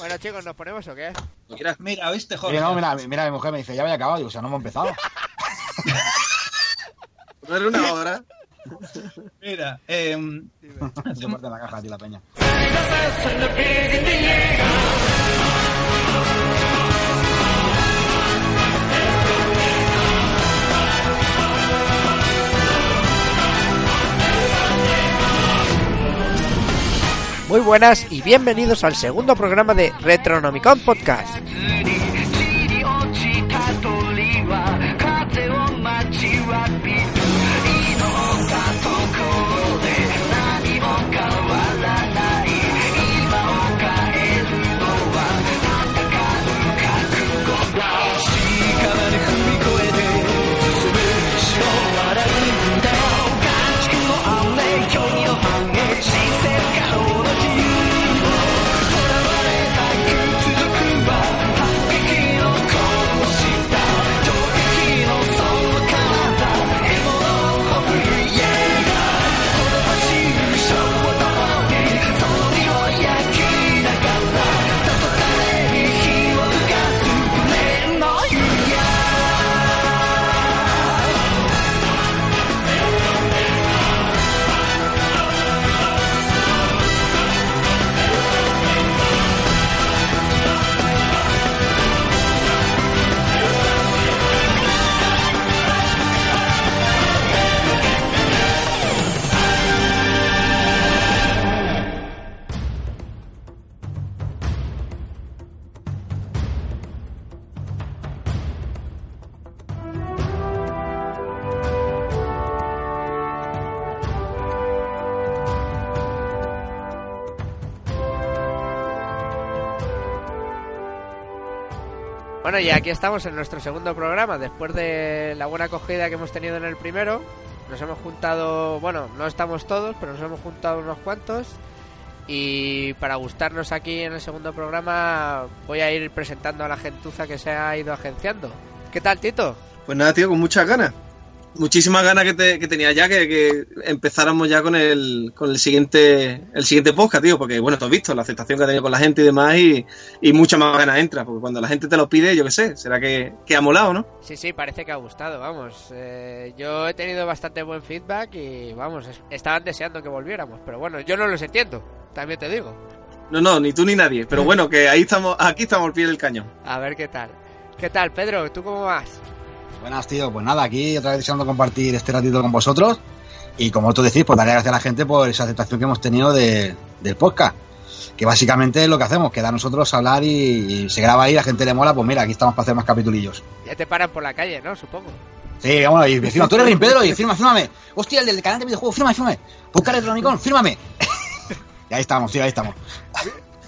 Bueno, chicos, ¿nos ponemos o qué? Mira, Mira, ¿viste, joder? no, mira, mira, mi mujer me dice, ya había acabado. Digo, o sea, no hemos empezado. no era una hora. Mira, eh, Se parte la caja, tío, la peña. Muy buenas y bienvenidos al segundo programa de Retronomicon Podcast. Bueno, y aquí estamos en nuestro segundo programa. Después de la buena acogida que hemos tenido en el primero, nos hemos juntado, bueno, no estamos todos, pero nos hemos juntado unos cuantos. Y para gustarnos aquí en el segundo programa, voy a ir presentando a la gentuza que se ha ido agenciando. ¿Qué tal, Tito? Pues nada, tío, con muchas ganas. Muchísimas ganas que, te- que tenía ya que, que empezáramos ya con el, con el siguiente el siguiente podcast, tío, porque bueno, tú has visto la aceptación que ha tenido con la gente y demás y, y muchas más ganas entra, porque cuando la gente te lo pide, yo qué sé, será que, que ha molado, ¿no? Sí, sí, parece que ha gustado, vamos. Eh, yo he tenido bastante buen feedback y, vamos, es- estaban deseando que volviéramos. Pero bueno, yo no los entiendo, también te digo. No, no, ni tú ni nadie, pero bueno, que ahí estamos, aquí estamos al pie del cañón. A ver qué tal. ¿Qué tal, Pedro? ¿Tú cómo vas? Buenas, tío. Pues nada, aquí otra vez deseando compartir este ratito con vosotros. Y como tú decís, pues darle gracias a la gente por esa aceptación que hemos tenido de- del podcast. Que básicamente es lo que hacemos, que da a nosotros hablar y, y se graba ahí, la gente le mola, pues mira, aquí estamos para hacer más capitulillos. Ya te paran por la calle, ¿no? Supongo. Sí, bueno, y encima, tú eres Green Pedro y firma, fírmame. Hostia, el del canal de videojuegos, fírmame, fírmame. Busca Retronicon, fírmame. y ahí estamos, tío, ahí estamos.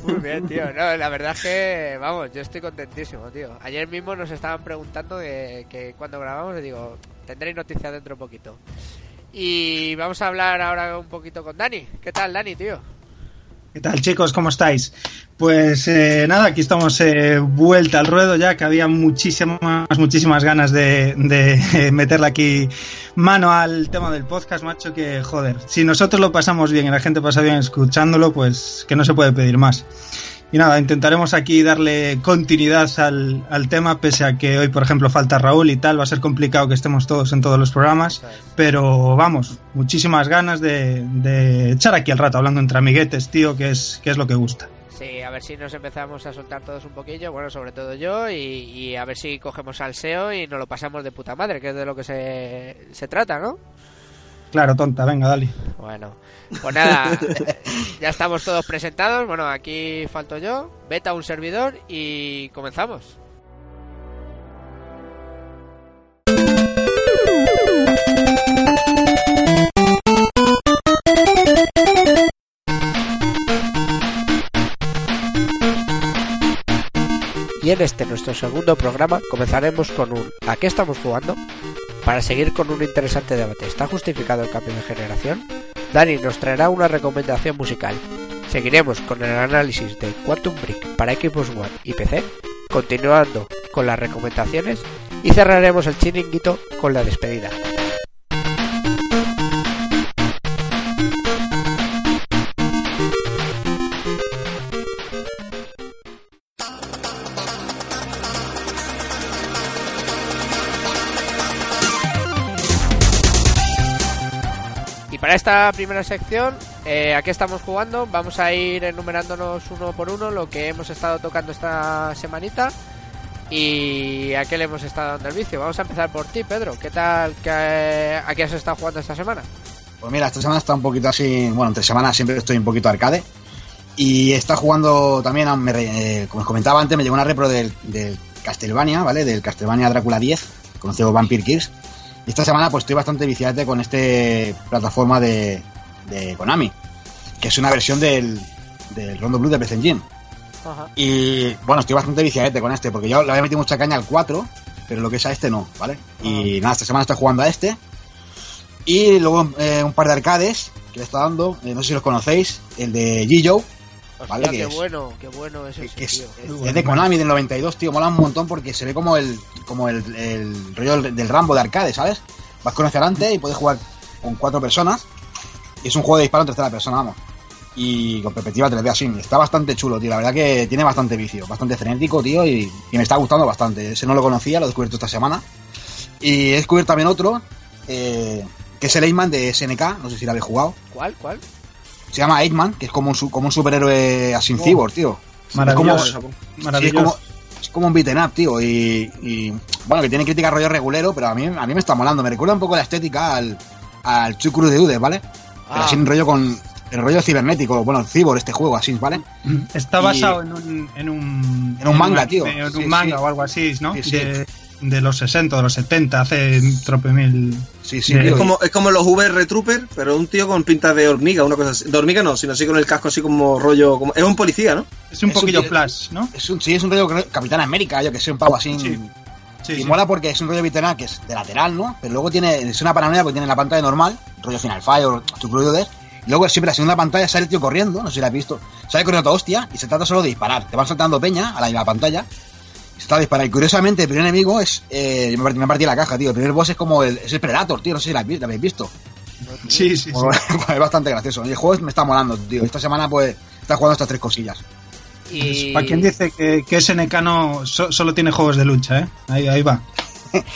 Muy bien, tío. No, la verdad es que, vamos, yo estoy contentísimo, tío. Ayer mismo nos estaban preguntando que, cuando grabamos, le digo, tendréis noticias dentro de poquito. Y vamos a hablar ahora un poquito con Dani. ¿Qué tal, Dani, tío? ¿Qué tal, chicos? ¿Cómo estáis? Pues eh, nada, aquí estamos eh, vuelta al ruedo ya, que había muchísimas, muchísimas ganas de, de eh, meterle aquí mano al tema del podcast, macho, que joder, si nosotros lo pasamos bien y la gente pasa bien escuchándolo, pues que no se puede pedir más. Y nada, intentaremos aquí darle continuidad al, al tema, pese a que hoy, por ejemplo, falta Raúl y tal, va a ser complicado que estemos todos en todos los programas. Pero vamos, muchísimas ganas de, de echar aquí el rato hablando entre amiguetes, tío, que es, que es lo que gusta. Sí, a ver si nos empezamos a soltar todos un poquillo, bueno, sobre todo yo, y, y a ver si cogemos al SEO y nos lo pasamos de puta madre, que es de lo que se, se trata, ¿no? Claro, tonta, venga, dale. Bueno, pues nada, ya estamos todos presentados. Bueno, aquí falto yo, beta un servidor y comenzamos. Y en este nuestro segundo programa comenzaremos con un ¿A qué estamos jugando? Para seguir con un interesante debate. ¿Está justificado el cambio de generación? Dani nos traerá una recomendación musical. Seguiremos con el análisis de Quantum Break para Xbox One y PC, continuando con las recomendaciones y cerraremos el chiringuito con la despedida. Para esta primera sección, eh, ¿a qué estamos jugando? Vamos a ir enumerándonos uno por uno lo que hemos estado tocando esta semanita y a qué le hemos estado dando el vicio. Vamos a empezar por ti, Pedro. ¿Qué tal? ¿Qué, ¿A qué has estado jugando esta semana? Pues mira, esta semana está un poquito así. Bueno, entre semanas siempre estoy un poquito arcade. Y está jugando también, a- me eh, como os comentaba antes, me llegó una repro del, del Castlevania, ¿vale? Del Castlevania Drácula 10, conocido Vampire Kirs. Y esta semana pues estoy bastante viciante con este plataforma de, de Konami, que es una versión del, del Rondo Blue de PC Engine. Ajá. Y bueno, estoy bastante viciadete con este, porque yo le había metido mucha caña al 4, pero lo que es a este no, ¿vale? Y nada, esta semana estoy jugando a este. Y luego eh, un par de arcades que le está dando, eh, no sé si los conocéis, el de G-Joe, Vale, qué es- bueno, qué bueno es ese, que es, tío. es de Konami del 92, tío, mola un montón porque se ve como el como el, el rollo del Rambo de arcade, ¿sabes? Vas con adelante y puedes jugar con cuatro personas. Y es un juego de disparo en tercera persona, vamos. Y con perspectiva 3D así. Está bastante chulo, tío. La verdad que tiene bastante vicio, bastante frenético, tío. Y, y me está gustando bastante. Ese no lo conocía, lo he descubierto esta semana. Y he descubierto también otro, eh, que es el Eggman de SNK. No sé si lo habéis jugado. ¿Cuál? ¿Cuál? Se llama Eggman, que es como un, su- como un superhéroe así Oh. cyborg, tío. Maravilloso. Es como, es como un beaten up, tío. Y, y, bueno, que tiene crítica rollo regulero, pero a mí, a mí me está molando. Me recuerda un poco la estética al, al Chukuru de Ude, ¿vale? Pero Ah. así un rollo con el rollo cibernético, bueno, el cibor, este juego, así, ¿vale? Está Y- basado en un, en un. En un manga, tío. En un Sí, manga sí. o algo así, ¿no? Sí, sí. De, de los 60, de los 70, hace trope mil. Sí, sí. Es como, es como los VR Trooper, pero un tío con pinta de hormiga, una cosa así. De hormiga no, sino así con el casco así como rollo. Como, es un policía, ¿no? Es un Es poquillo flash, ¿no? Es un, sí, es un rollo Capitán América, yo que sé, un pavo así. Sí. Sí, y sí. mola porque es un rollo up que es de lateral, ¿no? Pero luego tiene, es una paranoia porque tiene la pantalla normal, rollo Final Fire o Chukuru de. Y luego siempre la segunda pantalla sale el tío corriendo, no sé si la has visto. Sale corriendo a toda hostia y se trata solo de disparar. Te van saltando peña a la misma pantalla. De disparar. Y curiosamente, el primer enemigo es. Eh, me, partí, me partí la caja, tío. El primer boss es como el, es el Predator, tío. No sé si la, habéis- la habéis visto. Sí, sí, sí. Pues, es bastante gracioso. Y el juego me está molando, tío. Esta semana, pues, está jugando estas tres cosillas. Y... Para quien dice que, que SNK no so- solo tiene juegos de lucha, ¿eh? Ahí, ahí va.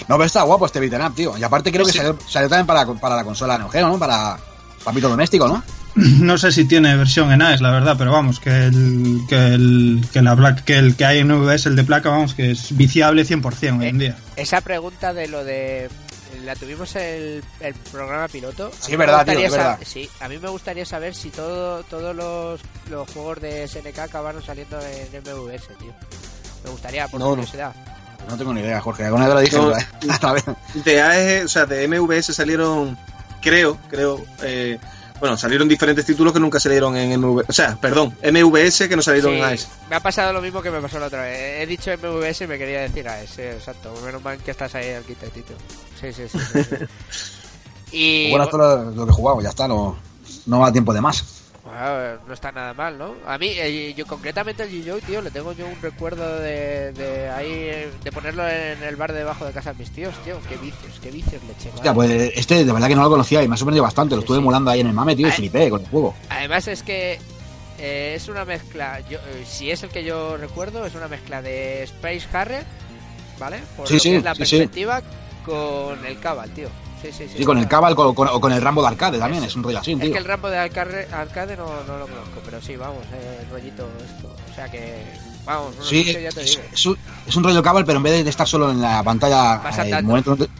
No, pero está guapo este beat'em up, tío. Y aparte creo que salió, salió también para, para la consola Neo Geo, ¿no? Para papito doméstico, ¿no? No sé si tiene versión en AES, la verdad, pero vamos, que el que el que la Black, que el que hay en VS, el de placa, vamos, que es viciable 100% hoy en Eh, día. Esa pregunta de lo de... La tuvimos el, el programa piloto. Sí, me verdad, tío, es verdad. Sí, a mí me gustaría saber si todo, todos los, los juegos de SNK acabaron saliendo en MVS, tío. Me gustaría, por No, no. curiosidad. No tengo ni idea, Jorge. Alguna vez lo dije No. De AEG, o sea, de MVS salieron, creo, creo, eh, bueno, salieron diferentes títulos que nunca salieron en MVS, o sea, perdón, MVS que no salieron Sí, en AES. me ha pasado lo mismo que me pasó la otra vez. He dicho MVS y me quería decir AES, sí, exacto. Menos mal que estás ahí al quitetito. Sí, sí, sí. sí, sí. y... Bueno, esto es lo, lo que jugamos, ya está. No, no va tiempo de más. Bueno, no está nada mal, ¿no? A mí, eh, yo concretamente el G-Joy, tío, le tengo yo un recuerdo de, de ahí, de ponerlo en el bar de debajo de casa de mis tíos, tío. Qué vicios, qué vicios le eché. Hostia, pues este de verdad que no lo conocía y me ha sorprendido bastante. Lo Sí, estuve sí. emulando ahí en el mame, tío, y flipé con el juego. Además es que eh, es una mezcla, yo, eh, si es el que yo recuerdo, es una mezcla de Space Harrier, ¿vale? Por Sí, lo sí, que es la perspectiva con el Cabal, tío. Sí, sí, sí. Sí, con el Cabal con- con- o con el Rambo de arcade también. Es un rollo así, Es tío. que el Rambo de arcade, arcade no, no lo conozco, pero sí, vamos, eh, el rollito esto. O sea que, vamos, no, Sí, no sé, ya te es, digo. es un, es un rollo Cabal, pero en vez de estar solo en la pantalla, Vas eh, momento de, Sí,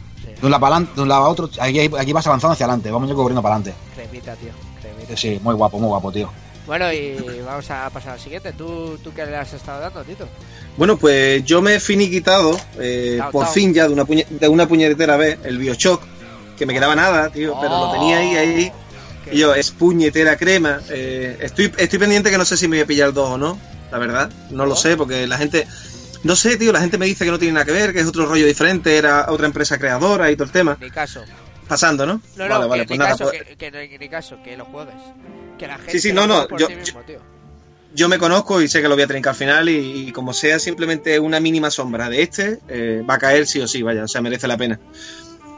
de un lado de un lado a otro, aquí, aquí vas avanzando hacia adelante. Vamos yo corriendo para adelante. cremita, tío, cremita. Sí, sí, muy guapo, muy guapo, tío. Bueno, y vamos a pasar al siguiente. ¿Tú, tú qué le has estado dando, Tito? Bueno, pues yo me he finiquitado, eh, Tao, por tao. fin ya de una, puñe- de una puñetera vez, el Bioshock, que me quedaba nada, tío, pero lo tenía ahí, ahí. Qué- Y yo, es puñetera crema. eh, estoy, estoy pendiente que no sé si me voy a pillar el 2 o no, la verdad. No lo Oh. sé, porque la gente. No sé, tío, la gente me dice que no tiene nada que ver, que es otro rollo diferente, era otra empresa creadora y todo el tema. Ni caso. Pasando, ¿no? No, vale, no, vale, que, pues ni nada, caso, pues- que, que no- ni caso, que lo juegues. Que la gente Sí, sí, no, no, yo- mismo, yo me conozco y sé que lo voy a trincar al final y, y como sea simplemente una mínima sombra de este, eh, va a caer sí o sí, vaya, o sea, merece la pena.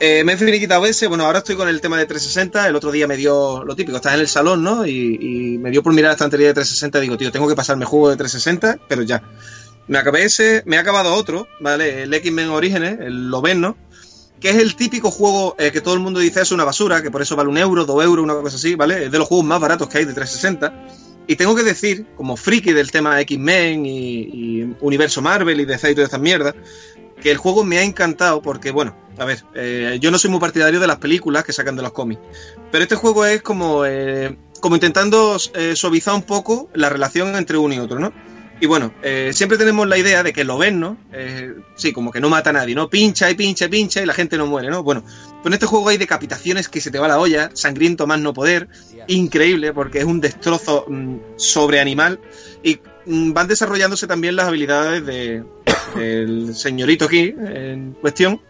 Eh, me he finiquitado ese, bueno, ahora estoy con el tema de 360, el otro día me dio lo típico, estás en el salón, ¿no? Y, me dio por mirar la estantería de 360, digo, tío, tengo que pasarme juego de 360, pero ya. Me acabé ese, me he acabado otro, ¿vale? El X-Men Orígenes, el Loven, ¿no? que es el típico juego eh, que todo el mundo dice es una basura, que por eso vale un euro, dos euros, una cosa así, ¿vale? Es de los juegos más baratos que hay de 360. Y tengo que decir, como friki del tema X-Men y, y universo Marvel y de y todas estas mierdas, que el juego me ha encantado porque, bueno, a ver, eh, yo no soy muy partidario de las películas que sacan de los cómics, pero este juego es como, eh, como intentando eh, suavizar un poco la relación entre uno y otro, ¿no? Y bueno, siempre tenemos la idea de que lo ven, ¿no? Sí, como que no mata a nadie, ¿no? Pincha y pincha y pincha y la gente no muere, ¿no? Bueno, pues en este juego hay decapitaciones que se te va la olla, sangriento más no poder, increíble porque es un destrozo mm, sobre animal y mm, van desarrollándose también las habilidades de, del señorito aquí en cuestión.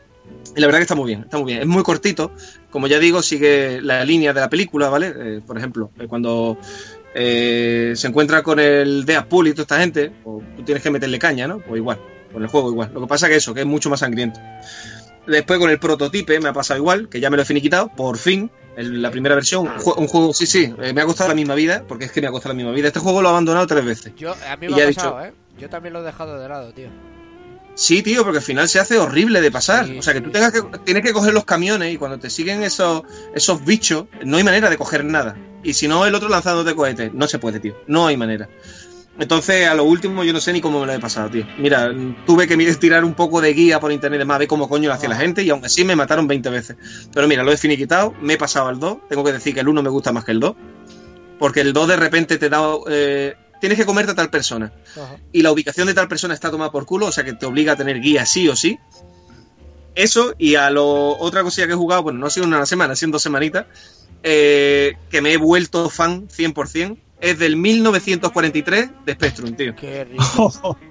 Y la verdad que está muy bien, está muy bien. Es muy cortito, como ya digo, sigue la línea de la película, ¿vale? Eh, por ejemplo, eh, cuando eh, se encuentra con el Deadpool y toda esta gente, pues tú tienes que meterle caña, ¿no? Pues igual, con el juego igual. Lo que pasa que eso, que es mucho más sangriento. Después con el prototipe me ha pasado igual, que ya me lo he finiquitado, por fin, en la primera versión. Un jue- un juego, sí, sí, me ha costado la misma vida, porque es que me ha costado la misma vida. Este juego lo he abandonado tres veces. Yo, a mí me ha pasado, dicho- ¿eh? Yo también lo he dejado de lado, tío. Sí, tío, porque al final se hace horrible de pasar. Sí, o sea, que tú tengas que, tienes que coger los camiones y cuando te siguen esos, esos bichos, no hay manera de coger nada. Y si no, el otro lanzándote cohetes. No se puede, tío. No hay manera. Entonces, a lo último, yo no sé ni cómo me lo he pasado, tío. Mira, tuve que tirar un poco de guía por internet, más ver cómo coño lo hacía la gente, y aún así me mataron 20 veces. Pero mira, lo he finiquitado, me he pasado al 2. Tengo que decir que el 1 me gusta más que el 2. Porque el 2 de repente te da. eh, tienes que comerte a tal persona Ajá. y la ubicación de tal persona está tomada por culo, o sea que te obliga a tener guía sí o sí. Eso, y a lo otra cosilla que he jugado, bueno, no ha sido una semana, ha sido dos semanitas, eh, que me he vuelto fan 100%, es del 1943 de Spectrum, tío. Qué rico.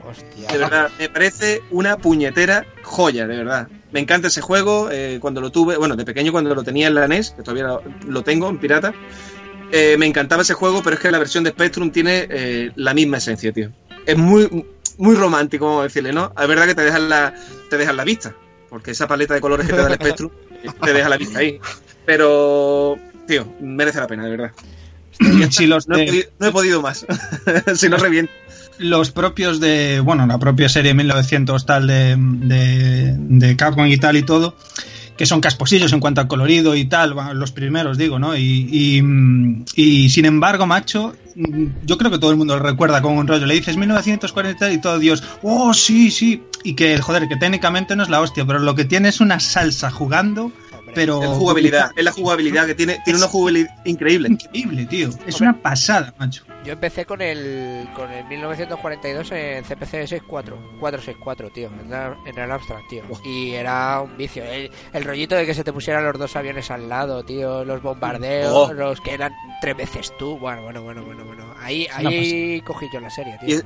Hostia. De verdad, me parece una puñetera joya, de verdad. Me encanta ese juego, eh, cuando lo tuve, bueno, de pequeño cuando lo tenía en la NES, que todavía lo, lo tengo en pirata, eh, me encantaba ese juego, pero es que la versión de Spectrum tiene eh, la misma esencia, tío. Es muy, muy romántico, vamos a decirle, ¿no? Es verdad que te dejan la, te dejan la vista, porque esa paleta de colores que te da el Spectrum te deja la vista ahí. Pero, tío, merece la pena, de verdad. Si los, No he, de- podido, no he podido más. si no reviento. los propios de, bueno, la propia serie 1900 tal de, de, de Capcom y tal y todo, que son casposillos en cuanto al colorido y tal, bueno, los primeros digo, ¿no? Y, y, mm, y, sin embargo, macho, mm, yo creo que todo el mundo lo recuerda con un rollo. Le dices 1940 y todo Dios, oh, sí, sí. Y que, joder, que técnicamente no es la hostia, pero lo que tiene es una salsa jugando, Hombre. pero... Es jugabilidad, es la jugabilidad que tiene, tiene una jugabilidad increíble. Increíble, tío. Es Hombre. una pasada, macho. Yo empecé con el con el 1942 en CPC 64, 464, tío, en, el Amstrad, tío. Y era un vicio. El, el rollito de que se te pusieran los dos aviones al lado, tío, los bombardeos, Oh. los que eran tres veces tú. Bueno, bueno, bueno, bueno, bueno. Ahí, ahí cogí yo la serie, Y, tío.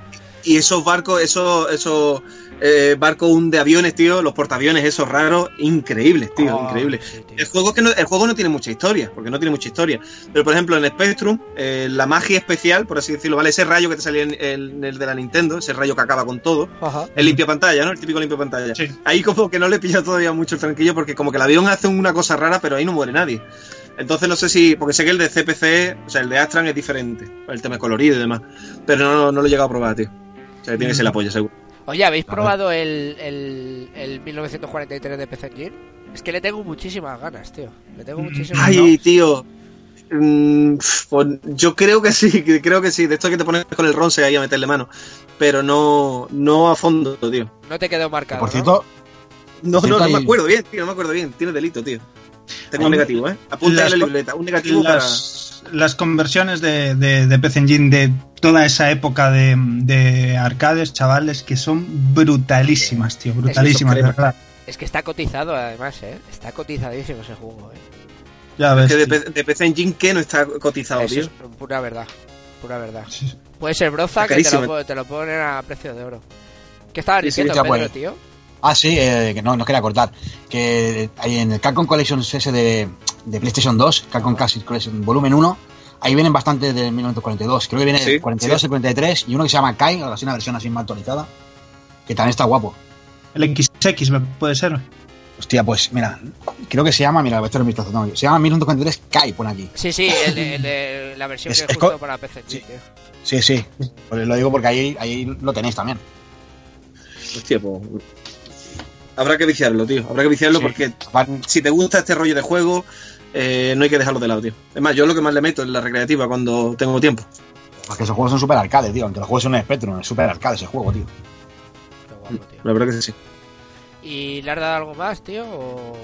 y esos barcos, esos, esos eh, barcos un de aviones, tío, los portaaviones esos raros, increíbles, tío, Oh, increíbles. sí, tío. El juego, es que no, el juego no tiene mucha historia, porque no tiene mucha historia. Pero, por ejemplo, en Spectrum, eh, la magia especial, por así decirlo, ¿vale? Ese rayo que te salía en el, en el de la Nintendo, ese rayo que acaba con todo, Ajá. el limpia pantalla, ¿no? El típico limpia pantalla. Sí. Ahí como que no le pilla todavía mucho el tranquillo, porque como que el avión hace una cosa rara, pero ahí no muere nadie. Entonces no sé si, porque sé que el de CPC, o sea, el de Astran es diferente, el tema colorido y demás, pero no, no lo he llegado a probar, tío. O sea, tiene que ser la polla, seguro. Oye, ¿habéis A probado el, el, el 1943 de PC Engine? Es que le tengo muchísimas ganas, tío. Le tengo Mm. muchísimas Ay, ganas. tío. Mm, pues yo creo que sí, creo que sí. De esto que te pones con el ronce ahí a meterle mano. Pero no, no a fondo, tío. No te quedó Que, marcado. por ¿no? cierto, No, no, no ahí. me acuerdo bien, tío. No me acuerdo bien. Tiene delito, tío. Tengo un negativo, ¿eh? Apunta en las la libreta. Un negativo para. las, conversiones de, de, de PC Engine de toda esa época de, de arcades, chavales, que son brutalísimas, tío, brutalísimas, de crema. verdad. Es que está cotizado además, ¿eh? Está cotizadísimo ese juego, ¿eh? Ya ves. Que de, de PC Engine que no está cotizado, Eso tío. es pura verdad. Pura verdad. Sí. Puede ser broza que te lo, po- te lo ponen a precio de oro. ¿Qué estaba Sí, sí, diciendo Pedro, pues. tío? Ah, sí, eh, que no, no quería cortar. Que hay en el Capcom Collection ese de, de PlayStation 2, Capcom Classic Collection Volumen 1, ahí vienen bastante del 1942. Creo que viene Sí, el 42, sí. el 43 y uno que se llama Kai, así, una versión así más actualizada, que también está guapo. El XX me- puede ser. Hostia, pues mira, creo que se llama, mira, voy a echar un vistazo. no, se llama 1943 Kai, pone aquí. Sí, sí, el, de- el de la versión Es- que es justo para PC, sí. tío. Sí, sí, pues lo digo porque ahí, ahí lo tenéis también. Hostia, pues. Habrá que viciarlo, tío. Habrá que viciarlo Sí. porque si te gusta este rollo de juego, eh, no hay que dejarlo de lado, tío. Es más, yo lo que más le meto es la recreativa cuando tengo tiempo. Porque esos juegos son super arcade, tío. Aunque los juegos son un Spectrum, es super arcade ese juego, tío. Qué guapo, tío. La verdad que sí. ¿Y le has dado algo más, tío? O...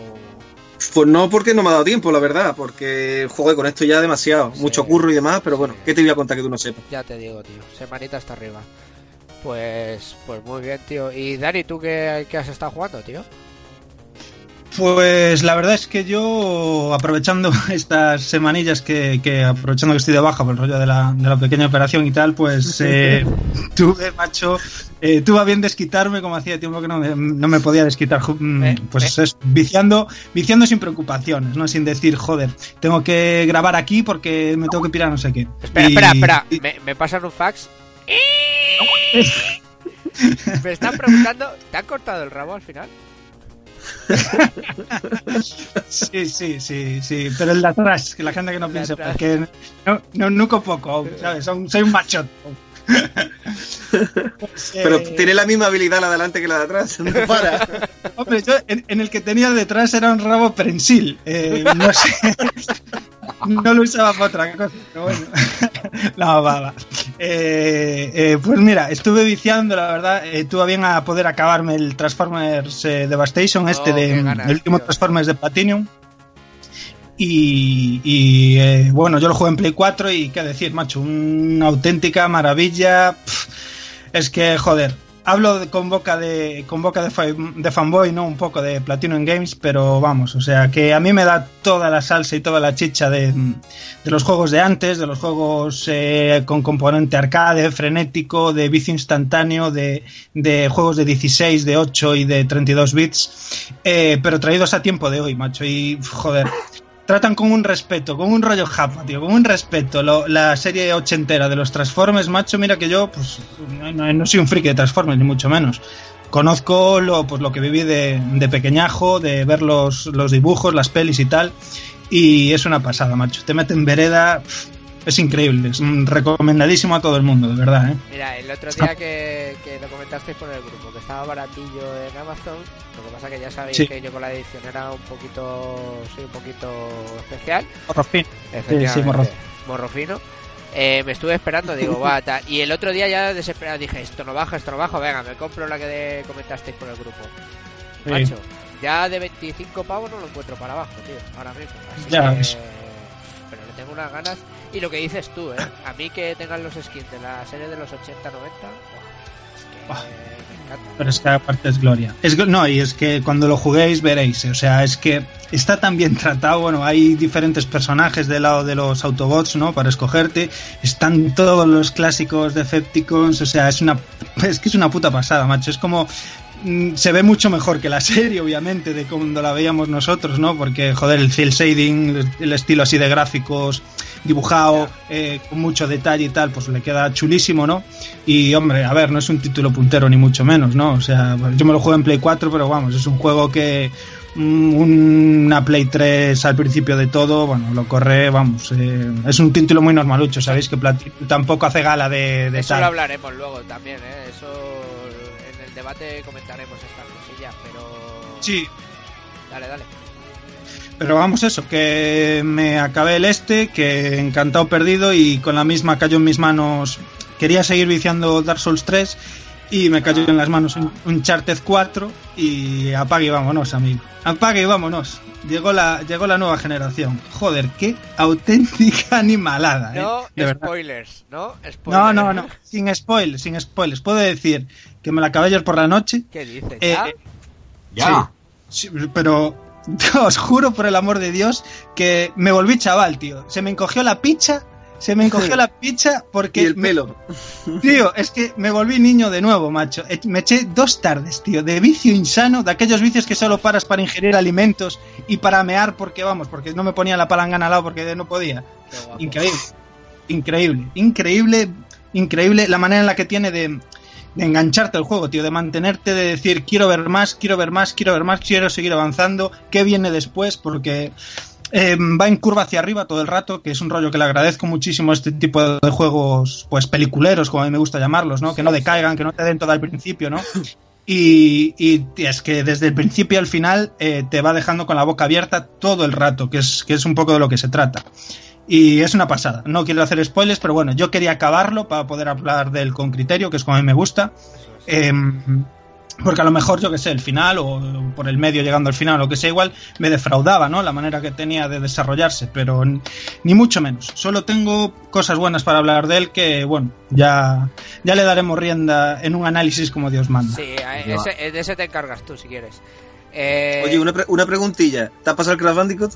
Pues no porque no me ha dado tiempo, la verdad, porque jugué con esto ya demasiado, Sí. mucho curro y demás, pero bueno. ¿qué te voy a contar que tú no sepas? Ya te digo, tío. Semanita hasta arriba. Pues, pues muy bien, tío. ¿Y Dani, tú qué, qué has estado jugando, tío? Pues la verdad es que yo, aprovechando estas semanillas que, que aprovechando que estoy de baja por el rollo de la, de la pequeña operación y tal, pues eh, tuve, macho, eh, tuve a bien desquitarme, como hacía tiempo que no me, no me podía desquitar, mm, Eh, pues es, viciando, viciando sin preocupaciones, ¿no? Sin decir, joder, tengo que grabar aquí porque me tengo que pirar no sé qué. Espera, Y- espera, espera. y- Me, me pasan un fax. me están preguntando, ¿te han cortado el rabo al final? Sí, sí, sí, sí, pero el de atrás, que la gente que no atrás. porque no, no, nuco poco, ¿sabes? Son- soy un machote. Pues, Pero eh, tiene la misma habilidad la de adelante que la de atrás, no para. Hombre, yo en, en el que tenía detrás era un rabo prensil. eh, no sé. No lo usaba para otra cosa, pero bueno. No, va, va. Eh, eh, pues mira, estuve viciando, la verdad. eh, tuve bien a poder acabarme el Transformers eh, Devastation, este Oh, de qué ganas, el último tío. Transformers de Platinum. Y, y, eh, bueno, yo lo jugué en Play 4 y qué decir, macho, una auténtica maravilla. Pff, es que, joder, hablo con boca de con boca de, fa- de fanboy, ¿no? Un poco de Platinum Games, pero vamos, o sea, que a mí me da toda la salsa y toda la chicha de, de los juegos de antes, de los juegos eh, con componente arcade, frenético, de vicio instantáneo, de, de juegos de 16, de 8 y de 32 bits, eh, pero traídos a tiempo de hoy, macho, y joder. Tratan con un respeto, con un rollo japa, tío, con un respeto. La serie ochentera de los Transformers, macho, mira que yo, pues, no, soy un friki de Transformers, ni mucho menos. Conozco lo, pues, lo que viví de, de pequeñajo, de ver los, los dibujos, las pelis y tal. Y es una pasada, macho. Te meten vereda, es increíble. Es recomendadísimo a todo el mundo, de verdad, ¿eh? Mira, el otro día que, que lo comentasteis por el grupo, que estaba baratillo en Amazon, lo que pasa que ya sabéis Sí. que yo con la edición era un poquito, soy un poquito especial, Por fin. efectivamente, morro. morro fino. Eh, me estuve esperando, digo, va, tal. Y el otro día ya desesperado dije, esto no baja, esto no baja, venga, me compro la que de- comentasteis por el grupo. Sí. Macho, ya de 25 pavos no lo encuentro para abajo, tío, ahora mismo. Así Ya que-. Pero le tengo unas ganas. Y lo que dices tú, ¿eh? A mí que tengan los skins de la serie de los 80-90, buah, es que me encanta. Pero es que aparte es gloria. Es, no, y es que cuando lo juguéis veréis. O sea, es que está tan bien tratado. Bueno, hay diferentes personajes del lado de los Autobots, ¿no? Para escogerte. Están todos los clásicos Decepticons. O sea, es una. Es que es una puta pasada, macho. Es como. Mm, Se ve mucho mejor que la serie, obviamente, de cuando la veíamos nosotros, ¿no? Porque, joder, el cel shading, el estilo así de gráficos dibujado, eh, con mucho detalle y tal, pues le queda chulísimo, ¿no? Y hombre, a ver, no es un título puntero ni mucho menos, ¿no? O sea, yo me lo juego en Play 4, pero vamos, es un juego que mm, una Play 3 al principio de todo, bueno, lo corre, vamos, eh, es un título muy normalucho, sabéis que Platinum tampoco hace gala de, de Eso tal. lo hablaremos luego también, ¿eh? Eso debate comentaremos estas cosillas, pero... Sí, Dale, dale. Pero vamos, eso, que me acabé el este, que encantado perdido y con la misma cayó en mis manos. Quería seguir viciando Dark Souls 3 y me cayó en las manos un Uncharted 4 y apague y vámonos, amigo. Apague y vámonos. Llegó la, llegó la nueva generación. Joder, qué auténtica animalada, ¿eh? No De spoilers, ¿no? Spoilers. No, no, no, sin spoilers, sin spoilers. Puedo decir que me la acabé ayer por la noche. ¿Qué dices? Eh, ¿Ya? Ya. Sí, pero os juro por el amor de Dios que me volví chaval, tío. Se me encogió la picha, se me encogió la picha porque Y el me- pelo. tío, es que me volví niño de nuevo, macho. Eh, Me eché dos tardes, tío, de vicio insano, de aquellos vicios que solo paras para ingerir alimentos y para mear porque vamos, porque no me ponía la palangana al lado porque no podía. Increíble, increíble, increíble, increíble la manera en la que tiene de, de engancharte al juego, tío, de mantenerte, de decir quiero ver más, quiero ver más, quiero ver más, quiero seguir avanzando, qué viene después, porque eh, va en curva hacia arriba todo el rato, que es un rollo que le agradezco muchísimo a este tipo de juegos, pues peliculeros, como a mí me gusta llamarlos, ¿no? Que no decaigan, que no te den todo al principio, ¿no? Y, y es que desde el principio al final eh, te va dejando con la boca abierta todo el rato, que es, que es un poco de lo que se trata. Y es una pasada. No quiero hacer spoilers, pero bueno, yo quería acabarlo para poder hablar del con criterio, que es como a mí me gusta. Em, porque a lo mejor, yo que sé, el final o por el medio llegando al final o que sea igual, me defraudaba, ¿no? La manera que tenía de desarrollarse, pero ni mucho menos. Solo tengo cosas buenas para hablar de él que, bueno, ya, ya le daremos rienda en un análisis como Dios manda. Sí, de ese te encargas tú si quieres. Eh, Oye, una, pre- una preguntilla. ¿Te ha pasado el Crash Bandicoot?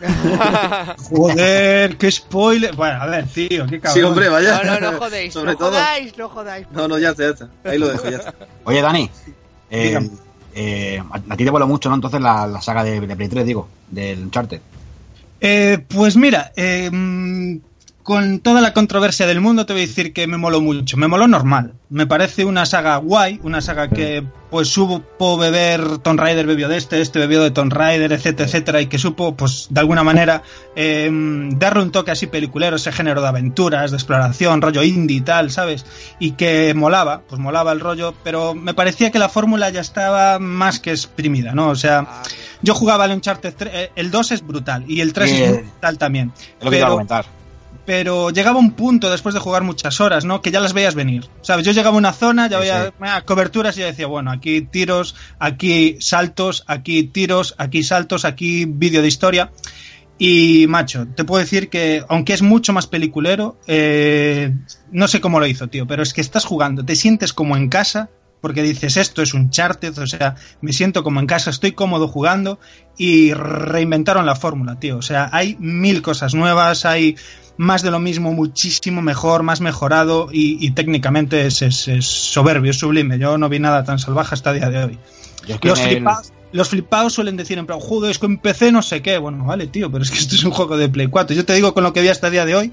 Joder, qué spoiler. Bueno, a ver, tío, qué cabrón. Sí, hombre, vaya. no, no, no jodéis, Sobre no todo. jodáis, no jodáis. No, no, ya está, ya está. Ahí lo dejo, ya está. Oye, Dani, eh, eh, a ti te vuela mucho, ¿no? Entonces la, la saga de, de Play 3, digo, del Uncharted. Eh, pues mira, eh, con toda la controversia del mundo te voy a decir que me moló mucho. Me moló normal. Me parece una saga guay, una saga que pues supo beber, Tomb Raider bebió de este, este bebió de Tomb Raider, etcétera, etcétera, y que supo, pues de alguna manera, eh, darle un toque así peliculero, ese género de aventuras, de exploración, rollo indie y tal, ¿sabes? Y que molaba, pues molaba el rollo, pero me parecía que la fórmula ya estaba más que exprimida, ¿no? O sea... Ah, Yo jugaba el Uncharted 3, eh, el 2 es brutal y el 3 Sí, es eh, brutal también. Es lo que te iba a Pero, comentar. Pero llegaba un punto después de jugar muchas horas, ¿no? Que ya las veías venir. ¿Sabes? Yo llegaba a una zona, ya Sí, veía sí. ah, coberturas y ya decía, bueno, aquí tiros, aquí saltos, aquí tiros, aquí saltos, aquí vídeo de historia. Y macho, te puedo decir que aunque es mucho más peliculero, eh, no sé cómo lo hizo, tío, pero es que estás jugando, te sientes como en casa, porque dices esto es un charted, o sea, me siento como en casa, estoy cómodo jugando y reinventaron la fórmula, tío. O sea, hay mil cosas nuevas, hay más de lo mismo, muchísimo mejor, más mejorado y, y técnicamente es, es- es soberbio, es sublime. Yo no vi nada tan salvaje hasta el día de hoy. Yo es que Los el- flipados, los flipados suelen decir en plan, joder, es que en PC no sé qué. Bueno, vale, tío, pero es que esto es un juego de Play 4. Yo te digo, con lo que vi hasta el día de hoy,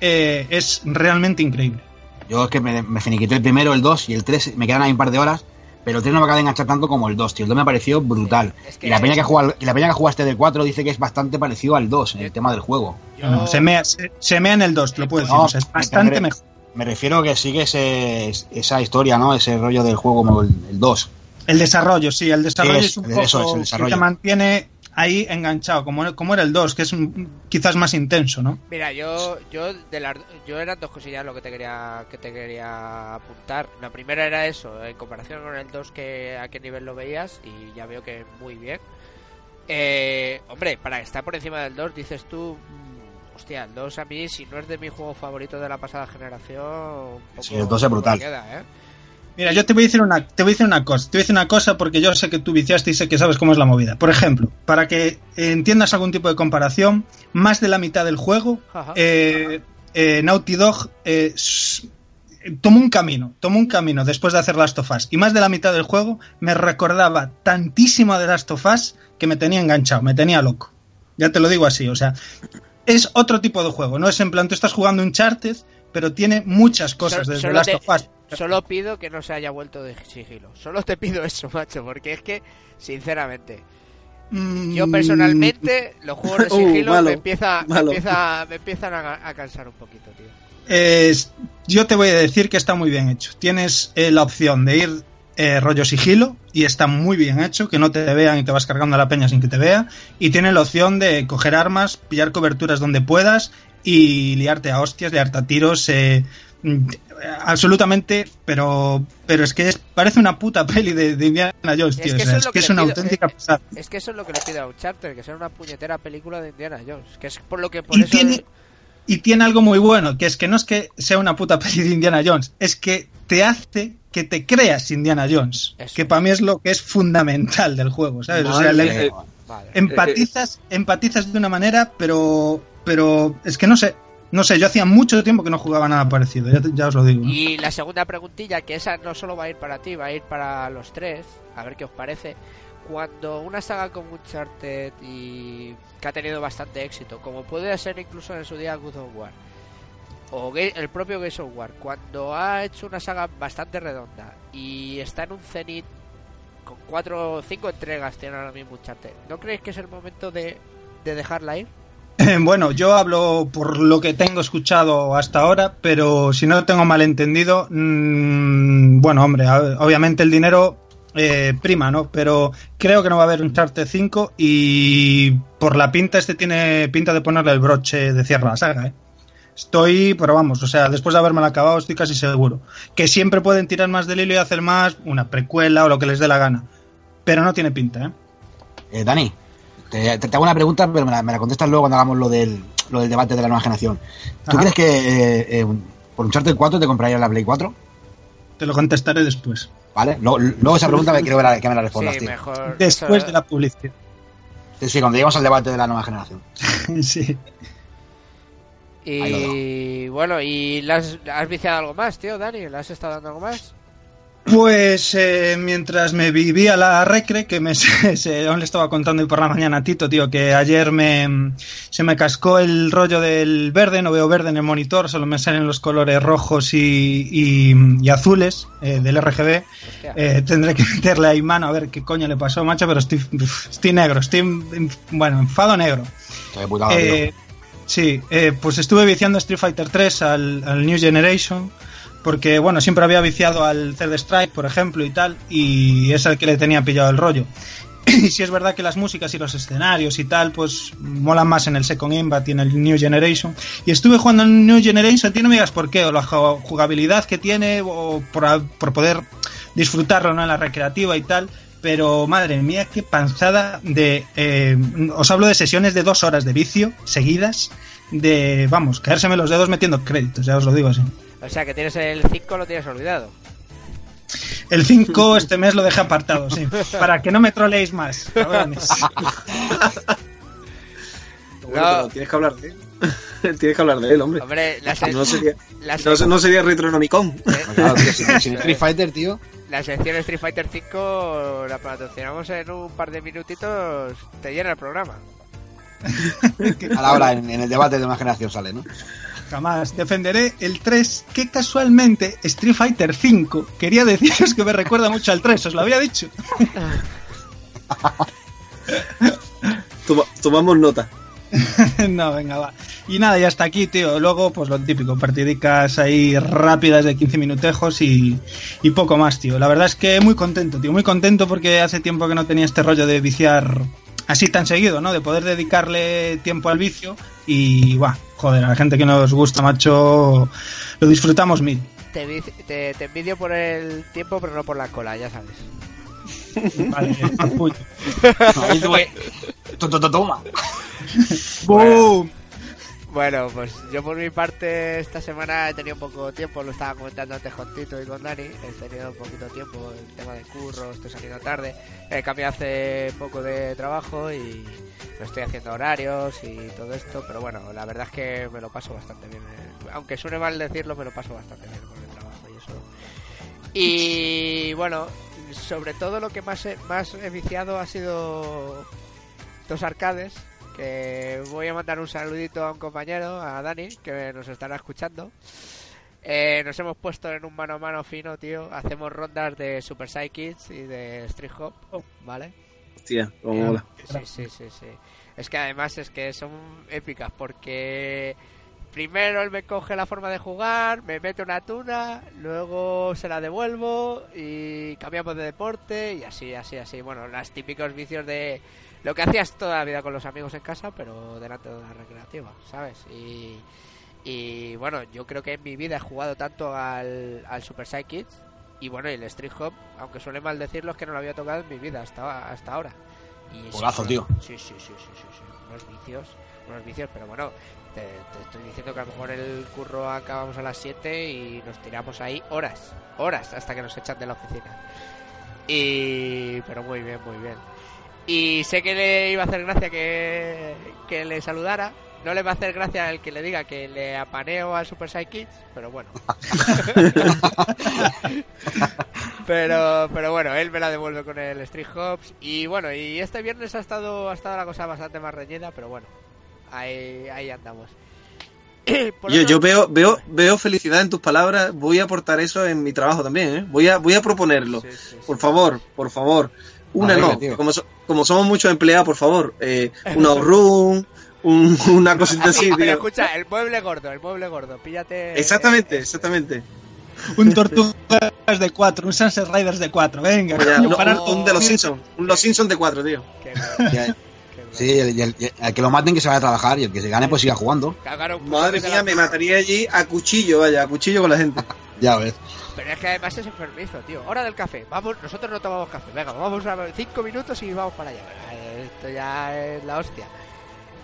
eh, es realmente increíble. Yo es que me, me finiquité el primero, el 2 y el 3, me quedan ahí un par de horas, pero el 3 no me acaba de enganchar tanto como el 2, tío. El 2 me pareció brutal. Es que- y, la peña que juega, y la peña que jugaste del 4 dice que es bastante parecido al 2 en el tema del juego. yo- No, se, mea, se, se mea en el 2, te lo puedo decir. No, o sea, es me bastante mejor. Me refiero que sigue ese, esa historia, ¿no? Ese rollo del juego como el, el 2. El desarrollo, sí, el desarrollo Sí, es un eso es, poco el que desarrollo. te mantiene ahí enganchado, como, como era el 2, que es un- quizás más intenso, ¿no? Mira, yo, yo, de las, yo eran dos cosillas lo que te quería, que te quería apuntar. La primera era eso, en comparación con el 2, que a qué nivel lo veías, y ya veo que muy bien. Eh, hombre, para estar por encima del 2, dices tú, mm, hostia, el 2 a mí, si no es de mi juego favorito de la pasada generación, un poco- Sí, el 2 es brutal. queda, ¿eh? Mira, yo te voy a decir una, te voy a decir una cosa, te voy a decir una cosa porque yo sé que tú viciaste y sé que sabes cómo es la movida. Por ejemplo, para que entiendas algún tipo de comparación, más de la mitad del juego, Ajá. eh, eh, Naughty Dog eh, tomó un camino, tomó un camino después de hacer Last of Us. Y más de la mitad del juego me recordaba tantísimo de Last of Us que me tenía enganchado, me tenía loco. Ya te lo digo así, o sea, es otro tipo de juego, no es en plan tú estás jugando un Charted, pero tiene muchas cosas desde solo Last te- of Us. Solo pido que no se haya vuelto de sigilo. Solo te pido eso, macho, porque es que, sinceramente, yo Mm, personalmente, los juegos de Uh, sigilo malo, me, empieza, me, malo. empieza, me empiezan a, a cansar un poquito, tío. es- yo te voy a decir que está muy bien hecho. Tienes eh, la opción de ir eh, rollo sigilo y está muy bien hecho, que no te vean y te vas cargando a la peña sin que te vea. Y tienes la opción de coger armas, pillar coberturas donde puedas y liarte a hostias, liarte a tiros. eh, mm, absolutamente, pero pero es que es- parece una puta peli de, de Indiana Jones, Es tío. O sea, es que que es una pido, auténtica pasada. Es que eso es lo que le pido a Uncharted, que sea una puñetera película de Indiana Jones. Que es por lo que por Y eso... tiene, y tiene algo muy bueno, que es que no es que sea una puta peli de Indiana Jones, es que te hace que te creas Indiana Jones, Eso. que para mí es lo que es fundamental del juego, ¿sabes? O sea, le-. Eh, Vale. empatizas, empatizas de una manera, pero, pero es que no sé, no sé, yo hacía mucho tiempo que no jugaba nada parecido, ya, os lo digo. ¿no? Y la segunda preguntilla, que esa no solo va a ir para ti, va a ir para los tres, a ver qué os parece. Cuando una saga como Uncharted y que ha tenido bastante éxito, como puede ser incluso en su día God of War, o el propio Gears of War, cuando ha hecho una saga bastante redonda y está en un cenit con cuatro o cinco entregas tiene ahora mismo Uncharted, ¿no creéis que es el momento de, de dejarla ir? Bueno, yo hablo por lo que tengo escuchado hasta ahora, pero si no tengo malentendido, mm, bueno, hombre, obviamente el dinero eh, prima, ¿no? Pero creo que no va a haber un Charter 5 y por la pinta este tiene pinta de ponerle el broche de cierre a la saga, ¿eh? Estoy, pero vamos, o sea, después de haberme acabado estoy casi seguro. Que siempre pueden tirar más del hilo y hacer más, una precuela o lo que les dé la gana. Pero no tiene pinta, ¿eh? Eh, Dani, te, te hago una pregunta, pero me la, me la contestas luego cuando hagamos lo del, lo del debate de la nueva generación. ¿Tú Ajá. crees que eh, eh, por un Charter 4 te comprarías la Play 4? Te lo contestaré después. ¿Vale? Luego, luego esa pregunta me quiero ver a- que me la respondas, Sí, tío. mejor. Después eso- de la publicidad. Sí, sí, cuando lleguemos al debate de la nueva generación. sí. Y bueno, ¿y has, viciado algo más, tío, Dani? ¿Le has estado dando algo más? Pues eh, mientras me vivía la recre, que me se, se- aún le estaba contando hoy por la mañana a Tito, tío, que ayer me se me cascó el rollo del verde, no veo verde en el monitor, solo me salen los colores rojos y, y- y azules eh, del RGB. Eh, tendré que meterle ahí mano a ver qué coño le pasó, macho, pero estoy, estoy negro, estoy, en- bueno, enfado negro. Estoy de puta madre, tío. Sí, eh, pues estuve viciando Street Fighter 3 al, al New Generation. Porque, bueno, siempre había viciado al Third Strike, por ejemplo, y tal. Y es el que le tenía pillado el rollo. Y si es verdad que las músicas y los escenarios y tal, pues molan más en el Second Invat y en el New Generation. Y estuve jugando en New Generation, tío, no me digas por qué, o la ju- jugabilidad que tiene, o por, por poder disfrutarlo ¿no? en la recreativa y tal. Pero madre mía, qué panzada de. eh, os hablo de sesiones de dos horas de vicio seguidas. De, vamos, caérseme los dedos metiendo créditos, ya os lo digo así. O sea, que tienes el 5, lo tienes olvidado. El 5 este mes lo dejé apartado, sí. Para que no me troleéis más. cabrones. Bueno, No. pero tienes que hablar de él. tienes que hablar de él, hombre. Hombre, la, se- no sería, la, no, se- no sería Retronomicon. eh, Claro, tío, sin, sin Street Fighter, tío. la sección Street Fighter 5 la patrocinamos en un par de minutitos, te llena el programa. A la hora, en, en el debate de una generación sale, ¿no? Jamás defenderé el 3, que casualmente Street Fighter 5 quería deciros que me recuerda mucho al 3, os lo había dicho. Toma- tomamos nota. no, venga, va. Y nada, ya está aquí, tío. Luego, pues lo típico, partidicas ahí rápidas de 15 minutejos y, poco más, tío. La verdad es que muy contento, tío. Muy contento porque hace tiempo que no tenía este rollo de viciar así tan seguido, ¿no? De poder dedicarle tiempo al vicio y, guau, joder, a la gente que nos gusta, macho, lo disfrutamos mil. Te, te, te envidio por el tiempo, pero no por la cola, ya sabes. Vale, Toma. ¡Boom! Bueno, pues yo por mi parte esta semana he tenido poco tiempo, lo estaba comentando antes con Tito y con Dani, he tenido un poquito tiempo, el tema de curro, estoy saliendo tarde, he cambiado hace poco de trabajo y no estoy haciendo horarios y todo esto, pero bueno, la verdad es que me lo paso bastante bien, eh, aunque suene mal decirlo, me lo paso bastante bien con el trabajo y eso. Y bueno, sobre todo lo que más he, más he viciado ha sido dos arcades que voy a mandar un saludito a un compañero, a Dani, que nos estará escuchando. Eh, nos hemos puesto en un mano a mano fino, tío. Hacemos rondas de Super Psychics y de Street Hop, ¿vale? Hostia, como mola. Sí, sí, sí, sí. Es que además es que son épicas porque primero él me coge la forma de jugar, me mete una tuna, luego se la devuelvo y cambiamos de deporte y así, así, así. Bueno, los típicos vicios de lo que hacías toda la vida con los amigos en casa, pero delante de una recreativa, ¿sabes? Y, y bueno, yo creo que en mi vida he jugado tanto al, al Super Psychics y bueno, y el Street Hop, aunque suele mal decirlo, es que no lo había tocado en mi vida hasta, hasta ahora. Y sí, Juegazo, bueno, tío. Sí, sí, sí, sí, sí, sí. Unos vicios, unos vicios, pero bueno, te, te estoy diciendo que a lo mejor el curro acabamos a las 7 y nos tiramos ahí horas, horas, hasta que nos echan de la oficina. Y... pero muy bien, muy bien. Y sé que le iba a hacer gracia que, que le saludara. No le va a hacer gracia el que le diga que le apaneo al Super Psychics, pero bueno. pero, pero bueno, él me la devuelve con el Street Hops. Y bueno, y este viernes ha estado, ha estado la cosa bastante más reñida, pero bueno, ahí, ahí andamos. Yo, otro- yo veo, veo, veo felicidad en tus palabras. Voy a aportar eso en mi trabajo también, ¿eh? Voy a, voy a proponerlo. Sí, sí, sí. Por favor, por favor. Una no. tío. Como, so- como somos muchos empleados, por favor. Eh, una room, un- una cosita Así, así, pero tío. escucha, el mueble gordo, el mueble gordo, píllate. Exactamente, eh, exactamente. un Tortugas de 4, un Sunset Riders de 4, venga. Pues no, un, un de los Simpsons. Un Los Simpsons de cuatro, tío. Qué Y el- Qué sí, el, y el- y el que lo maten que se vaya a trabajar y el que se gane pues siga jugando. Cagaron Madre mía, me mataría allí a cuchillo, vaya, a cuchillo con la gente. Ya ves. Pero es que además es enfermizo, tío. Hora del café. Vamos, nosotros no tomamos café. Venga, vamos a ver cinco minutos y vamos para allá. Esto ya es la hostia.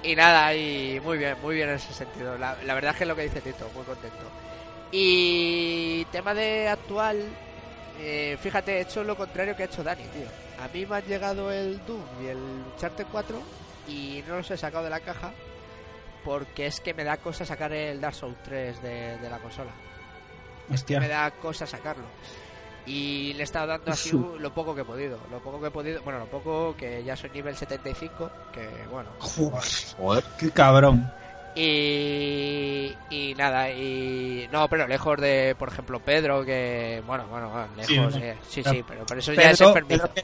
Y nada, y muy bien, muy bien en ese sentido. La, la verdad es que es lo que dice Tito, muy contento. Y tema de actual, eh, fíjate, he hecho lo contrario que ha hecho Dani, tío. A mí me han llegado el Doom y el Uncharted 4 y no los he sacado de la caja porque es que me da cosa sacar el Dark Souls 3 de, de la consola Hostia. me da cosa sacarlo. Y le he estado dando así un- lo poco que he podido. Lo poco que he podido. Bueno, lo poco que ya soy nivel 75. Que bueno. Joder, Joder. qué cabrón. Y. Y nada. Y. No, pero lejos de, por ejemplo, Pedro. Que. Bueno, bueno, bueno, Sí, lejos. bueno. eh, Sí, Claro. sí, pero, pero eso ya es Pedro, enfermizo. Pedro que-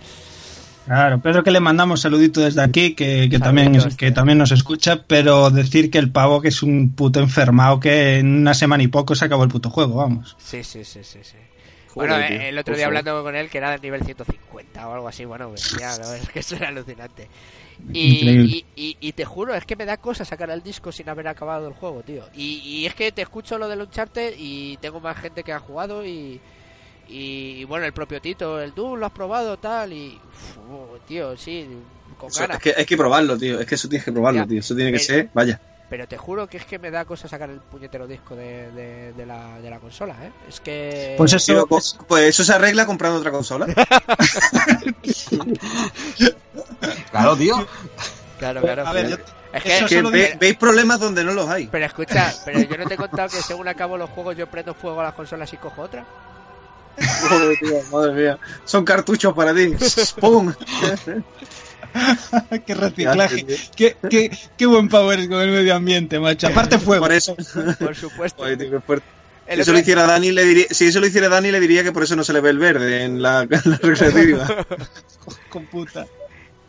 Claro, Pedro que le mandamos saludito desde aquí, que, que también, que también nos escucha, pero decir que el pavo que es un puto enfermado que en una semana y poco se acabó el puto juego, vamos. Sí, sí, sí, sí. sí. Joder, bueno, tío, eh, el otro día favor. hablando con él, que era del nivel 150 o algo así, bueno, pues ya, no, es que eso era alucinante. Y, y, y- y te juro, es que me da cosa sacar el disco sin haber acabado el juego, tío. Y, y es que te escucho lo del Uncharted y tengo más gente que ha jugado y, y, y bueno, el propio Tito, el tú lo has probado, tal, y uf, tío, sí, con Eso, ganas. es que hay que probarlo, tío. Es que eso tienes que probarlo, Ya. tío. Eso tiene que ser, vaya. Pero te juro que es que me da cosa sacar el puñetero disco de, de, de la, de la consola, ¿eh? Es que... Pues eso, Tío, pues, pues eso se arregla comprando otra consola. Claro, tío. Claro, claro. a ver, yo- es que... ve- veis problemas donde no los hay. Pero escucha, pero yo no te he contado que según acabo los juegos yo prendo fuego a las consolas y cojo otra. Joder, tío, madre mía. Son cartuchos para ti. ¡Pum! qué reciclaje. Qué, qué, qué buen eres con el medio ambiente, macho. Aparte fuego. Por eso. Por supuesto. El Si eso lo hiciera Dani, le diría, si eso lo hiciera Dani, le diría que por eso no se le ve el verde en la, en la recreativa. Con puta.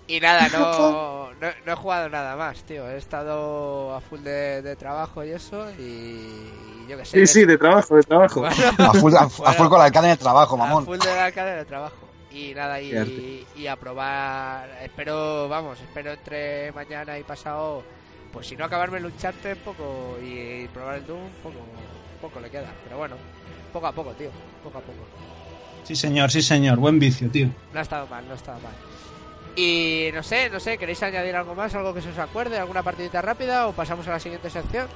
Y nada, no, no, no he jugado nada más, tío. He estado a full de, de trabajo y eso y yo qué sé. Sí, sí, de trabajo, de trabajo. Bueno, A full, a, a full con la cadena de trabajo, a mamón. full de la cadena de trabajo. Y nada, y, y a probar. Espero, vamos, espero entre mañana y pasado. Pues si no acabarme el Uncharted poco y probar el Doom, poco, poco le queda. Pero bueno, poco a poco, tío. Poco a poco. Sí, señor, sí, señor. Buen vicio, tío. No ha estado mal, no ha estado mal. Y no sé, no sé, ¿queréis añadir algo más? ¿Algo que se os acuerde? ¿Alguna partidita rápida? ¿O pasamos a la siguiente sección?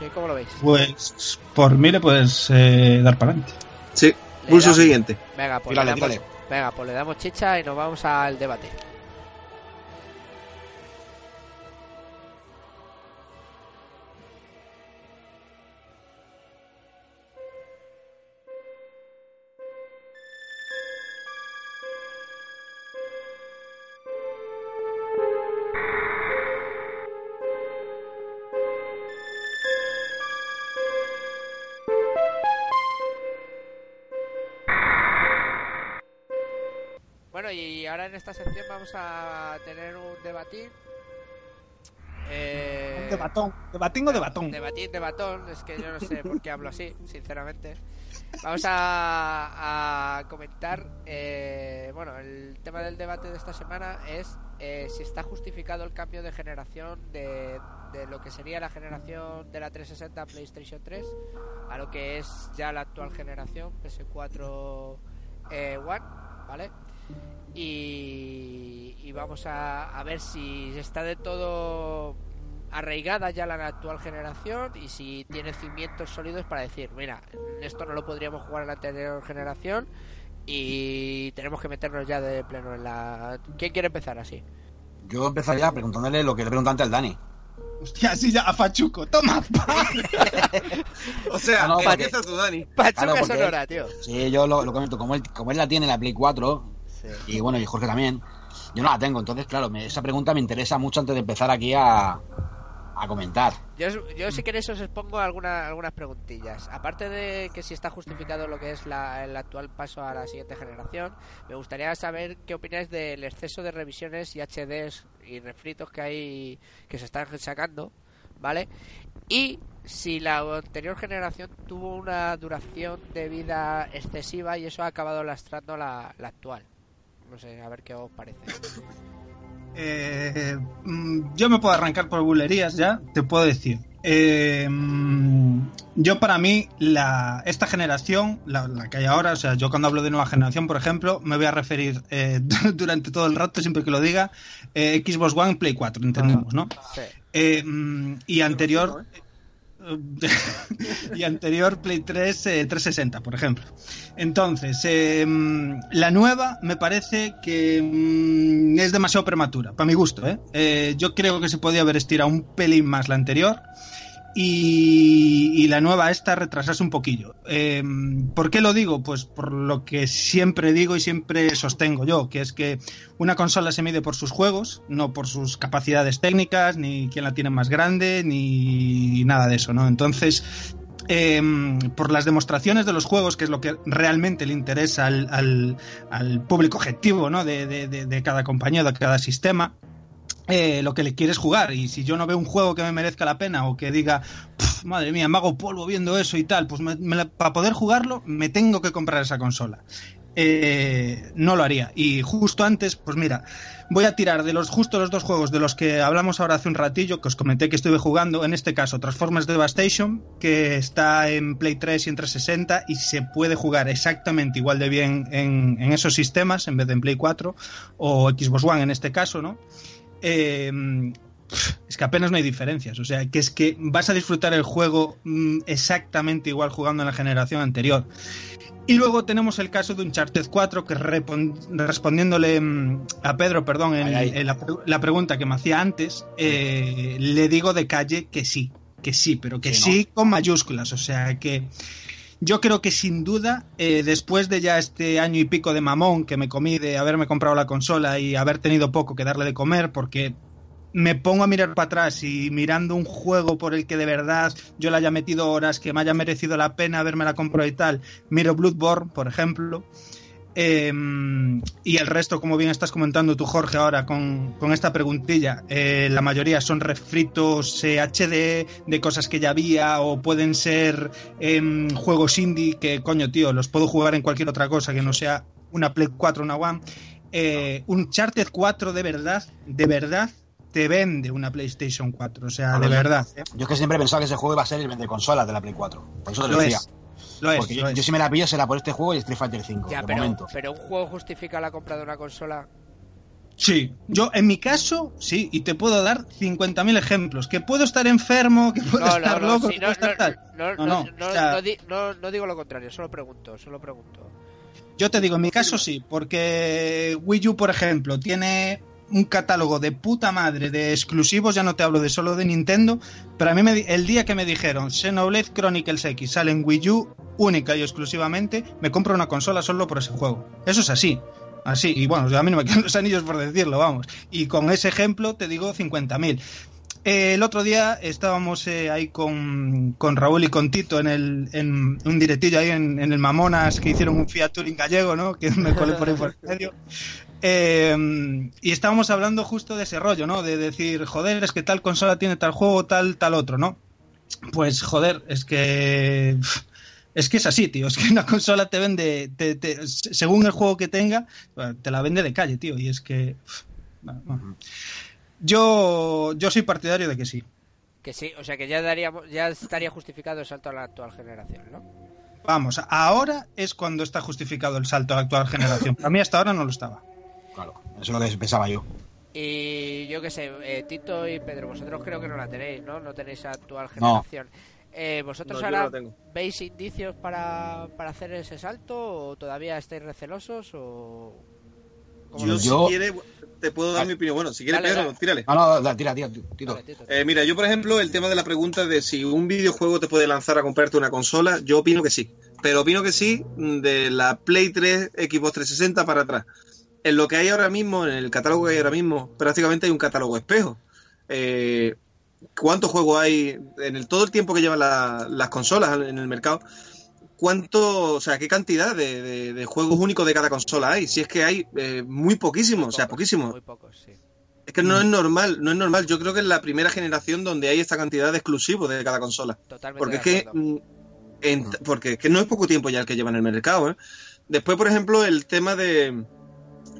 ¿Qué, ¿Cómo lo veis? Pues por mí le puedes eh, dar para adelante. Sí, Le pulso siguiente. Venga, pues Tírale, le damos, tírale. Venga, pues le damos chicha y nos vamos al debate. Esta sección vamos a tener un debatín. Eh, De batón. De batín o de batón. Debatín de batón, es que yo no sé por qué hablo así, sinceramente. Vamos a, a comentar, eh, bueno, el tema del debate de esta semana es eh, si está justificado el cambio de generación de, de lo que sería la generación de la 360 a PlayStation 3 a lo que es ya la actual generación PS4 eh, One, ¿vale? Y, y vamos a, a ver si está de todo arraigada ya la actual generación y si tiene cimientos sólidos para decir, mira, esto no lo podríamos jugar en la anterior generación y tenemos que meternos ya de pleno en la... ¿Quién quiere empezar así? Yo empezaría preguntándole lo que le pregunté antes al Dani. Hostia, sí, ya, a Fachuco. Toma. pa. O sea, Ah, no, porque- empieza tú, Dani. Pachuca Claro, porque- Sonora, tío. Sí, yo lo, lo comento. Como él, como él la tiene en la Play 4, Sí. y bueno, y Jorge también, yo no la tengo. Entonces, claro, me- esa pregunta me interesa mucho antes de empezar aquí a, a comentar. Yo, yo si queréis os expongo alguna- algunas preguntillas. Aparte de que si está justificado lo que es la- el actual paso a la siguiente generación, me gustaría saber qué opináis del exceso de revisiones y HDs y refritos que hay que se están sacando ¿vale? Y si la anterior generación tuvo una duración de vida excesiva y eso ha acabado lastrando la, la actual. No sé, a ver qué os parece. Eh, mm, yo me puedo arrancar por bulerías ya, te puedo decir. Eh, mm, yo para mí, la, esta generación, la, la que hay ahora, o sea, yo cuando hablo de nueva generación, por ejemplo, me voy a referir eh, durante todo el rato, siempre que lo diga, Xbox One, Play 4, entendemos, ¿no? Sí. Mm, y anterior... y anterior Play 3 eh, 360, por ejemplo. Entonces, mm, la nueva me parece que mm, es demasiado prematura, para mi gusto. ¿eh? Eh, yo creo que se podía haber estirado un pelín más la anterior. Y, y la nueva esta retrasarse un poquillo. Eh, ¿Por qué lo digo? Pues por lo que siempre digo y siempre sostengo yo, que es que una consola se mide por sus juegos, no por sus capacidades técnicas, ni quién la tiene más grande, ni nada de eso, ¿no? Entonces, eh, por las demostraciones de los juegos, que es lo que realmente le interesa al, público objetivo ¿no? de, de, de cada compañía, de cada sistema, eh, lo que le quieres jugar. Y si yo no veo un juego que me merezca la pena o que diga, "Puf, madre mía, me hago polvo viendo eso y tal, pues me- me para poder jugarlo me tengo que comprar esa consola. Eh, no lo haría. Y justo antes, pues mira, voy a tirar de los justo los dos juegos de los que hablamos ahora hace un ratillo, que os comenté que estuve jugando, en este caso Transformers Devastation, que está en Play 3 y en 360 y se puede jugar exactamente igual de bien en, en esos sistemas en vez de en Play 4 o Xbox One en este caso, ¿no? Eh, es que apenas no hay diferencias. O sea, que es que vas a disfrutar el juego mm, exactamente igual jugando en la generación anterior. Y luego tenemos el caso de Uncharted 4, que respondiéndole mm, a Pedro, perdón, en, Ay, ay. en la, pre- la pregunta que me hacía antes, eh, le digo de calle que sí, que sí, pero que Sí, sí, ¿no? con mayúsculas. O sea, que yo creo que sin duda, eh, después de ya este año y pico de mamón que me comí de haberme comprado la consola y haber tenido poco que darle de comer, porque me pongo a mirar para atrás y mirando un juego por el que de verdad yo le haya metido horas, que me haya merecido la pena haberme la comprado y tal, miro Bloodborne, por ejemplo. Eh, y el resto, como bien estás comentando tú, Jorge, ahora con, con esta preguntilla, eh, la mayoría son refritos eh, HD de cosas que ya había o pueden ser em, juegos indie que, coño, tío, los puedo jugar en cualquier otra cosa que no sea una Play 4 una One. Eh, un Charted 4 de verdad, de verdad, te vende una PlayStation 4. O sea, de yo- verdad. ¿eh? Yo es que siempre he pensado que ese juego iba a ser el vende consolas de la Play 4. Por eso te lo, Lo decía. es. Lo es. Porque lo yo, es. yo si me la pillo será por este juego y Street Fighter 5. Ya, de pero, momento. pero un juego justifica la compra de una consola. Sí, yo en mi caso, sí, y te puedo dar 50.000 ejemplos. Que puedo estar enfermo, que puedo No, estar no, loco, sí, que no, puedo estar no, tal. no, o sea- di- no- no digo lo contrario, solo pregunto, solo pregunto. Yo te digo, en mi caso sí, porque Wii U, por ejemplo, tiene un catálogo de puta madre de exclusivos, ya no te hablo de solo de Nintendo, pero a mí el día que me dijeron Xenoblade Chronicles X sale en Wii U única y exclusivamente, me compro una consola solo por ese juego. Eso es así. Así, y bueno, a mí no me quedan los anillos por decirlo, vamos. Y con ese ejemplo te digo 50.000. Eh, el otro día estábamos eh, ahí con, con Raúl y con Tito en, el, en un directillo ahí en, el Mamonas que hicieron un Fiat Touring gallego, ¿no? Que me colé por por el medio. Eh, y estábamos hablando justo de ese rollo, ¿no? De decir, joder, es que tal consola tiene tal juego, tal, tal otro, ¿no? Pues joder, es que... Es que es así, tío. Es que una consola te vende, te- te- según el juego que tenga, te la vende de calle, tío. Y es que... bueno. Yo, yo soy partidario de que sí. Que sí, o sea que ya daríamos, ya estaría justificado el salto a la actual generación, ¿no? Vamos, ahora es cuando está justificado el salto a la actual generación. Para mí hasta ahora no lo estaba. Claro, eso es lo que pensaba yo. Y yo qué sé, eh, Tito y Pedro, vosotros creo que no la tenéis, ¿no? No tenéis actual No. generación. Eh, ¿Vosotros No, yo no ahora veis indicios para, para hacer ese salto o todavía estáis recelosos o...? ¿Cómo Yo, si Yo- quieres, te puedo dar mi opinión. Bueno, si quieres, Dale, Pedro, dale. tírale. No, no, da- tira, tira, Tito. Vale, Tito. Eh, mira, yo por ejemplo, el tema de la pregunta de si un videojuego te puede lanzar a comprarte una consola, yo opino que sí. Pero opino que sí mm, de la Play 3, Xbox 360 para atrás. En lo que hay ahora mismo, en el catálogo que hay ahora mismo, prácticamente hay un catálogo espejo. Eh, ¿Cuántos juegos hay en el, todo el tiempo que llevan la- las consolas en el mercado? ¿Cuánto, o sea, qué cantidad de, de- de juegos únicos de cada consola hay? Si es que hay eh, muy poquísimos, o sea, Pocos, poquísimos. Muy pocos, sí. Es que no es normal, no es normal. Yo creo que es la primera generación donde hay esta cantidad de exclusivos de cada consola. Totalmente Porque es que, mm, en- porque es que no es poco tiempo ya el que llevan en el mercado. ¿eh? Después, por ejemplo, el tema de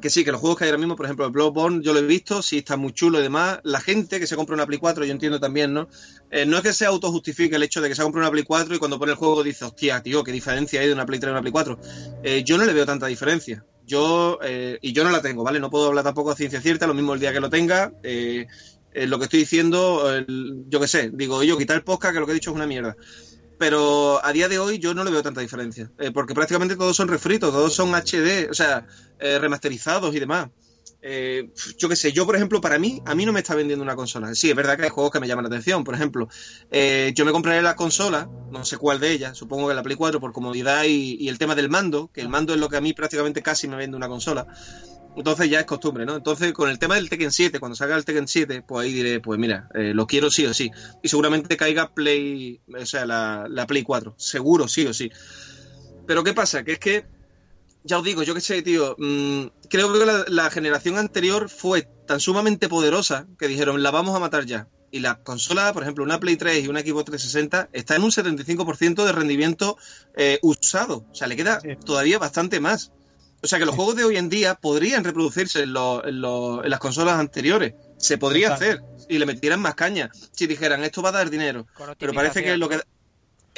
que sí, que los juegos que hay ahora mismo, por ejemplo, el Bloodborne, yo lo he visto, sí está muy chulo y demás. La gente que se compra una Play 4, yo entiendo también, ¿no? Eh, no es que se autojustifique el hecho de que se compre una Play 4 y cuando pone el juego dice, hostia, tío, qué diferencia hay de una Play 3 a una Play 4. Eh, yo no le veo tanta diferencia. Yo, eh, y yo no la tengo, ¿vale? No puedo hablar tampoco a ciencia cierta, lo mismo el día que lo tenga. eh, lo que estoy diciendo, el- yo qué sé, digo yo, quitar el podcast, que lo que he dicho es una mierda. Pero a día de hoy yo no le veo tanta diferencia, eh, porque prácticamente todos son refritos, todos son HD, o sea, eh, remasterizados y demás. Eh, yo qué sé, yo por ejemplo, para mí, a mí no me está vendiendo una consola. Sí, es verdad que hay juegos que me llaman la atención. Por ejemplo, eh, yo me compraré la consola, no sé cuál de ellas, supongo que la Play 4 por comodidad y, y el tema del mando, que el mando es lo que a mí prácticamente casi me vende una consola. Entonces ya es costumbre, ¿no? Entonces con el tema del Tekken 7, cuando salga el Tekken 7, pues ahí diré, pues mira, eh, lo quiero sí o sí. Y seguramente caiga Play, o sea, la, la Play 4, seguro sí o sí. Pero ¿qué pasa? Que es que, ya os digo, yo qué sé, tío, mm, creo que la, la generación anterior fue tan sumamente poderosa que dijeron, la vamos a matar ya. Y la consola, por ejemplo, una Play 3 y una Xbox 360 está en un 75% de rendimiento eh, usado. O sea, le queda Sí. todavía bastante más. O sea que los juegos de hoy en día podrían reproducirse en, lo- en lo- en las consolas anteriores. Se podría hacer y le metieran más caña. Si dijeran, esto va a dar dinero. Pero parece que lo que...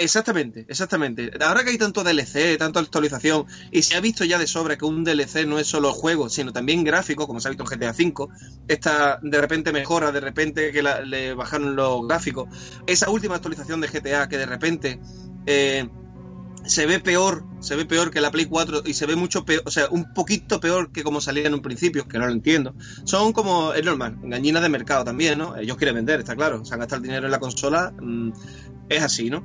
Exactamente, exactamente. Ahora que hay tanto DLC, tanta actualización, y se ha visto ya de sobra que un DLC no es solo juego, sino también gráfico, como se ha visto en GTA V, esta de repente mejora, de repente que la- le bajaron los gráficos, esa última actualización de GTA que de repente eh, se ve peor, se ve peor que la Play 4 y se ve mucho peor, o sea, un poquito peor que como salía en un principio, que no lo entiendo. Son como, es normal, engañinas de mercado también, ¿no? Ellos quieren vender, está claro, se han gastado el dinero en la consola, mm, es así, ¿no?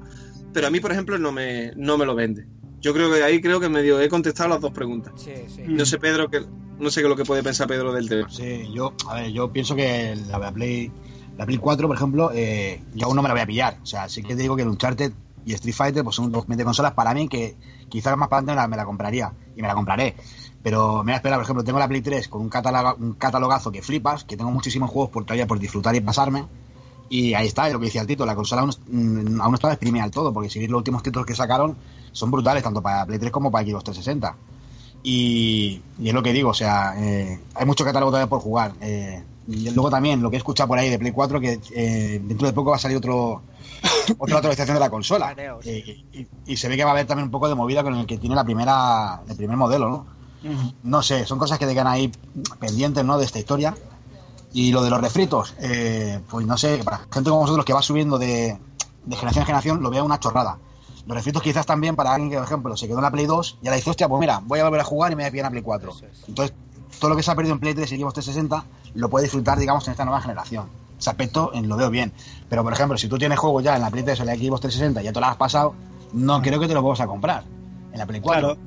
Pero a mí, por ejemplo, no me, no me lo vende. Yo creo que ahí creo que medio he contestado las dos preguntas. Sí, sí. Mm. No sé, Pedro, que no sé qué es lo que puede pensar Pedro del tema. Sí, yo, a ver, yo pienso que la, la Play, la Play 4, por ejemplo, eh, yo aún no me la voy a pillar. O sea, sí que te digo que el Uncharted y Street Fighter pues son dos de consolas para mí que quizás más para adelante me la, compraría y me la compraré. Pero me voy a esperar, por ejemplo, tengo la Play 3 con un, catálogo, un catalogazo que flipas, que tengo muchísimos juegos por todavía por disfrutar y pasarme. Y ahí está, es lo que decía el Tito, la consola aún, mm, aún está exprimida al todo, porque si veis los últimos títulos que sacaron son brutales, tanto para Play 3 como para Xbox 360. Y, y es lo que digo, o sea, eh, hay mucho catálogo todavía por jugar. Eh, y luego también lo que he escuchado por ahí de Play 4, que eh, dentro de poco va a salir otro otra actualización de la consola. Eh, y, y se ve que va a haber también un poco de movida con el que tiene la primera el primer modelo, ¿no? No sé, son cosas que te quedan ahí pendientes, ¿no? De esta historia. Y lo de los refritos, eh, pues no sé, para gente como vosotros que va subiendo de, de generación en generación, lo veo una chorrada. Los refritos quizás también para alguien que, por ejemplo, se quedó en la Play 2 y ahora dice, hostia, pues mira, voy a volver a jugar y me voy a pillar en la Play 4. Eso es. Entonces, todo lo que se ha perdido en Play 3 y Xbox 360 lo puede disfrutar, digamos, en esta nueva generación. Ese aspecto lo veo bien. Pero, por ejemplo, si tú tienes juegos ya en la Play 3 o en la Xbox 360 y ya te lo has pasado, no creo que te lo vas a comprar en la Play 4. Claro,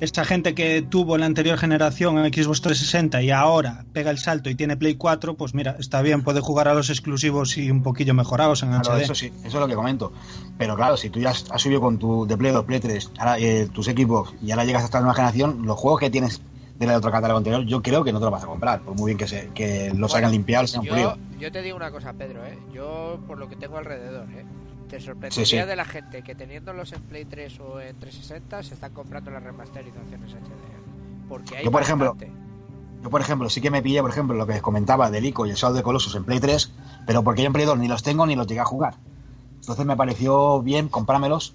esta gente que tuvo en la anterior generación en Xbox 360 y ahora pega el salto y tiene Play 4, pues mira, está bien, puede jugar a los exclusivos y un poquillo mejorados en Claro, HD. eso sí, eso es lo que comento. Pero claro, si tú ya has has subido con tu de Play 2, Play 3, ahora, eh, tus equipos y ahora llegas a esta nueva generación, los juegos que tienes del otro catálogo anterior, yo creo que no te los vas a comprar, por muy bien que, se, que los hagan limpiar, sean yo, fríos. yo te digo una cosa, Pedro, ¿eh? Yo, por lo que tengo alrededor, ¿eh? Te sorprendería Sí, sí. de la gente que teniéndolos en Play 3 o en 360 se están comprando las remasterizaciones HD. ¿eh? Porque hay Yo, por ejemplo. Yo, por ejemplo, sí que me pillé, por ejemplo, lo que les comentaba del ICO y el Shadow de Colossus en Play 3, pero porque yo en Play 2 ni los tengo ni los llegué a jugar. Entonces me pareció bien comprármelos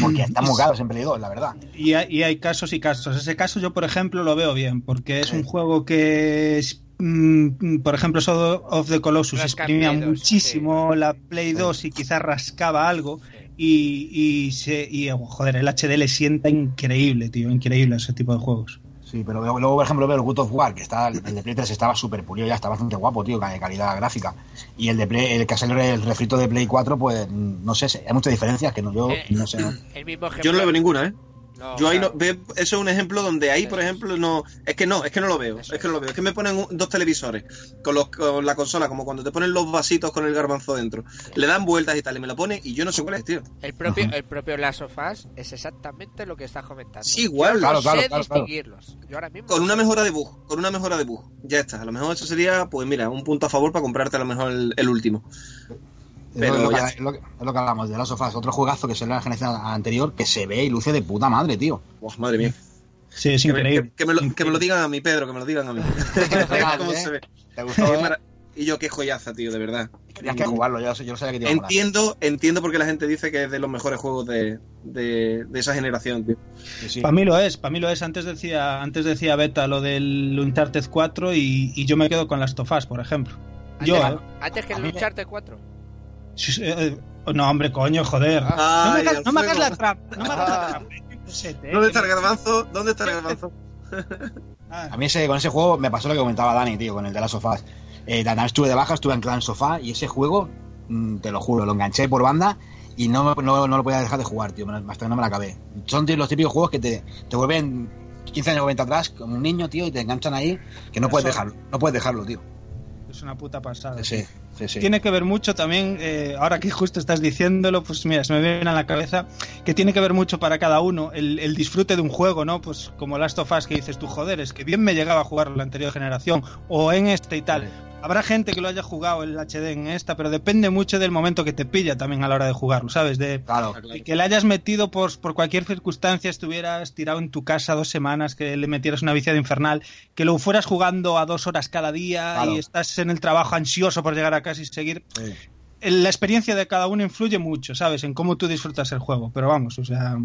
porque están muy caros en Play 2, la verdad. Y hay, y hay casos y casos. Ese caso yo, por ejemplo, lo veo bien, porque es Sí. un juego que, es, mm, por ejemplo, Shadow of the Colossus exprimía Play 2, muchísimo la Play 2 y quizás rascaba algo. Sí. Y, y, se, y, oh, joder, el HD le sienta increíble, tío, increíble ese tipo de juegos. Sí, pero luego, por ejemplo, veo el Good of War, que está, el de Play 3 estaba súper pulido ya, está bastante guapo, tío, de calidad gráfica. Y el de Play, el que hace el, el refrito de Play 4, pues, no sé, hay muchas diferencias que no, yo Eh, no sé. ¿no? El mismo ejemplo, Yo no le veo ninguna, ¿eh? No, Yo ahí no, ve- eso es un ejemplo donde ahí, por ejemplo, no. Es que no, es que no lo veo. Eso es que no lo veo. Es que me ponen un- dos televisores con, los, con la consola, como cuando te ponen los vasitos con el garbanzo dentro. Le dan vueltas y tal, y me lo ponen y yo no sé cuál es, tío. El propio, Ujú. el propio Last of Us es exactamente lo que estás comentando. Sí, igual. Yo no Claro, claro, sé claro, claro. distinguirlos. Yo ahora mismo Con una mejora de bug, con una mejora de bug. Ya está. A lo mejor eso sería, pues mira, un punto a favor para comprarte a lo mejor el, el último. Pero es, lo que, ya- es lo que- es lo que hablamos de Last of Us, otro juegazo que salió en la generación anterior que se ve y luce de puta madre, tío. Uf, madre mía. Sí, es Que me, increíble. que- que me lo, que me lo digan a mí, Pedro, que me lo digan a mí. ¿Cómo se ve? ¿Te Qué mara- Y yo, qué joyaza, tío, de verdad. Tenías que jugarlo, yo, yo no sabía que te iba a molar. Entiendo, entiendo porque la gente dice que es de los mejores juegos de, de, de esa generación, tío. Sí, sí. Para mí lo es, para mí lo es. Antes decía, antes decía Beta lo del Uncharted 4 y, y yo me quedo con las Tofas, por ejemplo. Yo, antes, ¿eh? antes que A el me- Uncharted 4. Sí, sí, eh, no, hombre, coño, joder. Ah. no me hagas, no me hagas Alfredo. la trampa. No me hagas la Ah. trampa. Cosete, eh, ¿Dónde está el garbanzo? ¿Dónde está el garbanzo? Ah, A mí ese, con ese juego me pasó lo que comentaba Dani, tío, con el de las sofás. Eh, estuve de baja, estuve en Clan Sofá y ese juego, mm, te lo juro, lo enganché por banda y no, no, no lo podía dejar de jugar, tío, hasta que no me la acabé. Son tío, los típicos juegos que te, te vuelven 15 años o 20 atrás como un niño, tío, y te enganchan ahí que no puedes dejarlo, no puedes dejarlo, tío. es una puta pasada. Sí, sí, sí. Tiene que ver mucho también, eh, ahora que justo estás diciéndolo, pues mira, se me viene a la cabeza que tiene que ver mucho para cada uno el, el disfrute de un juego, ¿no? Pues como Last of Us que dices tú, joder, es que bien me llegaba a jugar la anterior generación o en este y tal. Habrá gente que lo haya jugado el HD en esta, pero depende mucho del momento que te pilla también a la hora de jugarlo, ¿sabes? De, Claro, de que le hayas metido por, por cualquier circunstancia, estuvieras tirado en tu casa dos semanas, que le metieras una viciada infernal, que lo fueras jugando a dos horas cada día Claro. y estás en el trabajo ansioso por llegar a casa y seguir. sí. La experiencia de cada uno influye mucho, ¿sabes? En cómo tú disfrutas el juego. Pero vamos, o sea,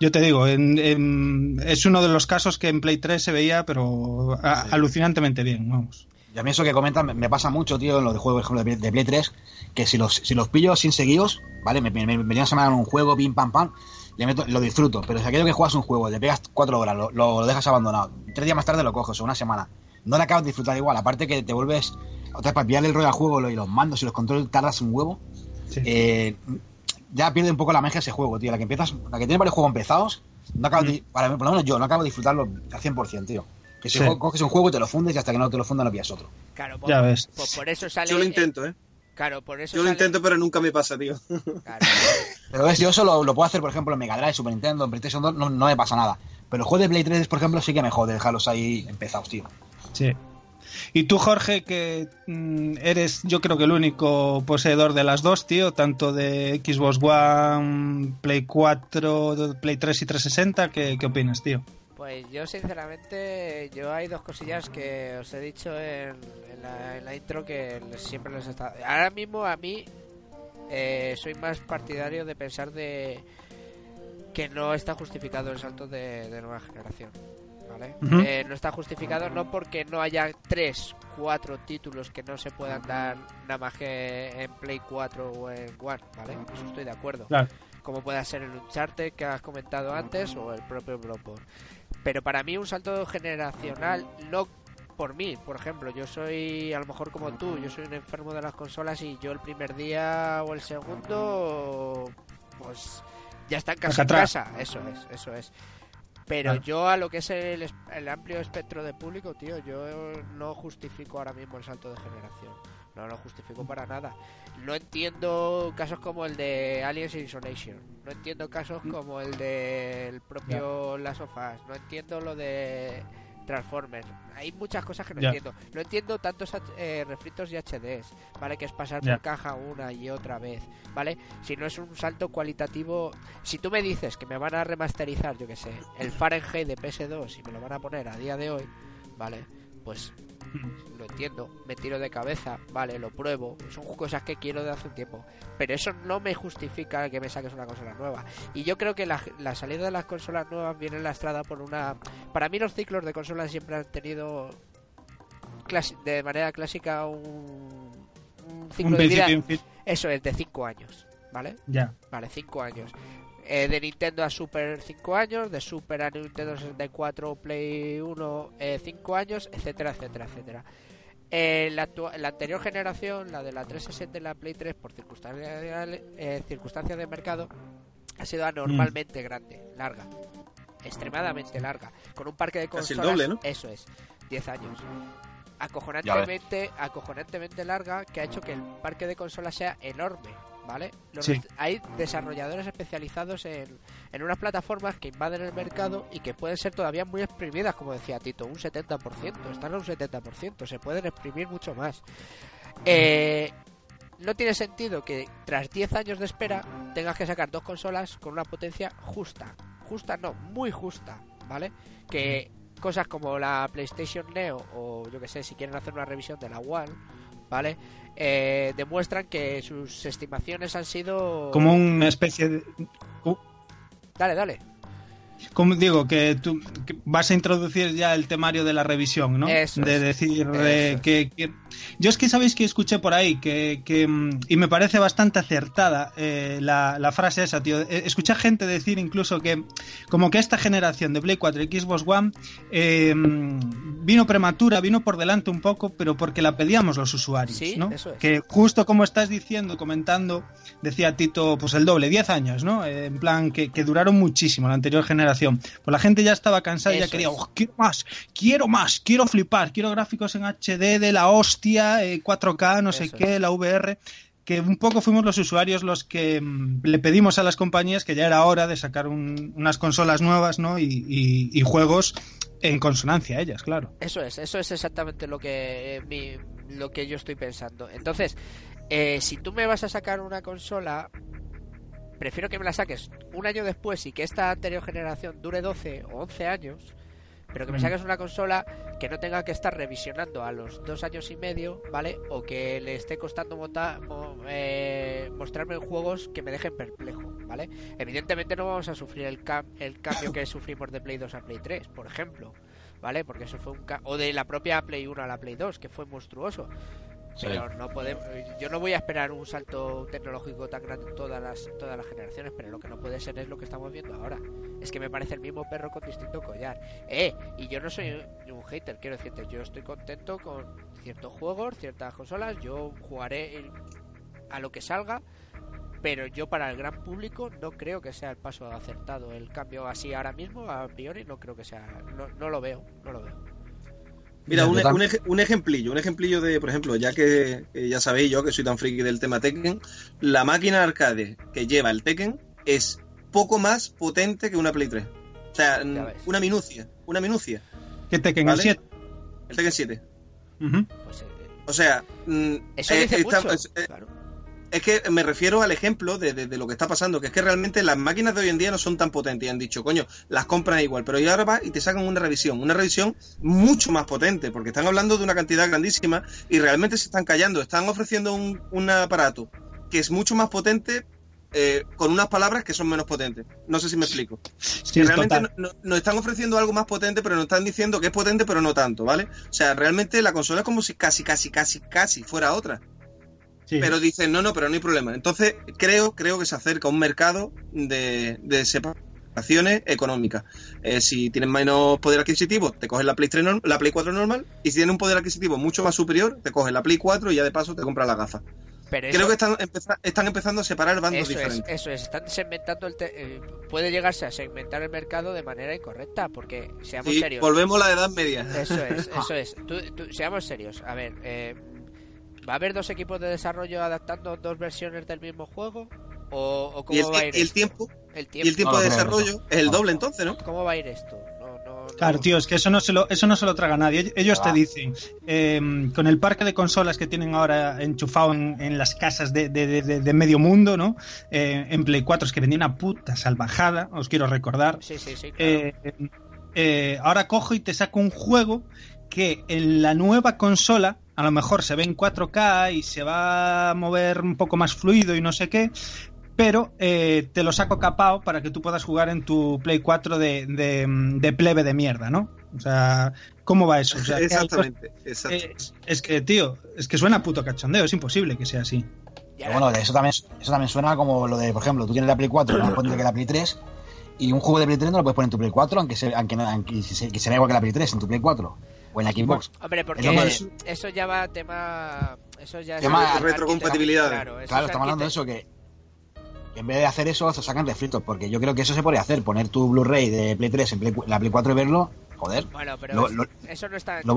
yo te digo, en- en- es uno de los casos que en Play 3 se veía, pero a- Sí. alucinantemente bien, vamos. Y a mí eso que comentan me, me pasa mucho, tío, en los de juegos, por ejemplo, de Play- de Play 3, que si los, si los pillo sin seguidos, ¿vale? Me, me, me venía a un juego, pim, pam, pam, le meto, lo disfruto. Pero si aquello que juegas un juego, le pegas cuatro horas, lo, lo dejas abandonado, tres días más tarde lo coges, o una semana, no le acabas de disfrutar igual. Aparte que te vuelves, otra vez para pillarle el rollo al juego y los mandos y los controles tardas un huevo, Sí. eh, ya pierde un poco la magia ese juego, tío. La que empiezas, la que tiene varios juegos empezados, no acabas de- para mí, por lo menos yo, no acabo de disfrutarlo al 100%, tío. Que si Sí. co- coges un juego y te lo fundes y hasta que no te lo funda no pillas otro. Claro, por, Ya ves. por- por eso sale. Yo lo intento, ¿eh? Claro, por eso Yo lo sale- intento, pero nunca me pasa, tío. claro. Pero ves, yo eso lo, lo puedo hacer, por ejemplo, en Mega Drive, Super Nintendo, en PlayStation 2, no, no me pasa nada. Pero el juego de Play 3, por ejemplo, sí que me jode dejarlos ahí empezados, tío. Sí. Y tú, Jorge, que mm, eres, yo creo que el único poseedor de las dos, tío, tanto de Xbox One, Play 4, Play 3 y 360, ¿qué, qué opinas, tío? Pues yo sinceramente, yo hay dos cosillas que os he dicho en, la, intro que siempre les está... Ahora mismo a mí eh, soy más partidario de pensar de que no está justificado el salto de nueva generación. ¿Vale? Eh, no está justificado no porque no haya tres, cuatro títulos que no se puedan dar nada más que en Play 4 o en One, ¿vale? Eso estoy de acuerdo Claro. como pueda ser el Uncharted que has comentado antes o el propio Bloodborne. Pero para mí un salto generacional, no por mí, por ejemplo, yo soy a lo mejor como tú, yo soy un enfermo de las consolas y yo el primer día o el segundo, pues ya está en casa, en casa, eso es, eso es. Pero yo a lo que es el, el amplio espectro de público, tío, yo no justifico ahora mismo el salto de generación. No lo justifico para nada. No entiendo casos como el de Aliens Isolation. No entiendo casos como el del propio Last of Us. No entiendo lo de Transformers. Hay muchas cosas que no entiendo. No entiendo tantos eh, refritos y HDs, ¿vale? Que es pasar Ya. por caja una y otra vez, ¿vale? Si no es un salto cualitativo... Si tú me dices que me van a remasterizar, yo que sé, el Fahrenheit de PS2 y me lo van a poner a día de hoy, ¿vale? Pues lo entiendo, me tiro de cabeza, vale, lo pruebo, son cosas que quiero de hace un tiempo, pero eso no me justifica que me saques una consola nueva. Y yo creo que la, la salida de las consolas nuevas viene lastrada por una... Para mí los ciclos de consolas siempre han tenido de manera clásica un, un ciclo Un de vida... Eso es, de 5 años, ¿vale? Ya. Vale, 5 años. Eh, de Nintendo a Super 5 años, de Super a Nintendo 64, Play 1 5 años, etcétera, etcétera, etcétera. Eh, la, la anterior generación, la de la 360 y la Play 3, por circunstancias, eh, circunstancias de mercado, ha sido anormalmente grande, larga. extremadamente larga, con un parque de consolas. el doble, ¿no? Eso es, 10 años. Acojonantemente, acojonantemente larga que ha hecho que el parque de consolas sea enorme, ¿vale? Los Sí. rest- Hay desarrolladores especializados en, en unas plataformas que invaden el mercado y que pueden ser todavía muy exprimidas, como decía Tito, un 70%, están a un 70%, se pueden exprimir mucho más. Eh, no tiene sentido que tras 10 años de espera tengas que sacar dos consolas con una potencia justa. Justa no, muy justa, ¿vale? Que cosas como la PlayStation Neo o yo que sé, si quieren hacer una revisión de la One, ¿vale? Eh, demuestran que sus estimaciones han sido... Como una especie de. Dale, dale. Como digo, que tú que vas a introducir ya el temario de la revisión, ¿no? Eso de decir eh, que, que- Yo es que sabéis que escuché por ahí que, que, y me parece bastante acertada eh, la, la frase esa, tío. Eh, Escuché gente decir incluso que como que esta generación de Play 4 y Xbox One eh, mm, vino prematura, vino por delante un poco, pero porque la pedíamos los usuarios, Sí, ¿no? eso es. Que justo como estás diciendo, comentando, decía Tito, pues el doble, 10 años, ¿no? En plan, que, que duraron muchísimo la anterior generación. Pues la gente ya estaba cansada y ya quería. "Oh, quiero más, quiero más, quiero flipar, quiero gráficos en HD de la hostia, eh, 4K, no sé qué, la VR. Que un poco fuimos los usuarios los que mm, le pedimos a las compañías que ya era hora de sacar un- unas consolas nuevas, ¿no? Y, y- y juegos en consonancia a ellas, claro. Eso es, eso es exactamente lo que eh, mi- lo que yo estoy pensando. Entonces, eh, si tú me vas a sacar una consola, prefiero que me la saques un año después y que esta anterior generación dure 12 o 11 años, pero que me Mm. saques una consola que no tenga que estar revisionando a los dos años y medio, ¿vale? O que le esté costando monta- mo- eh, mostrarme juegos que me dejen perplejo, ¿vale? Evidentemente no vamos a sufrir el, cam- el cambio que sufrimos de Play 2 a Play 3, por ejemplo, ¿vale? Porque eso fue un... ca- o de la propia Play 1 a la Play 2, que fue monstruoso. Pero no podemos, yo no voy a esperar un salto tecnológico tan grande en todas las, todas las generaciones, pero lo que no puede ser es lo que estamos viendo ahora. Es que me parece el mismo perro con distinto collar. Eh, y yo no soy un hater, quiero decirte, yo estoy contento con ciertos juegos, ciertas consolas, yo jugaré a lo que salga, pero yo para el gran público no creo que sea el paso acertado. El cambio así ahora mismo, a priori, no creo que sea, no, no lo veo, no lo veo. Mira, un, un ej- un ejemplillo, un ejemplillo de, por ejemplo, ya que, ya sabéis yo que soy tan friki del tema Tekken, la máquina arcade que lleva el Tekken es poco más potente que una Play 3. O sea, una minucia, una minucia. Que te ¿Vale? el 7. El Tekken 7. Ujú. Pues, eh, O sea, mm, eso eh, dice está- mucho. es, eh, claro. Es que me refiero al ejemplo de, de- de lo que está pasando, que es que realmente las máquinas de hoy en día no son tan potentes y han dicho, coño, las compran igual, pero ya ahora va y te sacan una revisión, una revisión mucho más potente, porque están hablando de una cantidad grandísima y realmente se están callando, están ofreciendo un, un aparato que es mucho más potente eh, con unas palabras que son menos potentes. No sé si me explico. Sí, Que es realmente total. no- no- nos están ofreciendo algo más potente, pero nos están diciendo que es potente, pero no tanto, ¿vale? O sea, realmente la consola es como si casi, casi, casi, casi fuera otra. Sí. Pero dicen, no, no, pero no hay problema. Entonces, creo, creo que se acerca un mercado de, de separaciones económicas. Eh, si tienes menos poder adquisitivo, te coges la Play, 3 norm- la Play 4 normal. Y si tienes un poder adquisitivo mucho más superior, te coges la Play 4 y ya de paso te compras la gafa. Pero Creo eso- que están, empeza- están empezando a separar bandos Eso es, diferentes. eso es, están segmentando el te- eh, puede llegarse a segmentar el mercado de manera incorrecta, porque seamos Sí, serios. volvemos a la edad media. Eso es, eso es. Tú- tú- seamos serios. A ver, eh, ¿va a haber dos equipos de desarrollo adaptando dos versiones del mismo juego? ¿O, o cómo Y el, va a ir y el esto? tiempo, El y tiempo. el tiempo No lo de desarrollo es el No. doble entonces, ¿no? ¿Cómo va a ir esto? No, no, no. Claro, tío, es que eso no se lo, eso no se lo traga nadie. Ellos te Ah. dicen, eh, con el parque de consolas que tienen ahora enchufado en, en las casas de, de- de- de- de medio mundo, ¿no? Eh, en Play 4 es que vendía una puta salvajada, os quiero recordar. Sí, sí, sí. claro. Eh, eh, ahora cojo y te saco un juego que en la nueva consola a lo mejor se ve en 4K y se va a mover un poco más fluido y no sé qué, pero eh, te lo saco capao para que tú puedas jugar en tu Play 4 de, de, de plebe de mierda, ¿no? O sea, ¿cómo va eso? O sea, Exactamente, exacto. es, es que, tío, es que suena a puto cachondeo, es imposible que sea así. Pero bueno, eso también, eso también suena como lo de, por ejemplo, tú tienes la Play 4, más potente que la Play 3, y un juego de Play 3 no lo puedes poner en tu Play 4, aunque, se, aunque, no- aunque se- que será igual que la Play 3 en tu Play 4 o en la Xbox. Hombre, porque Entonces- eso ya va a tema. Eso ya es Tema arquitectura, retrocompatibilidades. Claro, es estamos hablando de eso, que, en vez de hacer eso, se sacan refritos, porque yo creo que eso se puede hacer, poner tu Blu-ray de Play 3 en Play la Play 4 y verlo, joder. Bueno, pero Lo- es- lo- eso no está... lo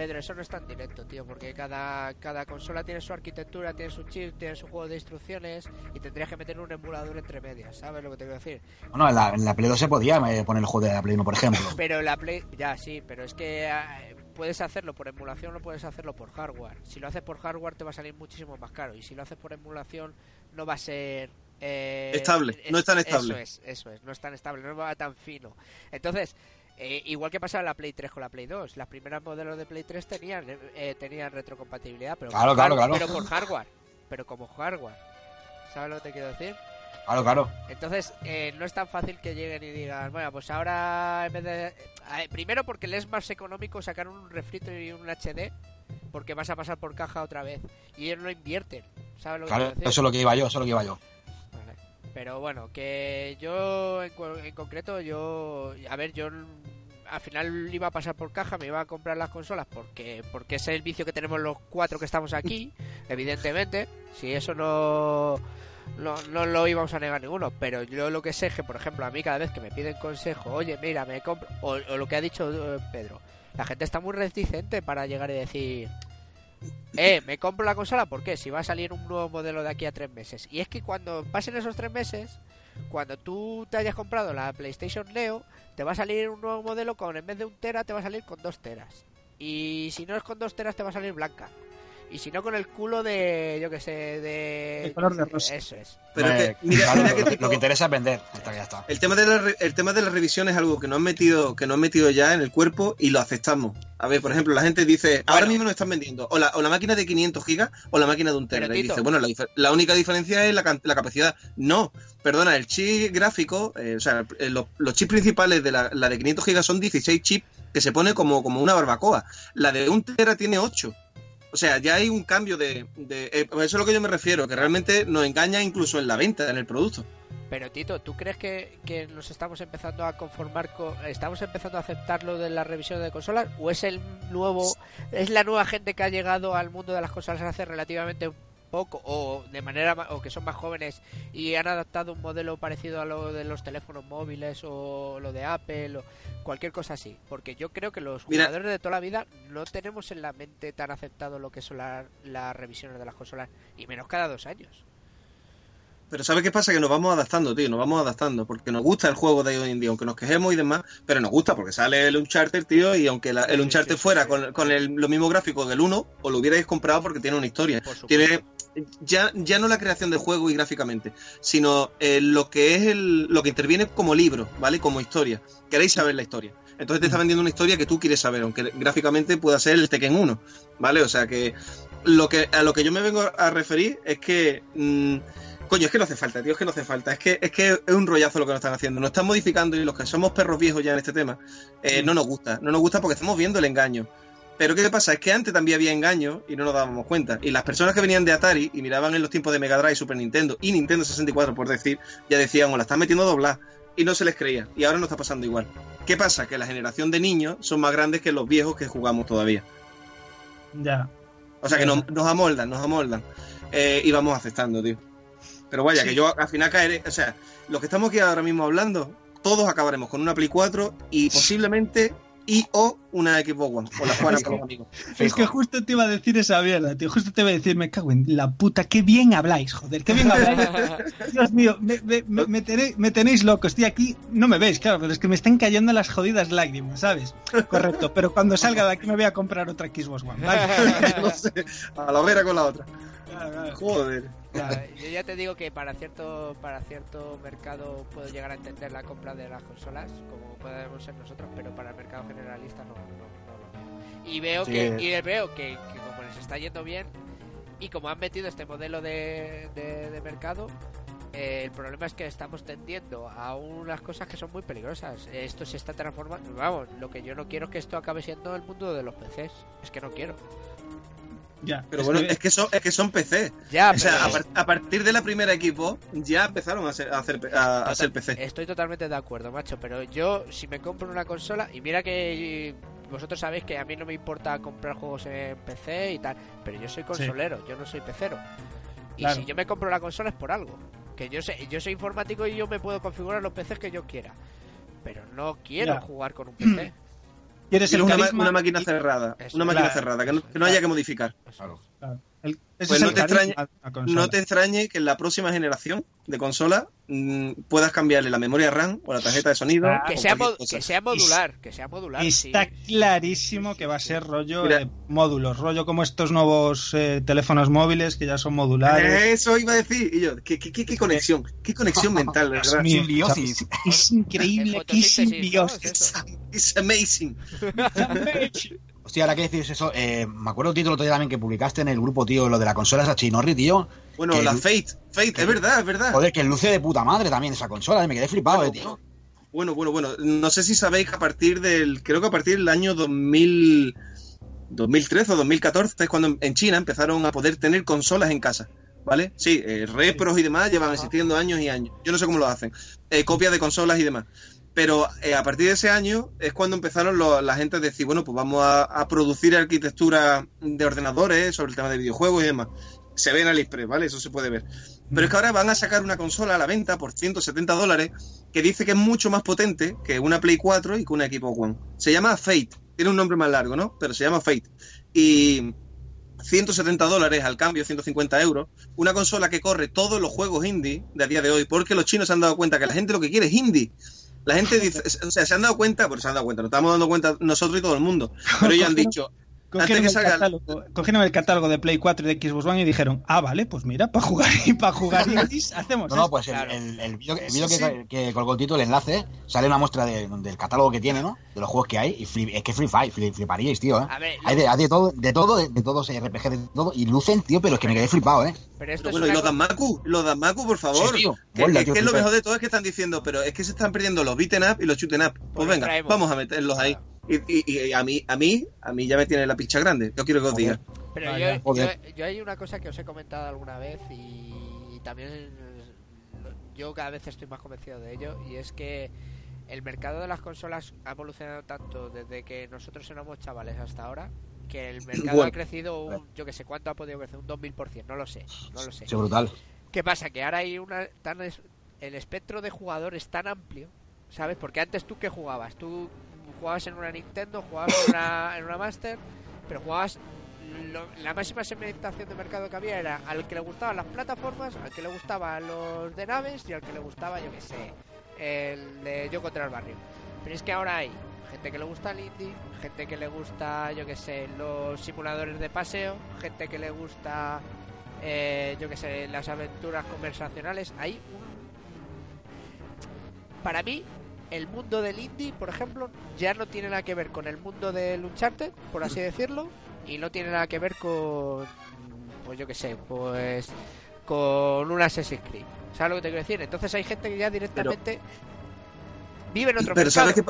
Pedro, eso no es tan directo, tío, porque cada, cada consola tiene su arquitectura, tiene su chip, tiene su juego de instrucciones y tendrías que meter un emulador entre medias, ¿sabes lo que te quiero decir? Bueno, en la, en la Play 2 se podía eh, poner el juego de la Play 1, por ejemplo. Pero la Play, ya sí, pero es que ah, puedes hacerlo por emulación o puedes hacerlo por hardware. Si lo haces por hardware te va a salir muchísimo más caro y si lo haces por emulación no va a ser eh, Estable, no es tan estable. Eso es, eso es, no es tan estable, no va tan fino. Entonces, eh, igual que pasaba la Play 3 con la Play 2, las primeras modelos de Play 3 tenían eh, tenían retrocompatibilidad, pero Claro, claro, claro. pero por hardware, pero como hardware. ¿Sabes lo que te quiero decir? Claro, claro. Entonces, eh, no es tan fácil que lleguen y digan, bueno, pues ahora en vez de... eh, primero porque les es más económico sacar un refrito y un HD, porque vas a pasar por caja otra vez. Y ellos no invierten, ¿sabes lo que Claro, quiero eso decir? es lo que iba yo, eso es lo que iba yo. Pero bueno, que yo en, en concreto, yo... A ver, yo al final iba a pasar por caja, me iba a comprar las consolas porque porque ese es el vicio que tenemos los cuatro que estamos aquí, evidentemente. Si eso no, no, no lo íbamos a negar ninguno, pero yo lo que sé es que, por ejemplo, a mí cada vez que me piden consejo, oye, mira, me compro, o, o lo que ha dicho eh, Pedro, la gente está muy reticente para llegar y decir, eh, me compro la consola, ¿por qué? Si va a salir un nuevo modelo de aquí a tres meses. Y es que cuando pasen esos tres meses, cuando tú te hayas comprado la PlayStation Neo, te va a salir un nuevo modelo con, en vez de un tera, te va a salir con dos teras. Y si no es con dos teras, te va a salir blanca. Y si no, con el culo de, yo que sé, de... De color de rosa. Eso es. Pero Eh, que, mira, claro, mira lo, que interesa es vender. Está, ya está. el tema de la el tema de la revisión es algo que no han metido que no han metido ya en el cuerpo y lo aceptamos. A ver, por ejemplo, la gente dice, ahora mismo nos están vendiendo o la, o la máquina de 500 gigas o la máquina de un tera. Y dice, bueno, la, la única diferencia es la, la capacidad. No, perdona, el chip gráfico, eh, o sea, eh, los, los chips principales de la, la de 500 gigas son 16 chips que se pone como, como una barbacoa. La de un tera tiene 8. O sea, ya hay un cambio de... eh, eso es lo que yo me refiero, que realmente nos engaña incluso en la venta, en el producto. Pero Tito, ¿tú crees que, que nos estamos empezando a conformar con... ¿Estamos empezando a aceptar lo de la revisión de consolas? ¿O es el nuevo... es la nueva gente que ha llegado al mundo de las consolas hace relativamente poco o de manera ma- o que son más jóvenes y han adaptado un modelo parecido a lo de los teléfonos móviles o lo de Apple o cualquier cosa así porque yo creo que los Mira. jugadores de toda la vida no tenemos en la mente tan aceptado lo que son la- las revisiones de las consolas y menos cada dos años Pero ¿sabes qué pasa? Que nos vamos adaptando, tío, nos vamos adaptando, porque nos gusta el juego de hoy en día, aunque nos quejemos y demás, pero nos gusta porque sale el Uncharted, tío, y aunque la- el Uncharted fuera con, con el, lo mismo gráfico del 1, os lo hubierais comprado porque tiene una historia. Tiene ya, ya no la creación del juego y gráficamente, sino eh, lo que es el, lo que interviene como libro, ¿vale? Como historia. Queréis saber la historia. Entonces te está vendiendo una historia que tú quieres saber, aunque gráficamente pueda ser el Tekken 1, ¿vale? O sea que lo que a lo que yo me vengo a referir es que mm, coño, es que no hace falta, tío, es que no hace falta. Es que es que es un rollazo lo que nos están haciendo. Nos están modificando y los que somos perros viejos ya en este tema, eh, no nos gusta. No nos gusta porque estamos viendo el engaño. Pero ¿qué pasa? Es que antes también había engaño y no nos dábamos cuenta. Y las personas que venían de Atari y miraban en los tiempos de Mega Drive, Super Nintendo y Nintendo 64, por decir, ya decían, o la están metiendo doblar. Y no se les creía. Y ahora no está pasando igual. ¿Qué pasa? Que la generación de niños son más grandes que los viejos que jugamos todavía. Ya. O sea que nos, nos amoldan, nos amoldan. Eh, y vamos aceptando, tío. Pero vaya, Sí. que yo al final caeré. O sea, los que estamos aquí ahora mismo hablando, todos acabaremos con una Play 4 y posiblemente y o una Xbox One. O la juegan con los amigos. Es que justo te iba a decir esa mierda, tío. Justo te iba a decir, me cago en la puta, qué bien habláis, joder, qué bien habláis. Dios mío, me, me- me- me tenéis, me tenéis loco. Estoy aquí, no me veis, claro, pero es que me están cayendo las jodidas lágrimas, ¿sabes? Correcto, pero cuando salga de aquí me voy a comprar otra Xbox One, ¿vale? no sé, a la hoguera con la otra. Claro, claro. Yo ya te digo que para cierto para cierto mercado puedo llegar a entender la compra de las consolas como podemos ser nosotros pero para el mercado generalista no, no, no lo veo y veo Sí. que y veo que, que como les está yendo bien y como han metido este modelo de, de- de mercado eh, el problema es que estamos tendiendo a unas cosas que son muy peligrosas esto se está transformando vamos lo que yo no quiero es que esto acabe siendo el mundo de los PCs es que no quiero Ya, Pero es bueno, que- es que son, es que son PC. ya O sea, pero- a, par- a partir de la primera equipo ya empezaron a ser, a hacer, a, a ser PC. Estoy totalmente de acuerdo, macho, pero yo si me compro una consola, y mira que vosotros sabéis que a mí no me importa comprar juegos en PC y tal, pero yo soy consolero, yo no soy pecero. Y Claro. si yo me compro la consola es por algo. Que yo sé, yo soy informático y yo me puedo configurar los PCs que yo quiera. Pero no quiero Ya. jugar con un PC. Quieres el una, una máquina y- cerrada. Eso, una máquina claro. cerrada, que no, que no haya que modificar. Claro. El- ese Pues es no el te extrañe-. No te que en la próxima generación de consola mm, puedas cambiarle la memoria RAM o la tarjeta de sonido. Que sea, que modular, que sea modular. sí. Está clarísimo que va a ser rollo Mira. eh, módulos, rollo como estos nuevos eh, teléfonos móviles que ya son modulares. Eso iba a decir. Y yo, ¿qué, qué, qué- qué conexión? ¿Qué conexión mental, verdad? Simbiosis. Es increíble, qué simbiosis. Es eso. It's amazing. Hostia, ahora que decís eso, eh, me acuerdo el título día también que publicaste en el grupo, tío, lo de la consola esa Chinorri, tío. Bueno, Que- la Fate. Fate, es verdad, es verdad. Joder, que luce de puta madre también esa consola, eh, me quedé flipado, eh, tío. Bueno, bueno, bueno. No sé si sabéis que a partir del. Creo que a partir del año 2000, 2013 o 2014 es cuando en China empezaron a poder tener consolas en casa. ¿Vale? Sí, eh, repros y demás llevan existiendo años y años. Yo no sé cómo lo hacen. Eh, copias de consolas y demás. Pero eh, a partir de ese año es cuando empezaron la gente a decir, bueno, pues vamos a, producir arquitectura de ordenadores sobre el tema de videojuegos y demás. Se ve en AliExpress, ¿vale? Eso se puede ver. Pero es que ahora van a sacar una consola a la venta por 170 dólares que dice que es mucho más potente que una Play 4 y que un equipo One. Se llama Fate. Tiene un nombre más largo, ¿no? Pero se llama Fate. Y 170 dólares al cambio, 150 euros. Una consola que corre todos los juegos indie de a día de hoy, porque los chinos se han dado cuenta que la gente lo que quiere es indie. La gente dice, o sea, se han dado cuenta, pero se han dado cuenta, nos estamos dando cuenta nosotros y todo el mundo. Pero ellos han dicho, Cogieron el, catálogo, cogieron el catálogo de Play 4 y de Xbox One y dijeron, ah, vale, pues mira, para jugar y para jugar indies hacemos No, no, pues el, Claro. el, el vídeo, el Sí, vídeo sí. que, que colgó el título, el enlace, sale una muestra de- del catálogo que tiene, ¿no? De los juegos que hay. Y flip- es que flipáis, flip- fliparíais, tío, ¿eh? A ver, Hay de, hay de todo, de todo, de, RPG, de todo. Y lucen, tío, pero es que me quedé flipado, ¿eh? pero esto Pero es bueno, y los Danmaku, los Danmaku, por favor. Sí, tío. Que, Hola, que- tío, que es lo mejor de todo es que están diciendo, pero es que se están perdiendo los beaten up y los shooting up. Pues Pues venga, traemos. vamos a meterlos ahí. Y, y- y a mí, a mí, a mí ya me tiene la picha grande. Yo quiero que os diga. Pero Vaya, yo, yo, yo hay una cosa que os he comentado alguna vez y, y también eh, yo cada vez estoy más convencido de ello y es que el mercado de las consolas ha evolucionado tanto desde que nosotros éramos chavales hasta ahora que el mercado Bueno. ha crecido un, yo que sé cuánto ha podido crecer, un 2000%, no lo sé, no lo sé. Sí, brutal. ¿Qué pasa? Que ahora hay una tan es- el espectro de jugadores tan amplio, ¿sabes? Porque antes tú qué jugabas? Tú jugabas en una Nintendo, jugabas en una, en una Master, pero jugabas la máxima segmentación de mercado que había era al que le gustaban las plataformas, al que le gustaban los de naves y al que le gustaba, yo qué sé, el de Yo contra el barrio. Pero es que ahora hay gente que le gusta el indie, gente que le gusta, yo qué sé, los simuladores de paseo, gente que le gusta eh, yo que sé, las aventuras conversacionales, hay un... Para mí, el mundo del indie, por ejemplo, ya no tiene nada que ver con el mundo del Uncharted, por así decirlo, y no tiene nada que ver con, pues yo que sé, pues con un Assassin's Creed. ¿Sabes lo que te quiero decir? Entonces hay gente que ya directamente vive en otro Pero mercado. ¿sabes, qué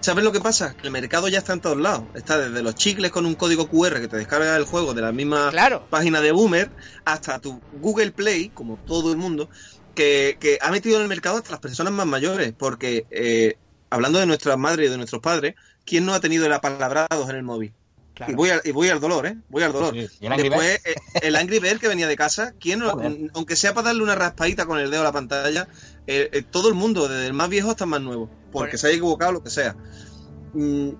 ¿sabes lo que pasa? Que el mercado ya está en todos lados. Está desde los chicles con un código QR que te descarga el juego de la misma Claro, página de Boomer hasta tu Google Play, como todo el mundo, que, que ha metido en el mercado hasta las personas más mayores. Porque, eh, hablando de nuestras madres y de nuestros padres, ¿quién no ha tenido el apalabrados en el móvil? claro. Y, voy al, y voy al dolor, ¿eh? Voy al dolor. Sí. Y el Angry. Después, eh, el Angry Bird que venía de casa, ¿quién Joder. aunque sea para darle una raspadita con el dedo a la pantalla, eh, eh, todo el mundo, desde el más viejo hasta el más nuevo, porque Por- se haya equivocado lo que sea. Mm,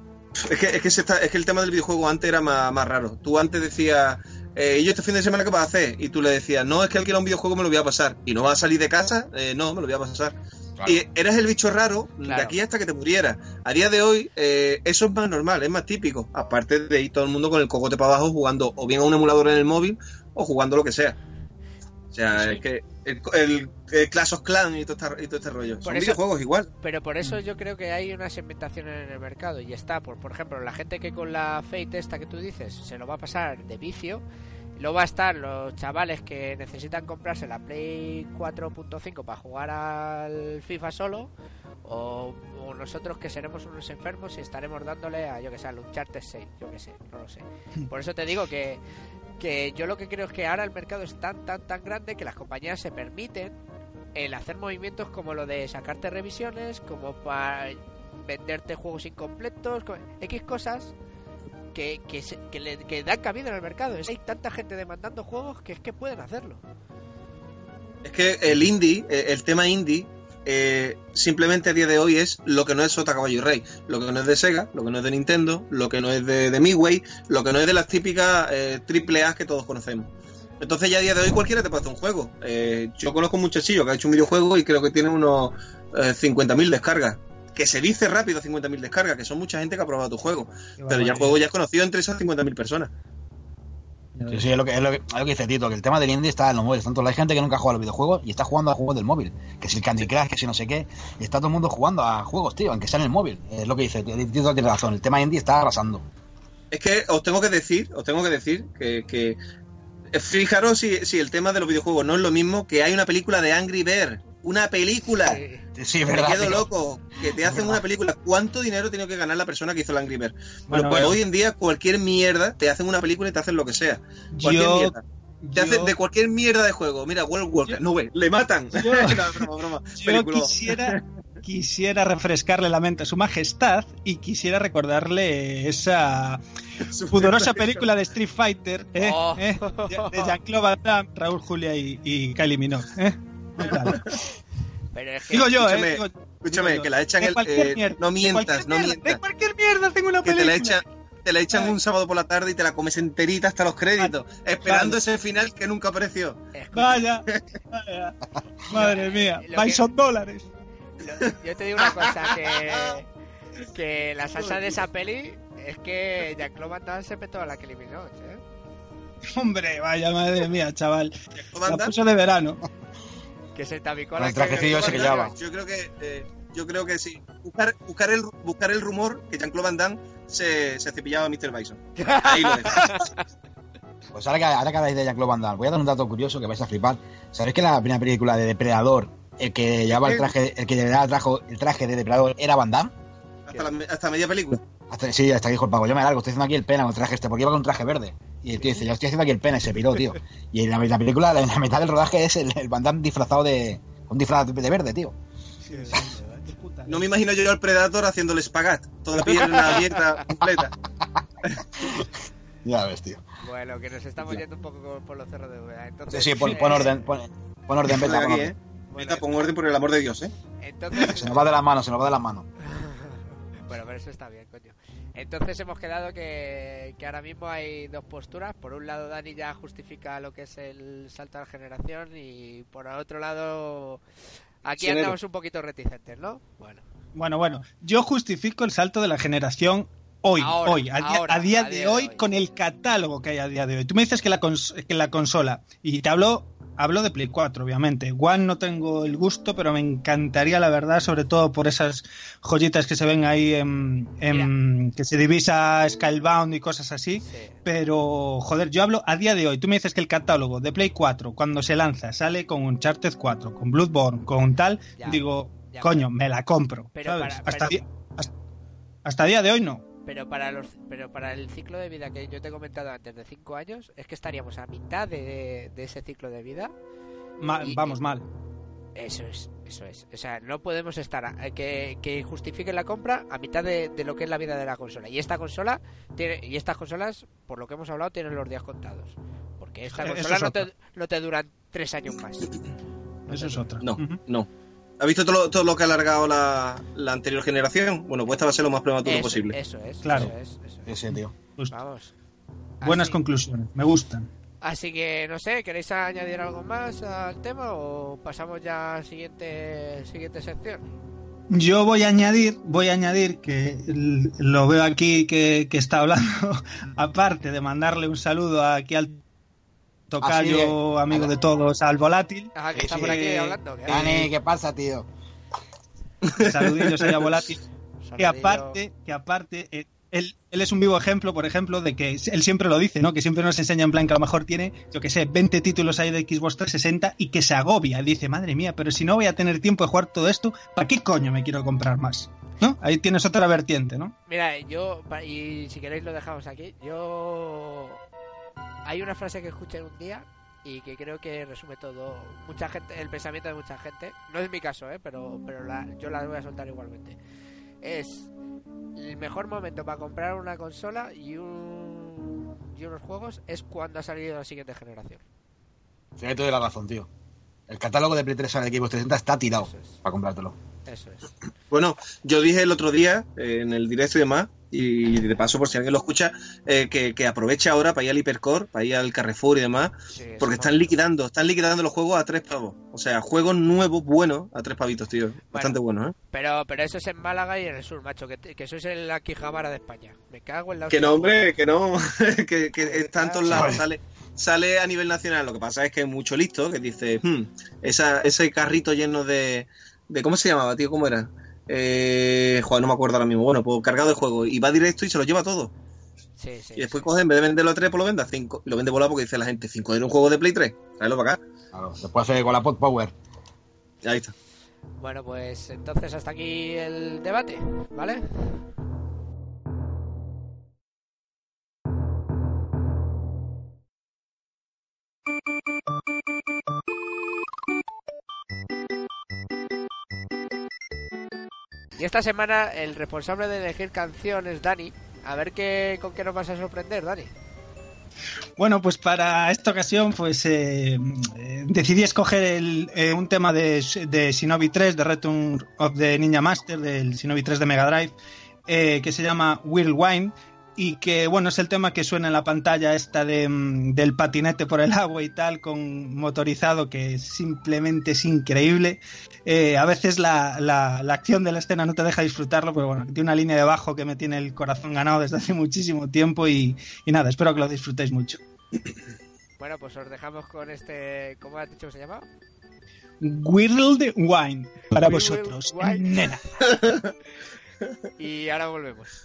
es, que, es, que se está- es que el tema del videojuego antes era más, más raro. Tú antes decías, eh, ¿y yo este fin de semana qué vas a hacer? Y tú le decías, no, es que alquilar un videojuego me lo voy a pasar. ¿Y no vas a salir de casa? "Eh, no, me lo voy a pasar. Claro. Y eras el bicho raro Claro. de aquí hasta que te murieras. A día de hoy, eh, eso es más normal, es más típico. Aparte de ir todo el mundo con el cogote para abajo jugando o bien a un emulador en el móvil o jugando lo que sea. O sea, es que el, el, el Clash of Clans y todo, esta- y todo este rollo. Son eso- videojuegos igual. Pero por eso yo creo que hay una segmentación en el mercado y está, por, por ejemplo, la gente que con la Fate esta que tú dices se lo va a pasar de vicio, luego va a estar los chavales que necesitan comprarse la Play 4.5 para jugar al FIFA solo, o, o nosotros que seremos unos enfermos y estaremos dándole a, yo que sé, al Uncharted 6, yo que sé, no lo sé. Por eso te digo que, que yo lo que creo es que ahora el mercado es tan, tan, tan grande que las compañías se permiten el hacer movimientos como lo de sacarte revisiones, como para venderte juegos incompletos, co- X cosas que, que, le, que dan cabida en el mercado. Hay tanta gente demandando juegos que es que pueden hacerlo. Es que el indie, el tema indie, eh, simplemente a día de hoy es lo que no es Sota Caballo y Rey, lo que no es de Sega, lo que no es de Nintendo, lo que no es de, de Midway, lo que no es de las típicas eh, triple A que todos conocemos. Entonces ya a día de hoy cualquiera te puede hacer un juego. Eh, yo conozco un muchachillo que ha hecho un videojuego y creo que tiene unos eh, 50.000 descargas. Que se dice rápido 50.000 descargas, que son mucha gente que ha probado tu juego. Pero ya el juego ya es conocido entre esas 50.000 personas. Sí, sí, es lo que, es lo que, es lo que dice Tito, que el tema del indie está en los móviles. Tanto hay gente que nunca juega a los videojuegos y está jugando a juegos del móvil. Que si el Candy Crush, que si no sé qué. Y está todo el mundo jugando a juegos, tío, aunque sea en el móvil. Es lo que dice, Tito tiene razón. El tema indie está arrasando. Es que os tengo que decir, os tengo que decir que, que eh, fijaros si, si el tema de los videojuegos no es lo mismo que hay una película de Angry Bird, una película. Sí. Sí, es Me verdad. quedo tío. loco, que te hacen una película. ¿Cuánto dinero tiene que ganar la persona que hizo el Angry Bird? Bueno, pues hoy en día cualquier mierda te hacen una película y te hacen lo que sea. Cualquier Yo, mierda. Te yo- hacen de cualquier mierda de juego. Mira, World Warcraft, no ve, le matan. Yo- no, broma, broma. yo Peliculón. quisiera, quisiera refrescarle la mente a su majestad y quisiera recordarle esa pudorosa película de Street Fighter ¿eh? Oh. ¿eh? de, de Jean-Claude Van Damme, Raúl Julia y, y Kylie Minogue. ¿eh? Pero es que. Digo yo, Escúchame, ¿eh? Digo- Escúchame, digo yo. que la echan el. eh, mierda, no de mientas, cualquier no mierda, mientas. De cualquier mierda tengo una Que te película. la echan. Te la echan un sábado por la tarde y te la comes enterita hasta los créditos, esperando Vale. ese final que nunca apareció. Vaya, vaya. Madre mía, Lo que- vais son dólares. lo- yo te digo una cosa: que. Que la salsa de esa peli es que Jean-Claude Van Damme se petó a la que eliminó, ¿eh? Hombre, vaya madre mía, chaval. ¿Cómo La puso de verano. Que se tabicó la el trajecillo ese que llevaba. Yo creo que eh, yo creo que sí. Buscar, buscar el buscar el rumor que Jean-Claude Van Damme se, se cepillaba a Mr. Bison. Ahí lo dejo. Pues ahora que, ahora que habláis de Jean-Claude Van Damme, voy a dar un dato curioso que vais a flipar. ¿Sabéis que la primera película de Depredador, el que llevaba el traje, el que llevaba el traje, el traje de Depredador era Van Damme? Hasta, la, hasta media película. Hasta, sí, hasta dijo el pago, yo me largo, estoy haciendo aquí el pena con el traje este, porque iba con un traje verde. Y el tío dice, yo estoy haciendo aquí el pena y se piró, tío. Y en la, la película, en la mitad del rodaje es el, el Van Damme disfrazado de. un disfraz de verde, tío. No me imagino yo al Predator haciendo el espagat. Toda la pierna abierta, completa. Ya ves, tío. Bueno, que nos estamos yendo un poco por los cerros de. Sí, Entonces, sí, pon, pon eh, orden, pon, pon orden, Beta, pon Aquí, orden. ¿eh? bueno, Vete, pon orden por el amor de Dios, ¿eh? entonces, Se nos va de las manos, se nos va de las manos. Bueno, pero eso está bien, coño. Entonces hemos quedado que, que ahora mismo hay dos posturas. Por un lado, Dani ya justifica lo que es el salto a la generación y por otro lado, aquí andamos un poquito reticentes, ¿no? Bueno, Bueno, bueno, yo justifico el salto de la generación hoy, Ahora, hoy, a día, a día a de día de hoy, hoy. con el catálogo que hay a día de hoy. Tú me dices que la, cons- que la consola, y te hablo, hablo de Play 4, obviamente. One no tengo el gusto, pero me encantaría, la verdad, sobre todo por esas joyitas que se ven ahí en, en- que se divisa Skybound y cosas así. sí. Pero, joder, yo hablo a día de hoy. Tú me dices que el catálogo de Play 4, cuando se lanza, sale con Uncharted 4, con Bloodborne, con tal, Ya, digo, ya. coño, me la compro. Pero ¿sabes? para- hasta, pero- hasta, hasta día de hoy no. Pero para los, pero para el ciclo de vida que yo te he comentado antes de 5 años, es que estaríamos a mitad de, de ese ciclo de vida. Y- vamos mal. Eso es, eso es. O sea, no podemos estar a- que, que justifiquen la compra a mitad de, de lo que es la vida de la consola. Y esta consola tiene, y estas consolas, por lo que hemos hablado, tienen los días contados. Porque esta consola es no, te, no te duran tres años más. Eso es otra. No, no. ¿Has visto todo lo, todo lo que ha alargado la, la anterior generación? Bueno, pues esta va a ser lo más prematuro Eso, posible. eso es, Claro. eso es, eso es. Sí, tío. Justo. Vamos. Buenas Así- conclusiones, me gustan. Así que no sé, ¿queréis añadir algo más al tema o pasamos ya a la siguiente, siguiente sección? Yo voy a añadir, voy a añadir que lo veo aquí que, que está hablando, aparte de mandarle un saludo aquí al tocayo, amigo de todos, al volátil. Ah, que Sí, está por aquí Eh, hablando. ¿qué? Dani, ¿qué pasa, tío? Saludillos ahí a volátil. que aparte, que aparte, eh, él, él es un vivo ejemplo, por ejemplo, de que él siempre lo dice, ¿no? Que siempre nos enseña en plan que a lo mejor tiene, yo que sé, 20 títulos ahí de Xbox 360 y que se agobia. Y dice, madre mía, pero si no voy a tener tiempo de jugar todo esto, ¿para qué coño me quiero comprar más? ¿No? Ahí tienes otra vertiente, ¿no? Mira, yo, y si queréis lo dejamos aquí, yo... Hay una frase que escuché un día y que creo que resume todo, mucha gente, el pensamiento de mucha gente, no es mi caso, ¿eh? pero, pero la- yo la voy a soltar igualmente. Es el mejor momento para comprar una consola y, un, y unos juegos es cuando ha salido la siguiente generación. Sí, te doy la razón, tío. El catálogo de Play 3 en el Xbox 360 está tirado es. para comprártelo. Eso es. Bueno, yo dije el otro día eh, en el directo y demás, y de paso por si alguien lo escucha, eh, que, que aproveche ahora para ir al Hipercore, para ir al Carrefour y demás, Sí, porque están no- liquidando, están liquidando los juegos a tres pavos. O sea, juegos nuevos, buenos, a tres pavitos, tío. Bastante buenos, ¿eh? Pero, pero eso es en Málaga y en el sur, macho, que, que sois en la Quijamara de España. Me cago en la Que no, hombre, que no, que, que está en todos lados, sale, sale a nivel nacional. Lo que pasa es que hay mucho listo que dice, "Hmm, esa, ese carrito lleno de, de. ¿Cómo se llamaba, tío? ¿Cómo era? Eh, joder, no me acuerdo ahora mismo. Bueno, pues cargado de juego. Y va directo y se lo lleva todo. Sí, sí. Y después sí. coge, en vez de venderlo a 3, pues lo vende a 5. Y lo vende volado porque dice la gente, 5 en un juego de Play 3. Tráelo para acá. Claro, después hace con la Pod Power. Ahí está. Bueno, pues entonces hasta aquí el debate, ¿vale? Y esta semana el responsable de elegir canciones, Dani. A ver qué, con qué nos vas a sorprender, Dani. Bueno, pues para esta ocasión, pues eh, eh, decidí escoger el, eh, un tema de, de Shinobi 3, de Return of the Ninja Master, del Shinobi 3 de Mega Drive, eh, que se llama Will Wine y que, bueno, es el tema que suena en la pantalla esta de, mm, del patinete por el agua y tal, con motorizado, que simplemente es increíble. Eh, a veces la, la, la acción de la escena no te deja disfrutarlo, pero bueno, tiene una línea de bajo que me tiene el corazón ganado desde hace muchísimo tiempo y, y nada, espero que lo disfrutéis mucho. Bueno, pues os dejamos con este. ¿Cómo has dicho que se llama? Whirled Wine para Whirled vosotros, Wine. nena. Y ahora volvemos.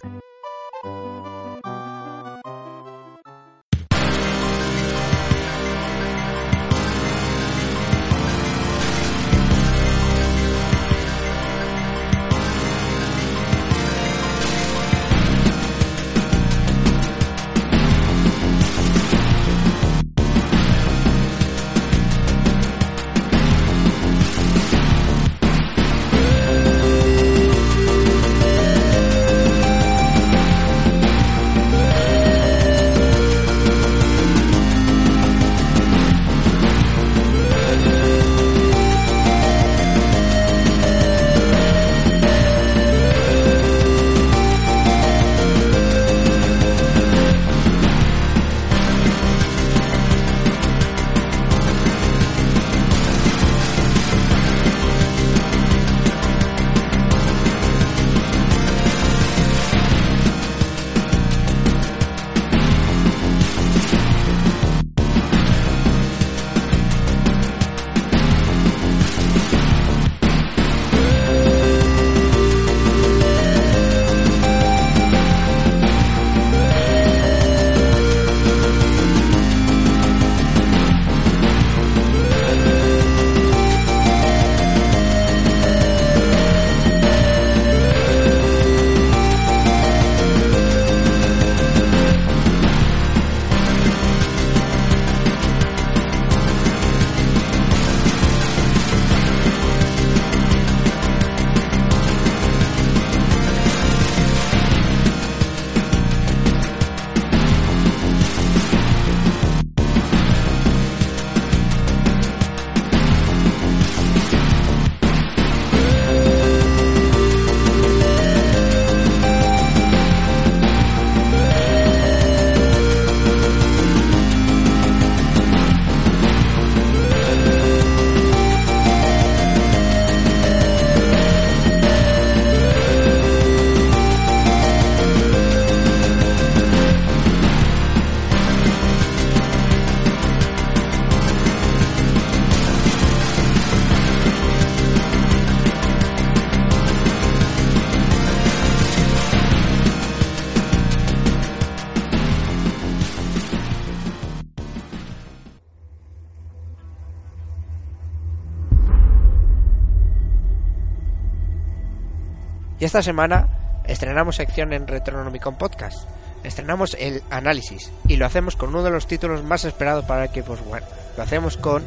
Esta semana estrenamos sección en Retronomicon Podcast. Estrenamos el análisis y lo hacemos con uno de los títulos más esperados para Xbox One. Lo hacemos con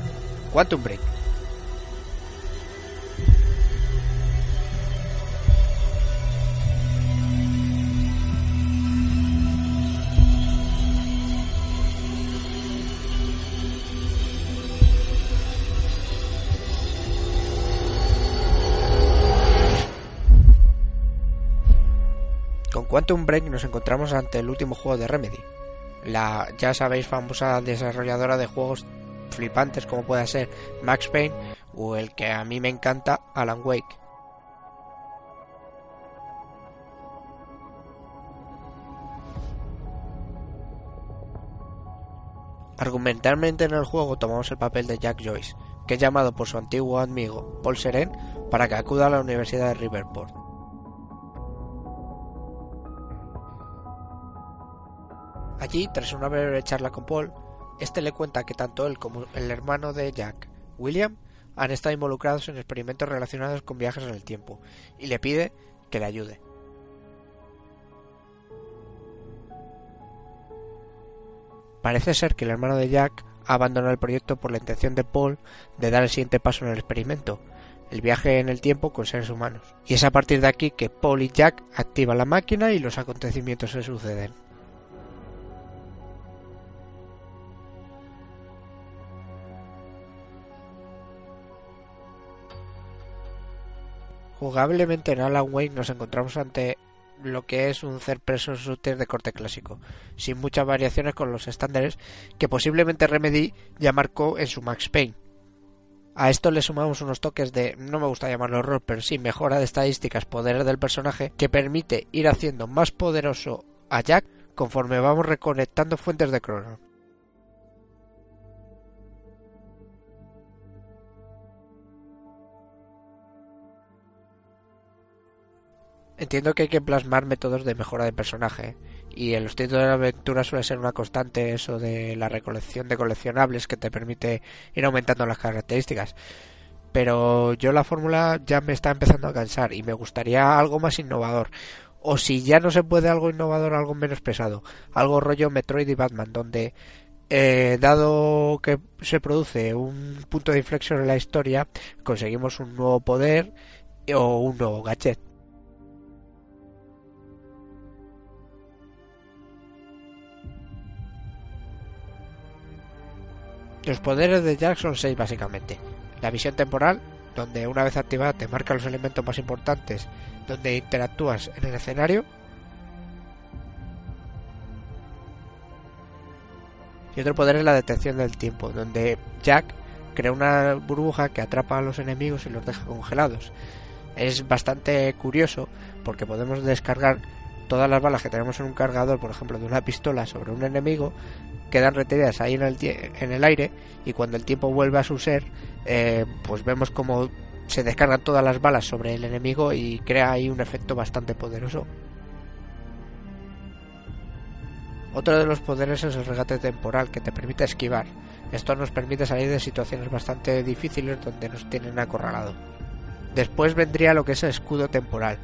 Quantum Break. Quantum Break nos encontramos ante el último juego de Remedy, la ya sabéis famosa desarrolladora de juegos flipantes como puede ser Max Payne o el que a mí me encanta Alan Wake. Argumentalmente en el juego tomamos el papel de Jack Joyce, que es llamado por su antiguo amigo Paul Seren para que acuda a la Universidad de Riverport. Allí, tras una breve charla con Paul, este le cuenta que tanto él como el hermano de Jack, William, han estado involucrados en experimentos relacionados con viajes en el tiempo, y le pide que le ayude. Parece ser que el hermano de Jack ha abandonado el proyecto por la intención de Paul de dar el siguiente paso en el experimento, el viaje en el tiempo con seres humanos. Y es a partir de aquí que Paul y Jack activan la máquina y los acontecimientos se suceden. Jugablemente en Alan Wake nos encontramos ante lo que es un third person shooter de corte clásico, sin muchas variaciones con los estándares que posiblemente Remedy ya marcó en su Max Payne. A esto le sumamos unos toques de, no me gusta llamarlo horror, pero sí mejora de estadísticas, poderes del personaje, que permite ir haciendo más poderoso a Jack conforme vamos reconectando fuentes de crono. Entiendo que hay que plasmar métodos de mejora de personaje y en los títulos de la aventura suele ser una constante eso de la recolección de coleccionables que te permite ir aumentando las características. Pero yo la fórmula ya me está empezando a cansar y me gustaría algo más innovador. O si ya no se puede algo innovador, algo menos pesado. Algo rollo Metroid y Batman, donde eh, dado que se produce un punto de inflexión en la historia, conseguimos un nuevo poder o un nuevo gadget. Los poderes de Jack son seis básicamente. La visión temporal, donde una vez activada te marca los elementos más importantes donde interactúas en el escenario. Y otro poder es la detección del tiempo, donde Jack crea una burbuja que atrapa a los enemigos y los deja congelados. Es bastante curioso porque podemos descargar todas las balas que tenemos en un cargador, por ejemplo, de una pistola sobre un enemigo, quedan retenidas ahí en el, en el aire y cuando el tiempo vuelve a su ser, eh, pues vemos como se descargan todas las balas sobre el enemigo y crea ahí un efecto bastante poderoso. Otro de los poderes es el regate temporal que te permite esquivar. Esto nos permite salir de situaciones bastante difíciles donde nos tienen acorralado. Después vendría lo que es el escudo temporal,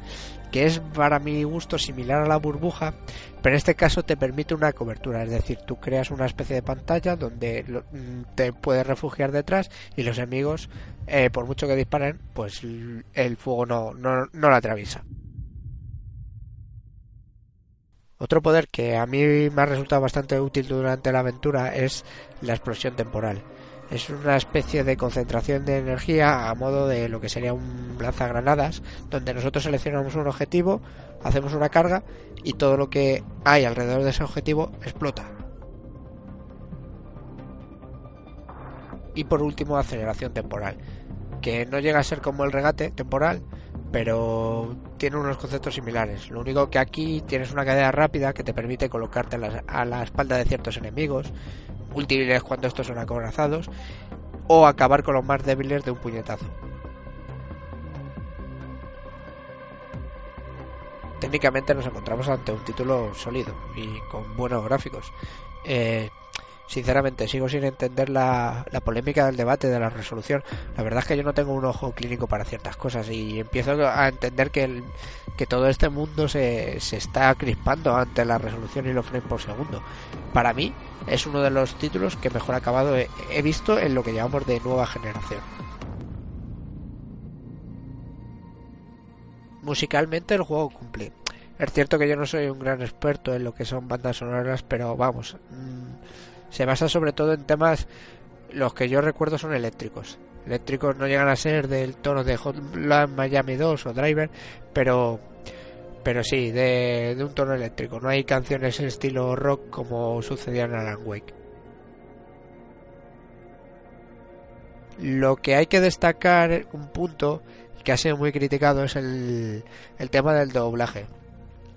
que es para mi gusto similar a la burbuja, pero en este caso te permite una cobertura, es decir, tú creas una especie de pantalla donde mm, te puedes refugiar detrás y los enemigos, eh, por mucho que disparen, pues el fuego no, no, no la atraviesa. Otro poder que a mí me ha resultado bastante útil durante la aventura es la explosión temporal. Es una especie de concentración de energía a modo de lo que sería un lanzagranadas, donde nosotros seleccionamos un objetivo, hacemos una carga y todo lo que hay alrededor de ese objetivo explota. Y por último, aceleración temporal, que no llega a ser como el regate temporal, pero tiene unos conceptos similares. Lo único que aquí tienes una cadena rápida que te permite colocarte a la, a la espalda de ciertos enemigos, útiles cuando estos son acorazados, o acabar con los más débiles de un puñetazo. Técnicamente nos encontramos ante un título sólido y con buenos gráficos. Eh, sinceramente, sigo sin entender la, la, polémica del debate de la resolución. La verdad es que yo no tengo un ojo clínico para ciertas cosas y empiezo a entender que, el, que todo este mundo se, se está crispando ante la resolución y los frames por segundo. Para mí, es uno de los títulos que mejor acabado he, visto en lo que llamamos de nueva generación. Musicalmente el juego cumple. Es cierto que yo no soy un gran experto en lo que son bandas sonoras, pero vamos, mmm, se basa sobre todo en temas los que yo recuerdo son eléctricos. Eléctricos no llegan a ser del tono de Hotline Miami 2 o Driver, pero pero sí, de, un tono eléctrico. No hay canciones en estilo rock como sucedía en Alan Wake. Lo que hay que destacar, un punto que ha sido muy criticado, es el, el tema del doblaje.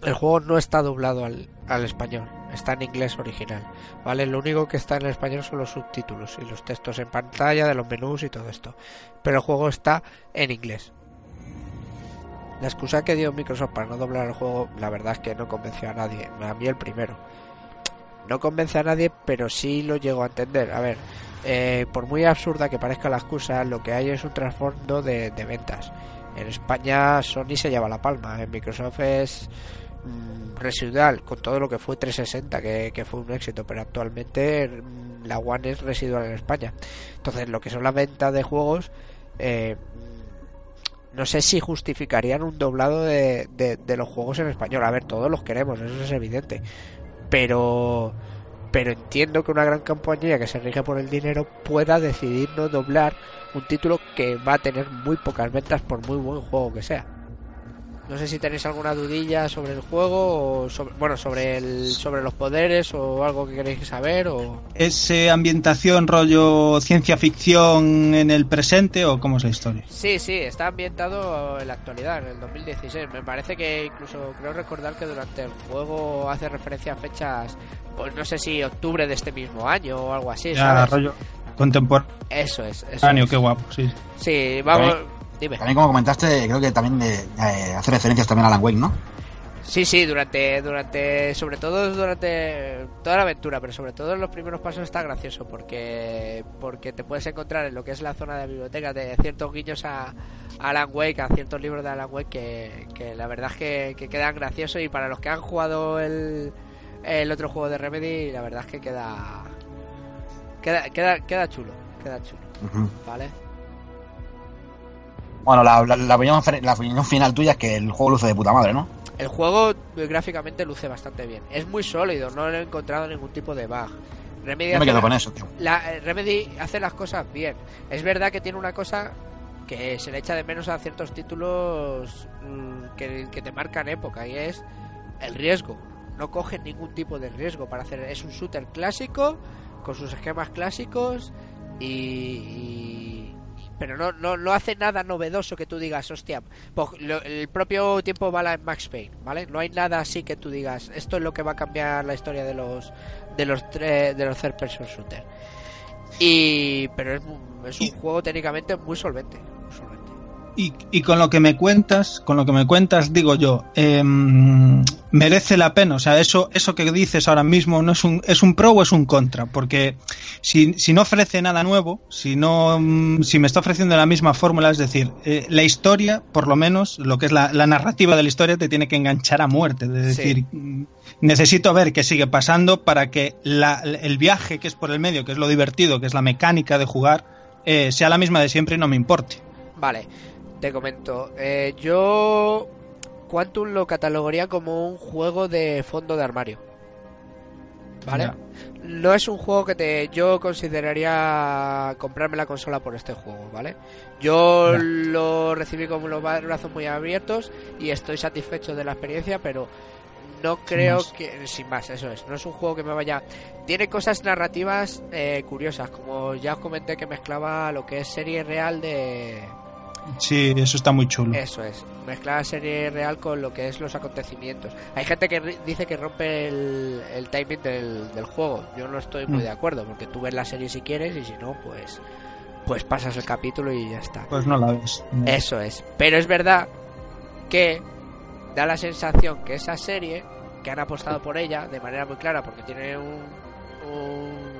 El juego no está doblado al, al español, está en inglés original, ¿vale? Lo único que está en español son los subtítulos y los textos en pantalla de los menús y todo esto. Pero el juego está en inglés. La excusa que dio Microsoft para no doblar el juego, la verdad es que no convenció a nadie, a mí el primero. No convence a nadie, pero sí lo llego a entender. A ver, eh, por muy absurda que parezca la excusa, lo que hay es un trasfondo de, ventas. En España Sony se lleva la palma, en Microsoft es mm, residual, con todo lo que fue 360, que, que fue un éxito, pero actualmente mm, la One es residual en España. Entonces, lo que son las ventas de juegos, eh, no sé si justificarían un doblado de, los juegos en español. A ver, todos los queremos, eso es evidente. Pero pero entiendo que una gran compañía que se rige por el dinero pueda decidir no doblar un título que va a tener muy pocas ventas por muy buen juego que sea. No sé si tenéis alguna dudilla sobre el juego o sobre, bueno, sobre el sobre los poderes o algo que queréis saber o ¿Es eh, ambientación rollo ciencia ficción en el presente o cómo es la historia? Sí, sí, está ambientado en la actualidad, en el 2016. Me parece que incluso creo recordar que durante el juego hace referencia a fechas, pues no sé si octubre de este mismo año o algo así, Ya, ¿sabes? rollo contemporáneo, Eso es, eso es. qué guapo, sí. Sí, vamos, dime. También, como comentaste, creo que también eh, eh, hace referencias también a Alan Wake, ¿no? Sí, sí, durante, durante, sobre todo durante toda la aventura, pero sobre todo en los primeros pasos está gracioso porque, porque te puedes encontrar en lo que es la zona de biblioteca de ciertos guiños a, a Alan Wake, a ciertos libros de Alan Wake que, que la verdad es que, que quedan graciosos y para los que han jugado el, el otro juego de Remedy, la verdad es que queda, queda, queda, queda chulo, queda chulo. ¿vale? Bueno, la, la- la opinión, fe- la opinión final tuya es que el juego luce de puta madre, ¿no? El juego eh, gráficamente luce bastante bien. Es muy sólido, no he encontrado ningún tipo de bug. Remedy Yo me hace quedo la- con eso, tío. la, eh, Remedy hace las cosas bien. Es verdad que tiene una cosa que se le echa de menos a ciertos títulos mm, que, que te marcan época y es el riesgo. No cogen ningún tipo de riesgo para hacer. Es un shooter clásico con sus esquemas clásicos y. y- pero no, no, no hace nada novedoso que tú digas, hostia, lo- el propio tiempo bala en Max Payne, ¿vale? No hay nada así que tú digas, esto es lo que va a cambiar la historia de los de los tre- de los third person shooter. Y pero es, es un Y- juego técnicamente muy solvente. Y, y con lo que me cuentas, con lo que me cuentas, digo yo, em, merece la pena. O sea, eso, eso que dices ahora mismo no es un, es un pro o es un contra. Porque si, si no ofrece nada nuevo, si no, mm, si me está ofreciendo la misma fórmula, es decir, eh, la historia, por lo menos, lo que es la, la narrativa de la historia, te tiene que enganchar a muerte. Es decir, mm, necesito ver qué sigue pasando para que la- el viaje que es por el medio, que es lo divertido, que es la mecánica de jugar, eh, sea la misma de siempre y no me importe. Vale, te comento. Eh, yo Quantum lo catalogaría como un juego de fondo de armario. ¿Vale? No es un juego que te yo consideraría comprarme la consola por este juego, ¿vale? Yo lo recibí con los brazos muy abiertos y estoy satisfecho de la experiencia, pero no creo que sin más, eso es. No es un juego que me vaya. Tiene cosas narrativas eh, curiosas, como ya os comenté que mezclaba lo que es serie real de Sí, eso está muy chulo. eso es, mezclar la serie real con lo que es los acontecimientos. Hay gente que dice que rompe el, el timing del, del juego. Yo no estoy muy Mm. de acuerdo, porque tú ves la serie si quieres y si no, pues, pues pasas el capítulo y ya está. Pues no la ves. Eso es. Pero es verdad que da la sensación que esa serie, que han apostado por ella de manera muy clara, porque tiene un, un-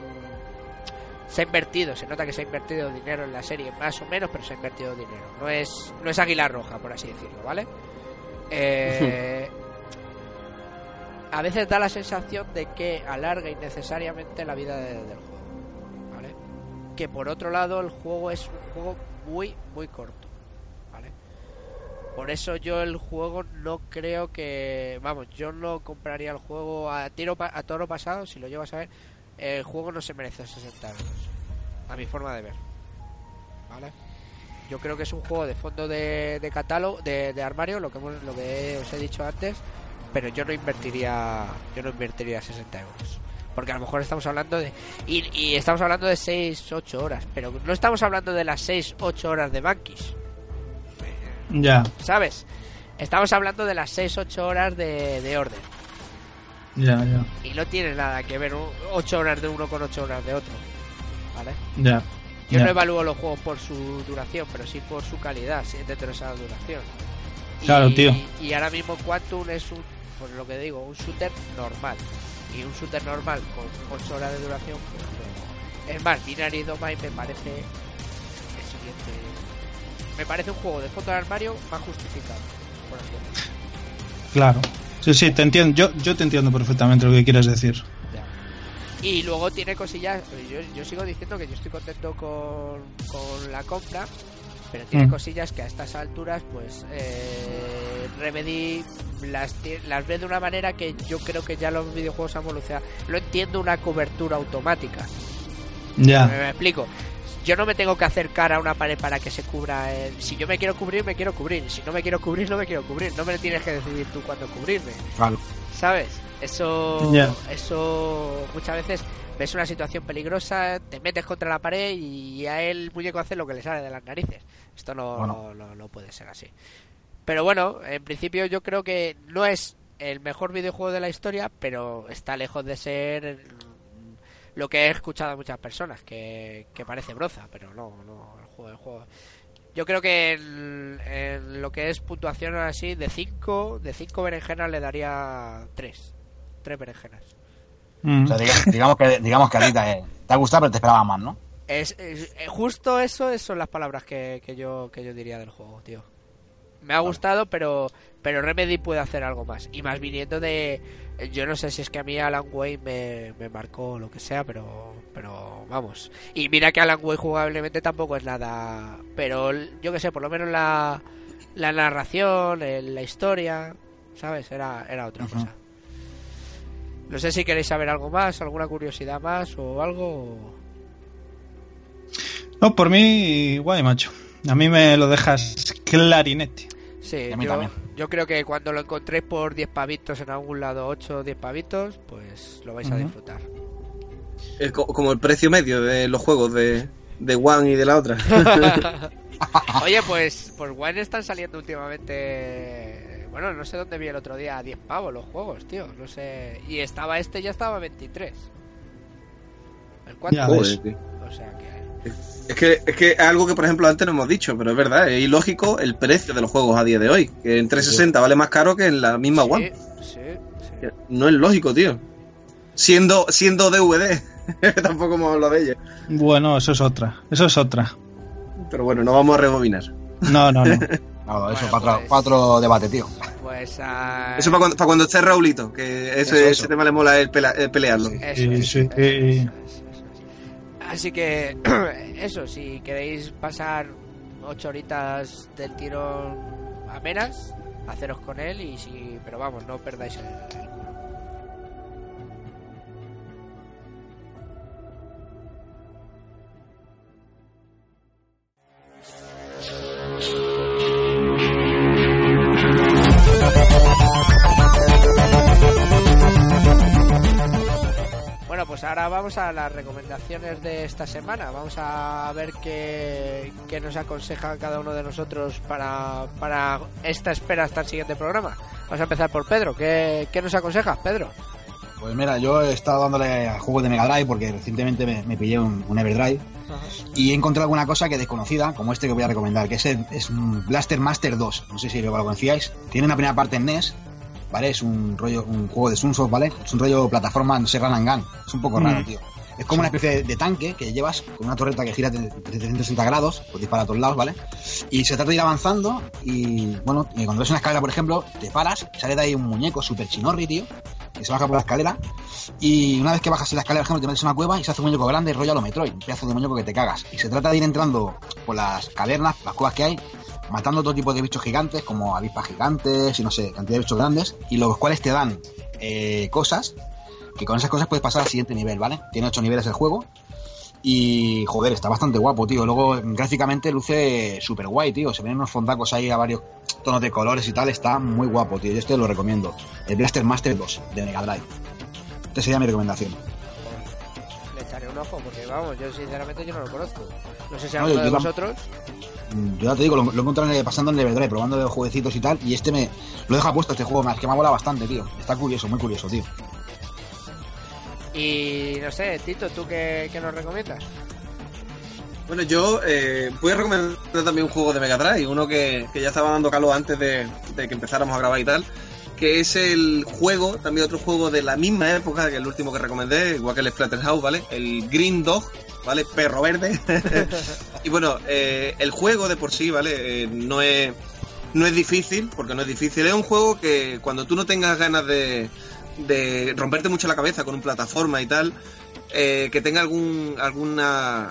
Se ha invertido, se nota que se ha invertido dinero en la serie, más o menos, pero se ha invertido dinero. No es, no es Águila Roja, por así decirlo, ¿vale? Eh, a veces da la sensación de que alarga innecesariamente la vida de- del juego, ¿vale? Que por otro lado el juego es un juego muy, muy corto, ¿vale? Por eso yo el juego no creo que... Vamos, yo no compraría el juego a tiro a toro pasado, si lo llevas a ver, el juego no se merece 60 euros, a mi forma de ver, ¿vale? Yo creo que es un juego de fondo de, de catálogo, de, de armario, lo que, hemos- lo que os he dicho antes, pero yo no invertiría, yo no invertiría 60 euros. Porque a lo mejor estamos hablando de. Y, y estamos hablando de 6, 8 horas. Pero no estamos hablando de las 6, 8 horas de Banquis. Ya, ¿Sabes? Estamos hablando de las 6, 8 horas de, de orden. Ya, ya, Y no tiene nada que ver 8 horas de uno con 8 horas de otro. ¿Vale? ya. Yo ya. no evalúo los juegos por su duración, pero sí por su calidad, sí, dentro de esa duración. Y- Claro, tío. Y ahora mismo Quantum es un, por lo que digo, un shooter normal. Y un shooter normal con 8 horas de duración, pues no. Es más, Binary Domain me parece el siguiente. Me parece un juego de fondo de armario más justificado, por decirlo. Claro. Sí, sí, te entiendo. Yo, yo te entiendo perfectamente lo que quieres decir. Y luego tiene cosillas. Yo, yo sigo diciendo que yo estoy contento con, con la compra, pero tiene Mm. cosillas que a estas alturas, pues eh, Remedy las, las ve de una manera que yo creo que ya los videojuegos han evolucionado. Lo entiendo una cobertura automática. Me, Ya, me explico. Yo no me tengo que acercar a una pared para que se cubra. el- Si yo me quiero cubrir, me quiero cubrir. Si no me quiero cubrir, no me quiero cubrir. No me tienes que decidir tú cuándo cubrirme. Claro. ¿Sabes? Eso, eso muchas veces ves una situación peligrosa, te metes contra la pared y a él el muñeco hace lo que le sale de las narices. Esto no, Bueno. no, no, no puede ser así. Pero bueno, en principio yo creo que no es el mejor videojuego de la historia, pero está lejos de ser lo que he escuchado a muchas personas, que, que parece broza, pero no, no, el juego, el juego. Yo creo que en, en lo que es puntuación así, de 5 de cinco berenjenas le daría 3. 3 berenjenas. Mm. O sea, diga- digamos, que, digamos que a ti te, te ha gustado, pero te esperaba más, ¿no? Es, es- justo eso, eso son las palabras que, que yo que yo diría del juego, tío. Me ha gustado, pero pero Remedy puede hacer algo más. Y más viniendo de... Yo no sé si es que a mí Alan Wake me, me marcó lo que sea, pero pero vamos. Y mira que Alan Wake jugablemente tampoco es nada... Pero yo que sé, por lo menos la, la narración, la historia, ¿sabes? Era, era otra cosa. No sé si queréis saber algo más, alguna curiosidad más o algo. No, por mí, guay, macho. A mí me lo dejas clarinete. Sí, Y a mí yo, también. yo creo que cuando lo encontréis por 10 pavitos en algún lado, 8 o 10 pavitos, pues lo vais a disfrutar. Es como el precio medio de los juegos de, de One y de la otra. Oye, pues, pues One están saliendo últimamente. Bueno, no sé dónde vi el otro día a 10 pavos los juegos, tío. No sé. Y estaba este, ya estaba a 23. ¿El. O sea que. Es que, es que es algo que, por ejemplo, antes no hemos dicho, pero es verdad, es ilógico el precio de los juegos a día de hoy. Que en 360 vale más caro que en la misma sí, One. sí, sí. No es lógico, tío. Siendo, siendo DVD. Tampoco hemos hablado de ella. Bueno, eso es otra. Eso es otra. Pero bueno, no vamos a rebobinar. No, no, no. Claro, eso Bueno, para, otro, pues- para otro debate, tío. Pues. ah, Eso para cuando, para cuando esté Raulito, que ese, Eso, eso. ese tema le mola el, pela- el pelearlo. Eso, Sí, es, sí. eso es, eso es, eso es. Así que, eso, si queréis pasar ocho horitas del tirón amenas, haceros con él y si, pero vamos, no perdáis el, el- ahora vamos a las recomendaciones de esta semana. Vamos a ver qué, qué nos aconseja cada uno de nosotros para, para esta espera hasta el siguiente programa. Vamos a empezar por Pedro. ¿Qué, qué nos aconsejas, Pedro? Pues mira, yo he estado dándole a juegos de Mega Drive porque recientemente me, me pillé un, un Everdrive y he encontrado alguna cosa que desconocida, como este que voy a recomendar, que es, el- es un Blaster Master 2. No sé si lo conocíais. Tiene una primera parte en NES, ¿vale? Es un rollo, un juego de Sunsoft, ¿vale? Es un rollo plataforma, no sé, run and gun. Es un poco raro, Mm. tío. Es como una especie de, tanque que llevas con una torreta que gira de 360 grados, pues dispara a todos lados, ¿vale? Y se trata de ir avanzando y, bueno, y cuando ves una escalera, por ejemplo, te paras, sale de ahí un muñeco super chinorri, tío, que se baja por la escalera y una vez que bajas en la escalera, por ejemplo, te metes en una cueva y se hace un muñeco grande, rollo a lo Metroid, un pedazo de muñeco que te cagas. Y se trata de ir entrando por las cavernas, las cuevas que hay, matando todo tipo de bichos gigantes, como avispas gigantes y no sé, cantidad de bichos grandes, y los cuales te dan eh, cosas, que con esas cosas puedes pasar al siguiente nivel, ¿vale? Tiene ocho niveles el juego. Y joder, está bastante guapo, tío. Luego gráficamente luce súper guay, tío. Se ven unos fondacos ahí a varios tonos de colores y tal. Está muy guapo, tío. Yo este lo recomiendo. El Blaster Master 2 de Mega Drive. Esta sería mi recomendación. Le echaré un ojo porque vamos, yo sinceramente yo no lo conozco. No sé si No, alguno de vosotros. Yo ya te digo, lo, lo he encontrado en el- pasando en el Everdrive, probando de jueguecitos y tal. Y este me lo deja puesto, este juego. más que me ha molado bastante, tío. Está curioso, muy curioso, tío. Y no sé, Tito, ¿tú qué, qué nos recomiendas? Bueno, yo eh, voy a recomendar también un juego de Mega Drive, uno que, que ya estaba dando calor antes de, de que empezáramos a grabar y tal, que es el juego, también otro juego de la misma época que el último que recomendé, igual que el Splatterhouse, ¿vale? El Green Dog, ¿vale? Perro verde. y bueno, eh, el juego de por sí, ¿vale? Eh, no es no es difícil, porque no es difícil. Es un juego que cuando tú no tengas ganas de, de romperte mucho la cabeza con un plataforma y tal, eh, que tenga algún alguna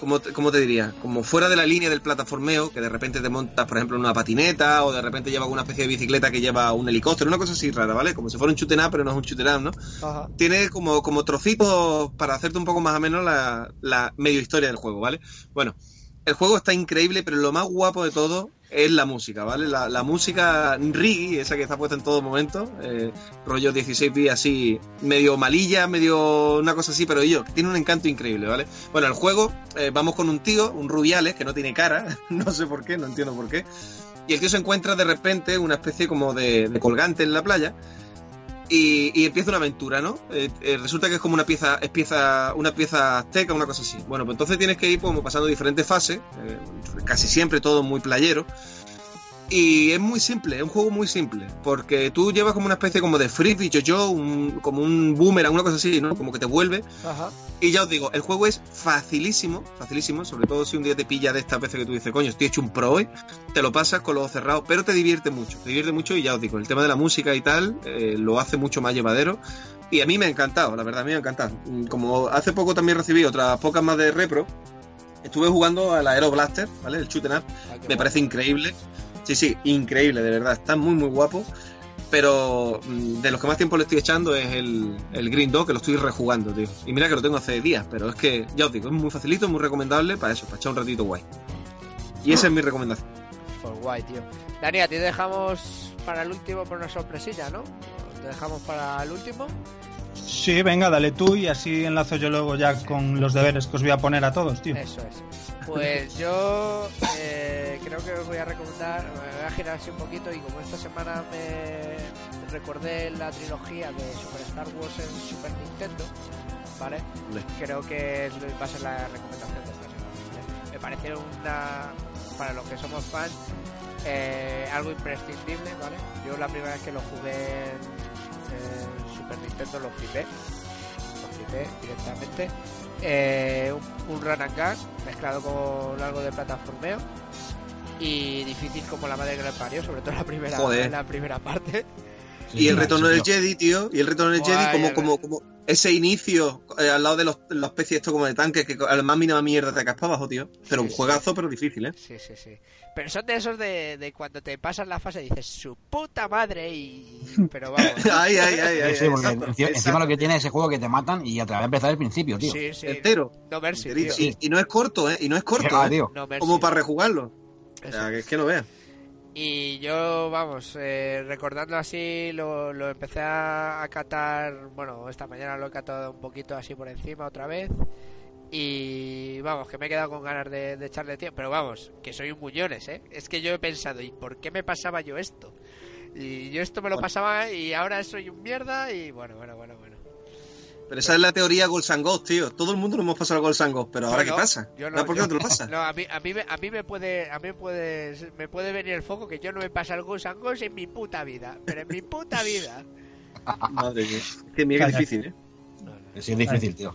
como te, como te diría, como fuera de la línea del plataformeo, que de repente te montas, por ejemplo, en una patineta, o de repente lleva una especie de bicicleta que lleva un helicóptero, una cosa así rara, ¿vale? Como si fuera un up, pero no es un up, ¿no? Ajá. Tiene como, como trocitos para hacerte un poco más o menos la, la medio historia del juego, ¿vale? Bueno, el juego está increíble, pero lo más guapo de todo es la música, ¿vale? La, la música reggae, esa que está puesta en todo momento, eh, rollo 16 bits así, medio malilla, medio una cosa así, pero yo, tiene un encanto increíble, ¿vale? Bueno, el juego, eh, vamos con un tío, un Rubiales, que no tiene cara, no sé por qué, no entiendo por qué, y el tío se encuentra de repente una especie como de, de colgante en la playa, y, y empieza una aventura, ¿no? Eh, eh, resulta que es como una pieza, es pieza, una pieza azteca, una cosa así. Bueno, pues entonces tienes que ir pasando diferentes fases, eh, casi siempre todo muy playero. Y es muy simple, es un juego muy simple, porque tú llevas como una especie como de frisbee, yo-yo, un- como un boomerang, una cosa así, ¿no? Como que te vuelve. Ajá. Y ya os digo, el juego es facilísimo, facilísimo, sobre todo si un día te pilla de esta veces que tú dices, coño, estoy hecho un pro hoy, te lo pasas con los ojos cerrados, pero te divierte mucho, te divierte mucho y ya os digo, el tema de la música y tal eh, lo hace mucho más llevadero y a mí me ha encantado, la verdad, a mí me ha encantado. Mm, Como hace poco también recibí otras pocas más de Repro, estuve jugando al Aero Blaster, ¿vale? El shoot up, Ah, me parece increíble. Sí, sí, increíble, de verdad. Está muy, muy guapo. Pero mm, de los que más tiempo le estoy echando es el, el Green Dog, que lo estoy rejugando, tío. Y mira que lo tengo hace días, pero es que, ya os digo, es muy facilito, muy recomendable para eso, para echar un ratito guay. Y esa es mi recomendación. Pues guay, tío. Dani, a ti te dejamos para el último por una sorpresilla, ¿no? Te dejamos para el último. Sí, venga, dale tú y así enlazo yo luego ya con los deberes que os voy a poner a todos, tío. Eso es. Pues yo eh, creo que os voy a recomendar, me voy a girar así un poquito y como esta semana me recordé la trilogía de Super Star Wars en Super Nintendo, ¿vale? Creo que va a ser la recomendación de esta semana. ¿vale? Me parece una, para los que somos fans, eh, algo imprescindible, ¿vale? Yo la primera vez que lo jugué en, en Super Nintendo lo flipé, lo flipé directamente. Eh, un, un run and gun mezclado con algo de plataformeo y difícil como la madre que lo parió, sobre todo la primera, Joder. la primera parte. Y el retorno del. Jedi, tío. Y el retorno del Guay, Jedi, como, como, como ese inicio eh, al lado de los, la especie esto como de tanques, que a la más mínima mierda te caspa abajo, tío. Pero Sí, un sí. juegazo, pero difícil, ¿eh? Sí, sí, sí. Pero son de esos de, de cuando te pasas la fase y dices su puta madre y... Pero vamos. ay, ay, ay, ay. Sí, porque exacto, encima, exacto. lo que tiene ese juego que te matan y a través de empezar el principio, tío. Sí, sí. Entero. No mercy, tío. Y, y no es corto, ¿eh? Y no es corto, Ah, ¿eh? tío. No mercy. Como para rejugarlo. O sea, que es que no veas. Y yo, vamos, eh, recordando así, lo, lo empecé a, catar, bueno, esta mañana lo he catado un poquito así por encima otra vez. Y vamos, que me he quedado con ganas de, de echarle tiempo. Pero vamos, que soy un muñones, ¿eh? Es que yo he pensado, ¿y por qué me pasaba yo esto? Y yo esto me lo pasaba y ahora soy un mierda y bueno, bueno, bueno, bueno. Pero esa es la teoría Ghost and Ghost, tío. Todo el mundo lo hemos pasado al Ghost and Ghost, pero ahora Yo ¿qué no, pasa? yo no, ¿Ahora ¿Por qué yo- no te lo pasa? No, a mí, a mí, me, a mí me puede, a mí me puede, me puede venir el foco que yo no me pasa el Ghost and Ghost en mi puta vida, pero en mi puta vida. Madre mía. Es que mira difícil, ¿eh? Sí, es difícil, tío.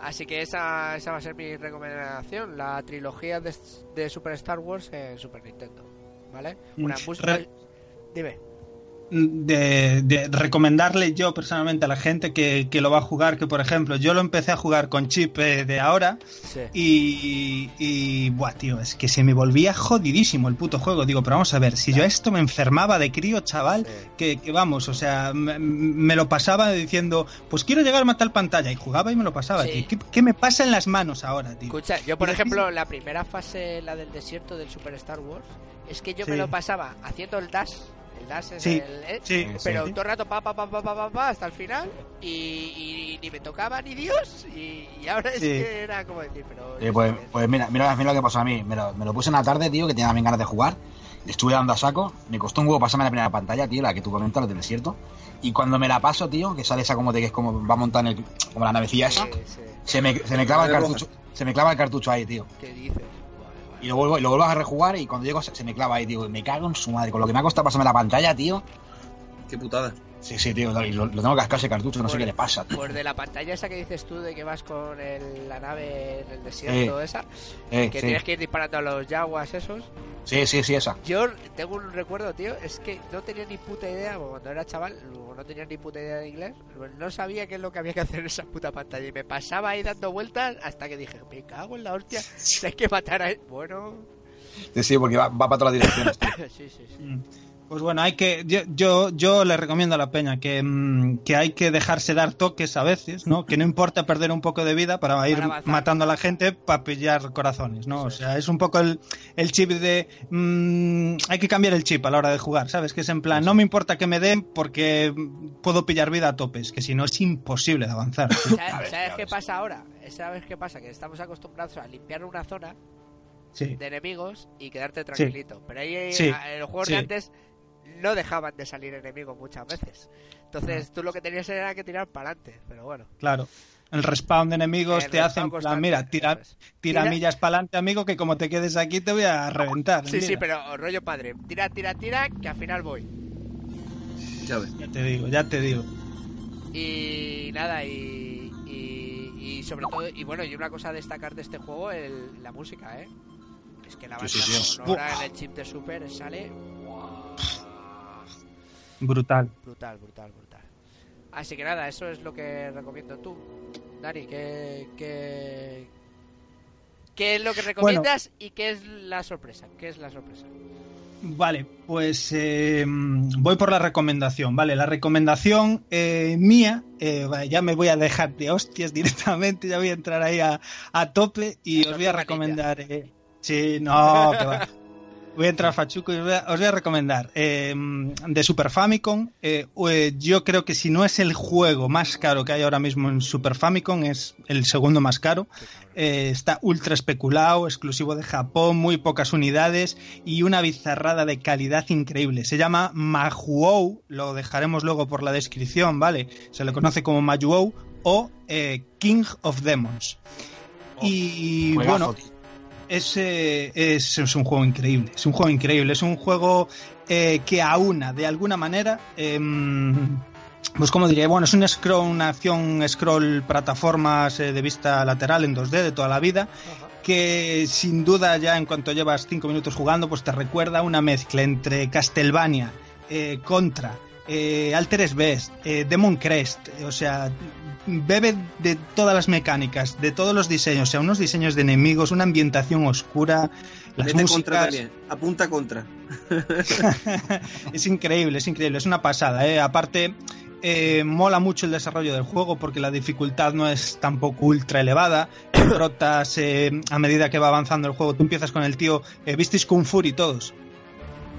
Así que esa, esa va a ser mi recomendación, la trilogía de, de Super Star Wars en Super Nintendo, ¿vale? Una música... re- Dime. De, de recomendarle yo personalmente a la gente que, que lo va a jugar, que por ejemplo, yo lo empecé a jugar con chip eh, de ahora Sí. y, y, buah, tío, es que se me volvía jodidísimo el puto juego. Digo, pero vamos a ver, si yo esto me enfermaba de crío, chaval, Sí. que, que vamos, o sea, me, me lo pasaba diciendo, pues quiero llegar a tal pantalla y jugaba y me lo pasaba, Sí. tío. ¿Qué, qué me pasa en las manos ahora, tío? Escucha, yo por ejemplo, la primera fase, la del desierto del Super Star Wars, es que yo me lo pasaba haciendo el dash. El dash es Sí, el. eh, Sí, Pero sí. todo el rato pa pa pa pa pa pa, pa, hasta el final y, y ni me tocaba ni Dios y, y ahora es Sí. que era como decir, pero Eh, pues, pues mira, mira, mira lo que pasó a mí. Me lo, me lo puse en la tarde, tío, que tenía también ganas de jugar. Le estuve dando a saco. Me costó un huevo pasarme la primera pantalla, tío, la que tú comentas, la del desierto. Y cuando me la paso, tío, que sale esa como de que es como va a montar en el, como la navecilla esa, se me, se me clava el cartucho. Se me clava el cartucho ahí, tío. ¿Qué dices? Y lo vuelvo, y lo vuelvo a rejugar y cuando llego se, se me clava ahí. Y me cago en su madre. Con lo que me ha costado pasarme la pantalla, tío. Qué putada. Sí, sí, tío. Y lo, lo tengo que cascar ese cartucho, no sé qué le pasa, tío. Pues de la pantalla esa que dices tú de que vas con el- la nave en el desierto, esa, Eh, que sí. tienes que ir disparando a los yaguas esos. sí, sí, sí, esa. Yo tengo un recuerdo, tío, es que no tenía ni puta idea, cuando era chaval, no tenía ni puta idea de inglés, no sabía qué es lo que había que hacer en esa puta pantalla y me pasaba ahí dando vueltas hasta que dije, me cago en la hostia, si hay que matar a él. Bueno, Sí, sí, porque va, va para todas las direcciones, tío. sí, sí, sí. Mm. Pues bueno, hay que yo, yo, yo le recomiendo a la peña que, mm, que hay que dejarse dar toques a veces, ¿no? Que no importa perder un poco de vida para ir matando a la gente para pillar corazones, ¿no? O sea, es un poco el, el chip de mm, hay que cambiar el chip a la hora de jugar, ¿sabes? Que es en plan, no me importa que me den porque puedo pillar vida a topes, que si no es imposible de avanzar. ¿Sabes, qué pasa ahora? ¿Sabes qué pasa? Que estamos acostumbrados a limpiar una zona Sí. de enemigos y quedarte tranquilito. Pero ahí en los juegos Sí. de antes no dejaban de salir enemigos muchas veces. Entonces tú lo que tenías era que tirar para adelante, pero bueno. Claro. El respawn de enemigos El te hacen, en plan, mira, tira, tira Tira- millas para adelante, amigo, que como te quedes aquí te voy a reventar. Sí, sí, pero rollo padre. Tira, tira, tira, que al final voy. Ya ves. Ya te digo, ya te digo. Y nada, y, y, y sobre todo, y bueno, y una cosa a destacar de este juego, el, la música, ¿eh? Es que la banda Sí, sí, sí. sonora en el chip de Super sale. Brutal. brutal, brutal, brutal. Así que nada, eso es lo que recomiendo tú. Dani, ¿qué, qué, qué es lo que recomiendas y qué es la sorpresa? ¿Qué es la sorpresa? Vale, pues eh, voy por la recomendación. Vale, la recomendación eh, mía, eh, ya me voy a dejar de hostias directamente, ya voy a entrar ahí a, a tope y os voy a recomendar. eh, sí, no, que va. Voy a entrar fachuco y os voy a, os voy a recomendar eh, de Super Famicom. eh, eh, yo creo que si no es el juego más caro que hay ahora mismo en Super Famicom, es el segundo más caro. Eh, está ultra especulado, exclusivo de Japón, muy pocas unidades y una bizarrada de calidad increíble. Se llama Majuou, lo dejaremos luego por la descripción, ¿vale? Se le conoce como Majuou o King of Demons. y Juegazo, bueno. Es, eh, es, es un juego increíble, es un juego increíble, es un juego eh, que aúna de alguna manera, em, pues como diría, bueno, es un scroll, una acción scroll plataformas eh, de vista lateral en 2D de toda la vida, que sin duda ya en cuanto llevas 5 minutos jugando, pues te recuerda una mezcla entre Castlevania, eh, Contra, eh, Alteres Best, eh, Demon Crest, eh, o sea, bebe de todas las mecánicas, de todos los diseños, o sea, unos diseños de enemigos, una ambientación oscura, las contra también. Apunta contra. es increíble, es increíble, es una pasada, ¿eh? aparte eh, mola mucho el desarrollo del juego porque la dificultad no es tampoco ultra elevada, el protas eh, a medida que va avanzando el juego, tú empiezas con el tío, eh, ¿visteis Kung Fury todos?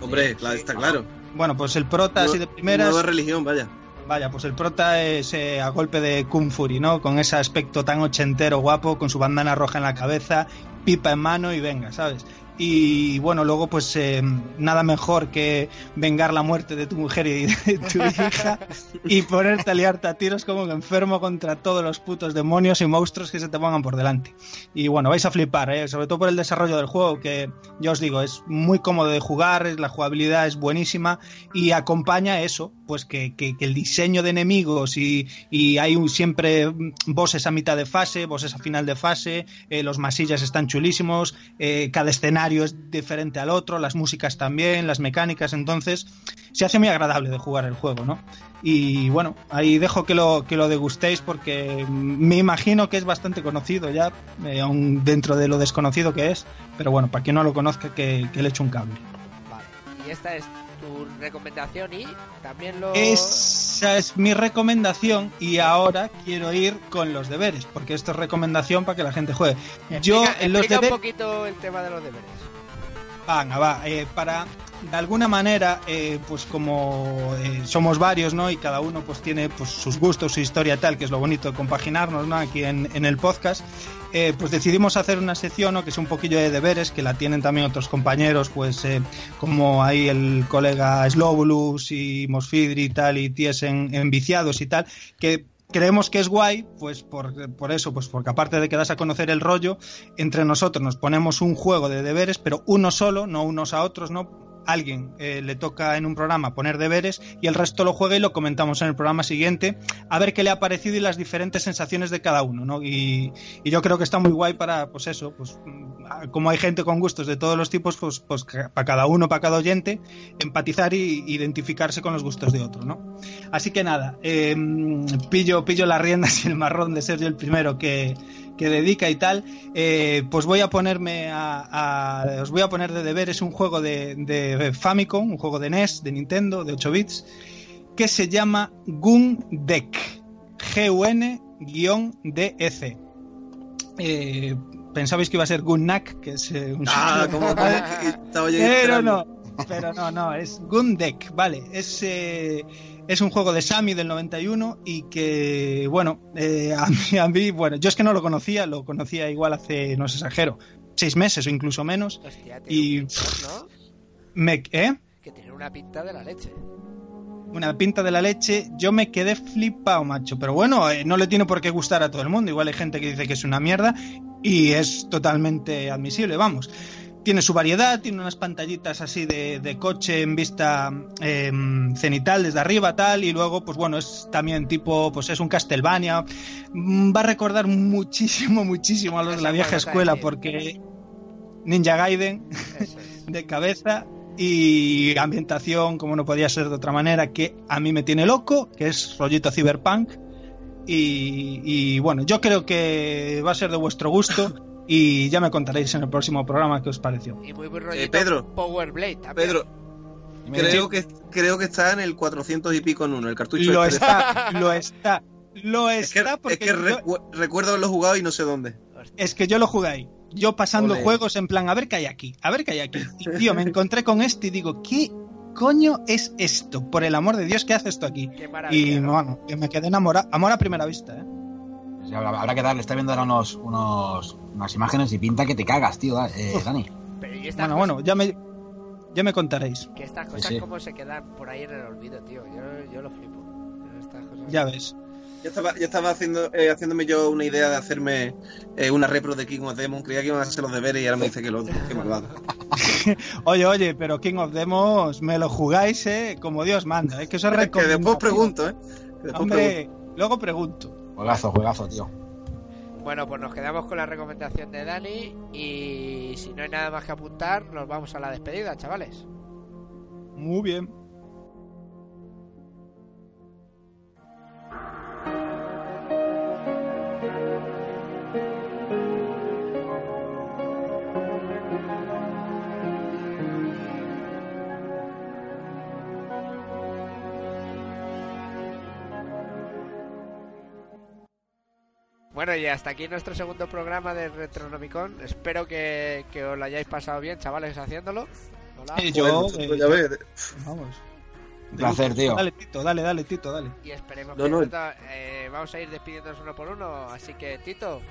Hombre, claro, está claro. Bueno, pues el prota así de primeras... Nueva religión, vaya. Vaya, pues el prota es eh, a golpe de Kung Fury, ¿no? Con ese aspecto tan ochentero guapo, con su bandana roja en la cabeza, pipa en mano y venga, ¿sabes? Y bueno, luego pues eh, nada mejor que vengar la muerte de tu mujer y de tu hija y ponerte a liarte a tiros como que enfermo contra todos los putos demonios y monstruos que se te pongan por delante. Y bueno, vais a flipar, ¿eh? sobre todo por el desarrollo del juego, que ya os digo, es muy cómodo de jugar, la jugabilidad es buenísima y acompaña eso, pues que, que- que el diseño de enemigos y, y hay un- siempre bosses a mitad de fase, bosses a final de fase, eh, los masillas están chulísimos, eh, cada escenario es diferente al otro, las músicas también, las mecánicas, entonces se hace muy agradable de jugar el juego, ¿no? Y bueno, ahí dejo que lo, que lo degustéis porque me imagino que es bastante conocido ya, eh, aún dentro de lo desconocido que es, pero bueno, para quien no lo conozca, que, que le eche un cable. Vale. Y esta es tu recomendación y también lo... Esa es mi recomendación y ahora quiero ir con los deberes, porque esto es recomendación para que la gente juegue. Yo en los deberes... un poquito el tema de los deberes. Venga, va, eh, para de alguna manera, eh, pues como eh, somos varios, ¿no? Y cada uno pues tiene pues sus gustos, su historia tal, que es lo bonito de compaginarnos, ¿no? Aquí en, en el podcast, eh, pues decidimos hacer una sección, ¿no? Que es un poquillo de deberes, que la tienen también otros compañeros, pues eh, como ahí el colega Slobulus y Mosfidri y tal, y Tiesen en Viciados y tal, que creemos que es guay, pues por, por eso, pues porque aparte de que das a conocer el rollo, entre nosotros nos ponemos un juego de deberes, pero uno solo, no unos a otros, ¿no? Alguien eh, le toca en un programa poner deberes y el resto lo juega y lo comentamos en el programa siguiente a ver qué le ha parecido y las diferentes sensaciones de cada uno, ¿no? Y, yo creo que está muy guay para, pues eso, pues mm, como hay gente con gustos de todos los tipos, pues, pues para cada uno, para cada oyente, empatizar y identificarse con los gustos de otro, ¿no? Así que nada, eh, pillo, pillo las riendas y el marrón de ser yo el primero que, que dedica y tal, eh, pues voy a ponerme a, a- os voy a poner de deberes un juego de, de Famicom, un juego de NES, de Nintendo, de 8 bits, que se llama Gun Deck, G-U-N-D-E-C. Eh, Pensabais que iba a ser Gun Knack, que es eh, un Ah, como pero no, pero no, no, es Gundek, vale. Es, eh, es un juego de Sammy del 91 y que, bueno, eh, a, mí, a mí, bueno, yo es que no lo conocía, lo conocía igual hace, no sé, exagero, seis meses o incluso menos. Hostia, Y- un pintón, ¿no? Me, ¿eh? Que tiene una pinta de la leche. Una pinta de la leche, yo me quedé flipado, macho. Pero bueno, eh, no le tiene por qué gustar a todo el mundo. Igual hay gente que dice que es una mierda y es totalmente admisible, vamos. Tiene su variedad, tiene unas pantallitas así de, de coche en vista eh, cenital desde arriba, tal, y luego, pues bueno, es también tipo, pues es un Castlevania. Mm, Va a recordar muchísimo, muchísimo a los de la vieja escuela, porque Ninja Gaiden es. de cabeza y ambientación como no podía ser de otra manera que a mí me tiene loco que es rollito cyberpunk y, y, bueno yo creo que va a ser de vuestro gusto y ya me contaréis en el próximo programa qué os pareció Y muy buen rollito Pedro. Power Blade también. Pedro, creo que, creo que está en el 400 y pico en uno, el cartucho. lo este está lo está lo Es que, está porque es que yo- recu- recuerdo haberlo jugado y no sé dónde. Es que yo lo jugué ahí. Yo pasando juegos en plan, a ver qué hay aquí, a ver qué hay aquí. Y tío, me encontré con este y digo, ¿qué coño es esto? Por el amor de Dios, ¿qué hace esto aquí? Qué Y bueno, que me quedé enamorado. Amor a primera vista, ¿eh? Habrá, habrá que darle, está viendo ahora unos, unos, unas imágenes y pinta que te cagas, tío, eh, Uf. Dani. Pero y estas Bueno, bueno, ya me, ya me contaréis. Que estas cosas sí. como se quedan por ahí en el olvido, tío. Yo, yo lo flipo. Estas cosas- Ya ves. Yo estaba, yo estaba haciendo, eh, haciéndome yo una idea de hacerme eh, una repro de King of Demon. Creía que iban a hacer los deberes y ahora me dice que lo otro. Qué malvado. Oye, oye, pero King of Demos me lo jugáis, ¿eh? Como Dios manda. Es que eso es que después pregunto, ¿eh? Que después pregunto. Hombre, luego pregunto. Juegazo, juegazo, tío. Bueno, pues nos quedamos con la recomendación de Dani. Y si no hay nada más que apuntar, nos vamos a la despedida, chavales. Muy bien. Bueno, y hasta aquí nuestro segundo programa de Retronomicon. Espero que, que os lo hayáis pasado bien, chavales, haciéndolo. Hola. Eh, yo, eh, pues ya ves. vamos. Un placer, tío. Dale, Tito, dale, dale, Tito, dale. Y esperemos No, que no. eh, vamos a ir despidiéndonos uno por uno. Así que, Tito,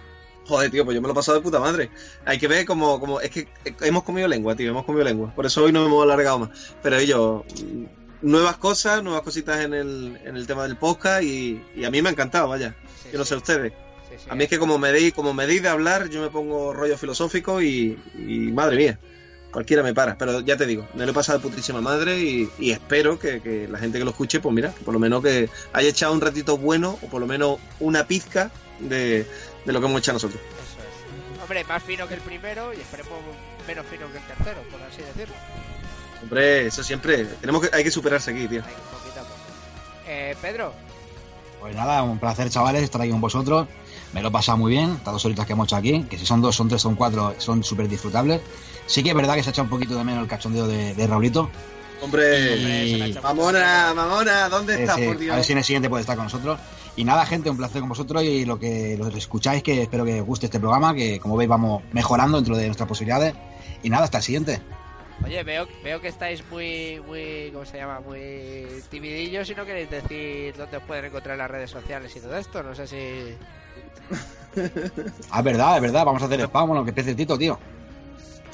Joder, tío, pues yo me lo he pasado de puta madre. Hay que ver como, como es que hemos comido lengua, tío, hemos comido lengua. Por eso hoy no me hemos alargado más. Pero ellos, mm, nuevas cosas, nuevas cositas en el, en el tema del podcast y, y a mí me ha encantado, vaya. Sí, Yo no sí. sé ustedes. Sí, sí. A mí es que como me deis, como me deis de hablar, yo me pongo rollo filosófico y, y madre mía, cualquiera me para. Pero ya te digo, me lo he pasado de putísima madre y, y espero que, que la gente que lo escuche, pues mira, que por lo menos que haya echado un ratito bueno o por lo menos una pizca de, de lo que hemos hecho nosotros. Eso es. Hombre, más fino que el primero y esperemos menos fino que el tercero, por así decirlo. Hombre, eso siempre. Tenemos que, hay que superarse aquí, tío. Ahí, poquito a poco. Eh, Pedro, Pues nada, un placer, chavales, estar aquí con vosotros. Me lo he pasado muy bien, estas dos horitas que hemos hecho aquí, que si son dos, son tres, son cuatro, son súper disfrutables. Sí que es verdad que se ha echado un poquito de menos el cachondeo de, de Raulito. Hombre, hecho mamona, mamona, ¿dónde Sí, estás, sí, por a ver Dios? si en el siguiente puede estar con nosotros. Y nada, gente, un placer con vosotros y lo que los escucháis, que espero que os guste este programa, que como veis vamos mejorando dentro de nuestras posibilidades. Y nada, hasta el siguiente. oye, veo, veo que estáis muy, muy, ¿cómo se llama? Muy timidillos y no queréis decir dónde os pueden encontrar en las redes sociales y todo esto. No sé si... Ah, es verdad, es verdad, vamos a hacer spam, bueno, que empiece el Tito, tío.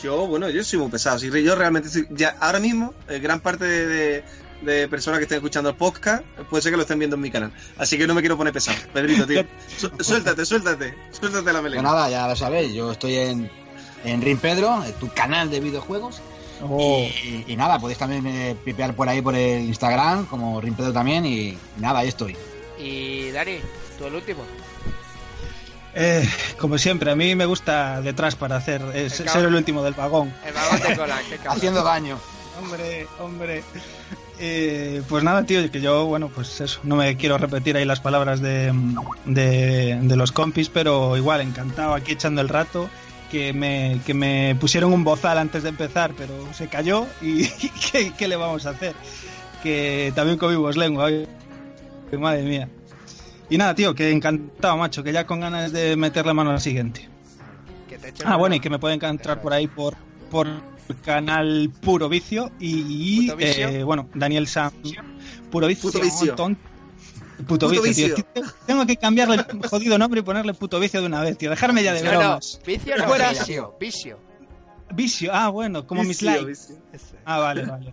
Yo, bueno, yo soy muy pesado. sí, yo realmente soy- ya ahora mismo, eh, gran parte de, de- de personas que estén escuchando el podcast puede ser que lo estén viendo en mi canal. Así que no me quiero poner pesado. Pedrito, tío. Su- suéltate, suéltate. Suéltate la Pues melena. nada, ya lo sabéis, yo estoy en, en Rin Pedro, en tu canal de videojuegos. Oh, Y, y nada, podéis también eh, pipear por ahí por el Instagram, como Rin Pedro también, y, y nada, ahí estoy. Y Dani, tú el último. Eh, como siempre, a mí me gusta detrás para hacer eh, El ser el último del vagón. El vagón de cola, qué. Haciendo daño. Hombre, hombre. Eh, pues nada, tío, que yo, bueno, pues eso, no me quiero repetir ahí las palabras de, de, de los compis, pero igual, encantado aquí echando el rato, que me, que me pusieron un bozal antes de empezar, pero se cayó y ¿qué, qué le vamos a hacer? Que también comimos lengua, ay, madre mía. Y nada, tío, que encantado, macho, que ya con ganas de meter la mano al siguiente. Que te Ah, bueno, y que me pueden encontrar por ahí por, por el canal Puro Vicio y, ¿Puto Vicio? eh, bueno, Daniel Sam. Puro Vicio. Puto Vicio. ton- Puto, Puto vicio, Vicio. tío. Tengo que cambiarle el jodido nombre y ponerle puto vicio de una vez, tío. Dejarme ya de No, no, vicio no, vicio, vicio. Vicio, ah, bueno, como mis likes. vicio. Ah, vale, vale.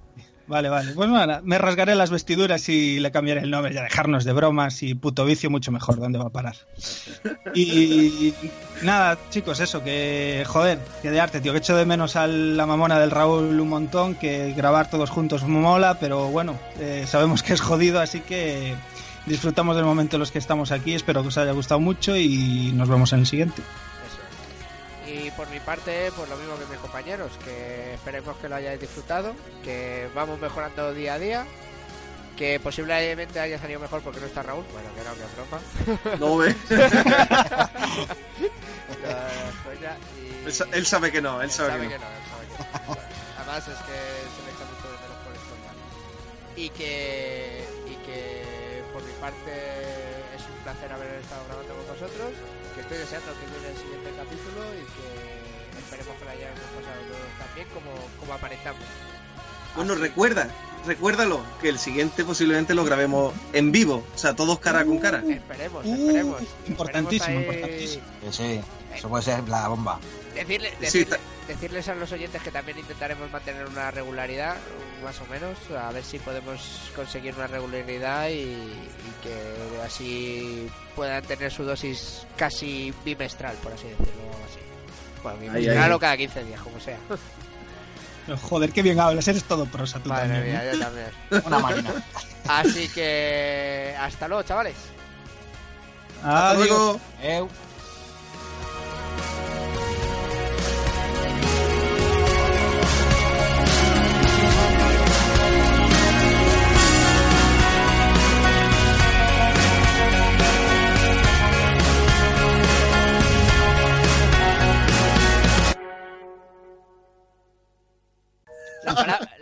Vale, vale. Pues nada, me rasgaré las vestiduras y le cambiaré el nombre, ya dejarnos de bromas y puto vicio mucho mejor, ¿dónde va a parar? Y nada, chicos, eso, que joder, que de arte, tío, que echo de menos a la mamona del Raúl un montón, que grabar todos juntos mola, pero bueno, eh, sabemos que es jodido, así que disfrutamos del momento en los que estamos aquí, espero que os haya gustado mucho y nos vemos en el siguiente. Y por mi parte, pues lo mismo que mis compañeros, que esperemos que lo hayáis disfrutado, que vamos mejorando día a día, que posiblemente haya salido mejor porque no está Raúl, bueno, que no, que broma. No ve. Coña, y- Él, sa- él sabe que no, él Él sabe, sabe que no. no, él sabe que no. Además es que se le echa mucho de menos por esto. Y que, y que por mi parte es un placer haber estado grabando con vosotros, que estoy deseando que llegue el siguiente esperemos que lo hayamos pasado todos tan bien como, como aparentamos. Bueno, recuerda, recuérdalo, que el siguiente posiblemente lo grabemos en vivo, o sea, todos cara con cara. Esperemos, Uh, esperemos. importantísimo, Esperemos ahí- importantísimo. Sí, sí, eso puede ser la bomba. Decirle, Sí, decirles a los oyentes que también intentaremos mantener una regularidad, más o menos, a ver si podemos conseguir una regularidad y, y que así puedan tener su dosis casi bimestral, por así decirlo. así. Bueno, bimestral ahí. o cada 15 días, como sea. Joder, qué bien hablas, eres todo prosa tú Madre también. mía, ¿eh? yo también. Una máquina. Así que hasta luego, chavales. Hasta Adiós. luego. Eu.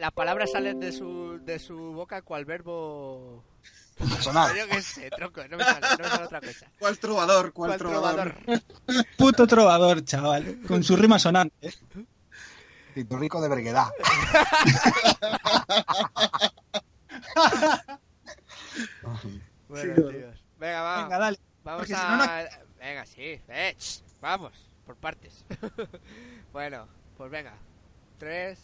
Las palabras salen de su, de su boca cual verbo... Sonar. Yo qué sé, tronco, no me sale, no me sale otra cosa. ¿Cuál trovador? ¿Cuál, ¿Cuál trovador? trovador? Puto trovador, chaval, con su rima sonante. ¿eh? Tito Rico de Berguedad. Bueno, tíos. Venga, va. Venga, dale. vamos porque a. si no, no- Venga, sí. eh, vamos, por partes. bueno, pues venga. 3,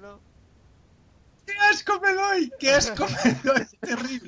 2, 1. ¡Qué asco me doy! ¡Qué asco me doy! Terrible.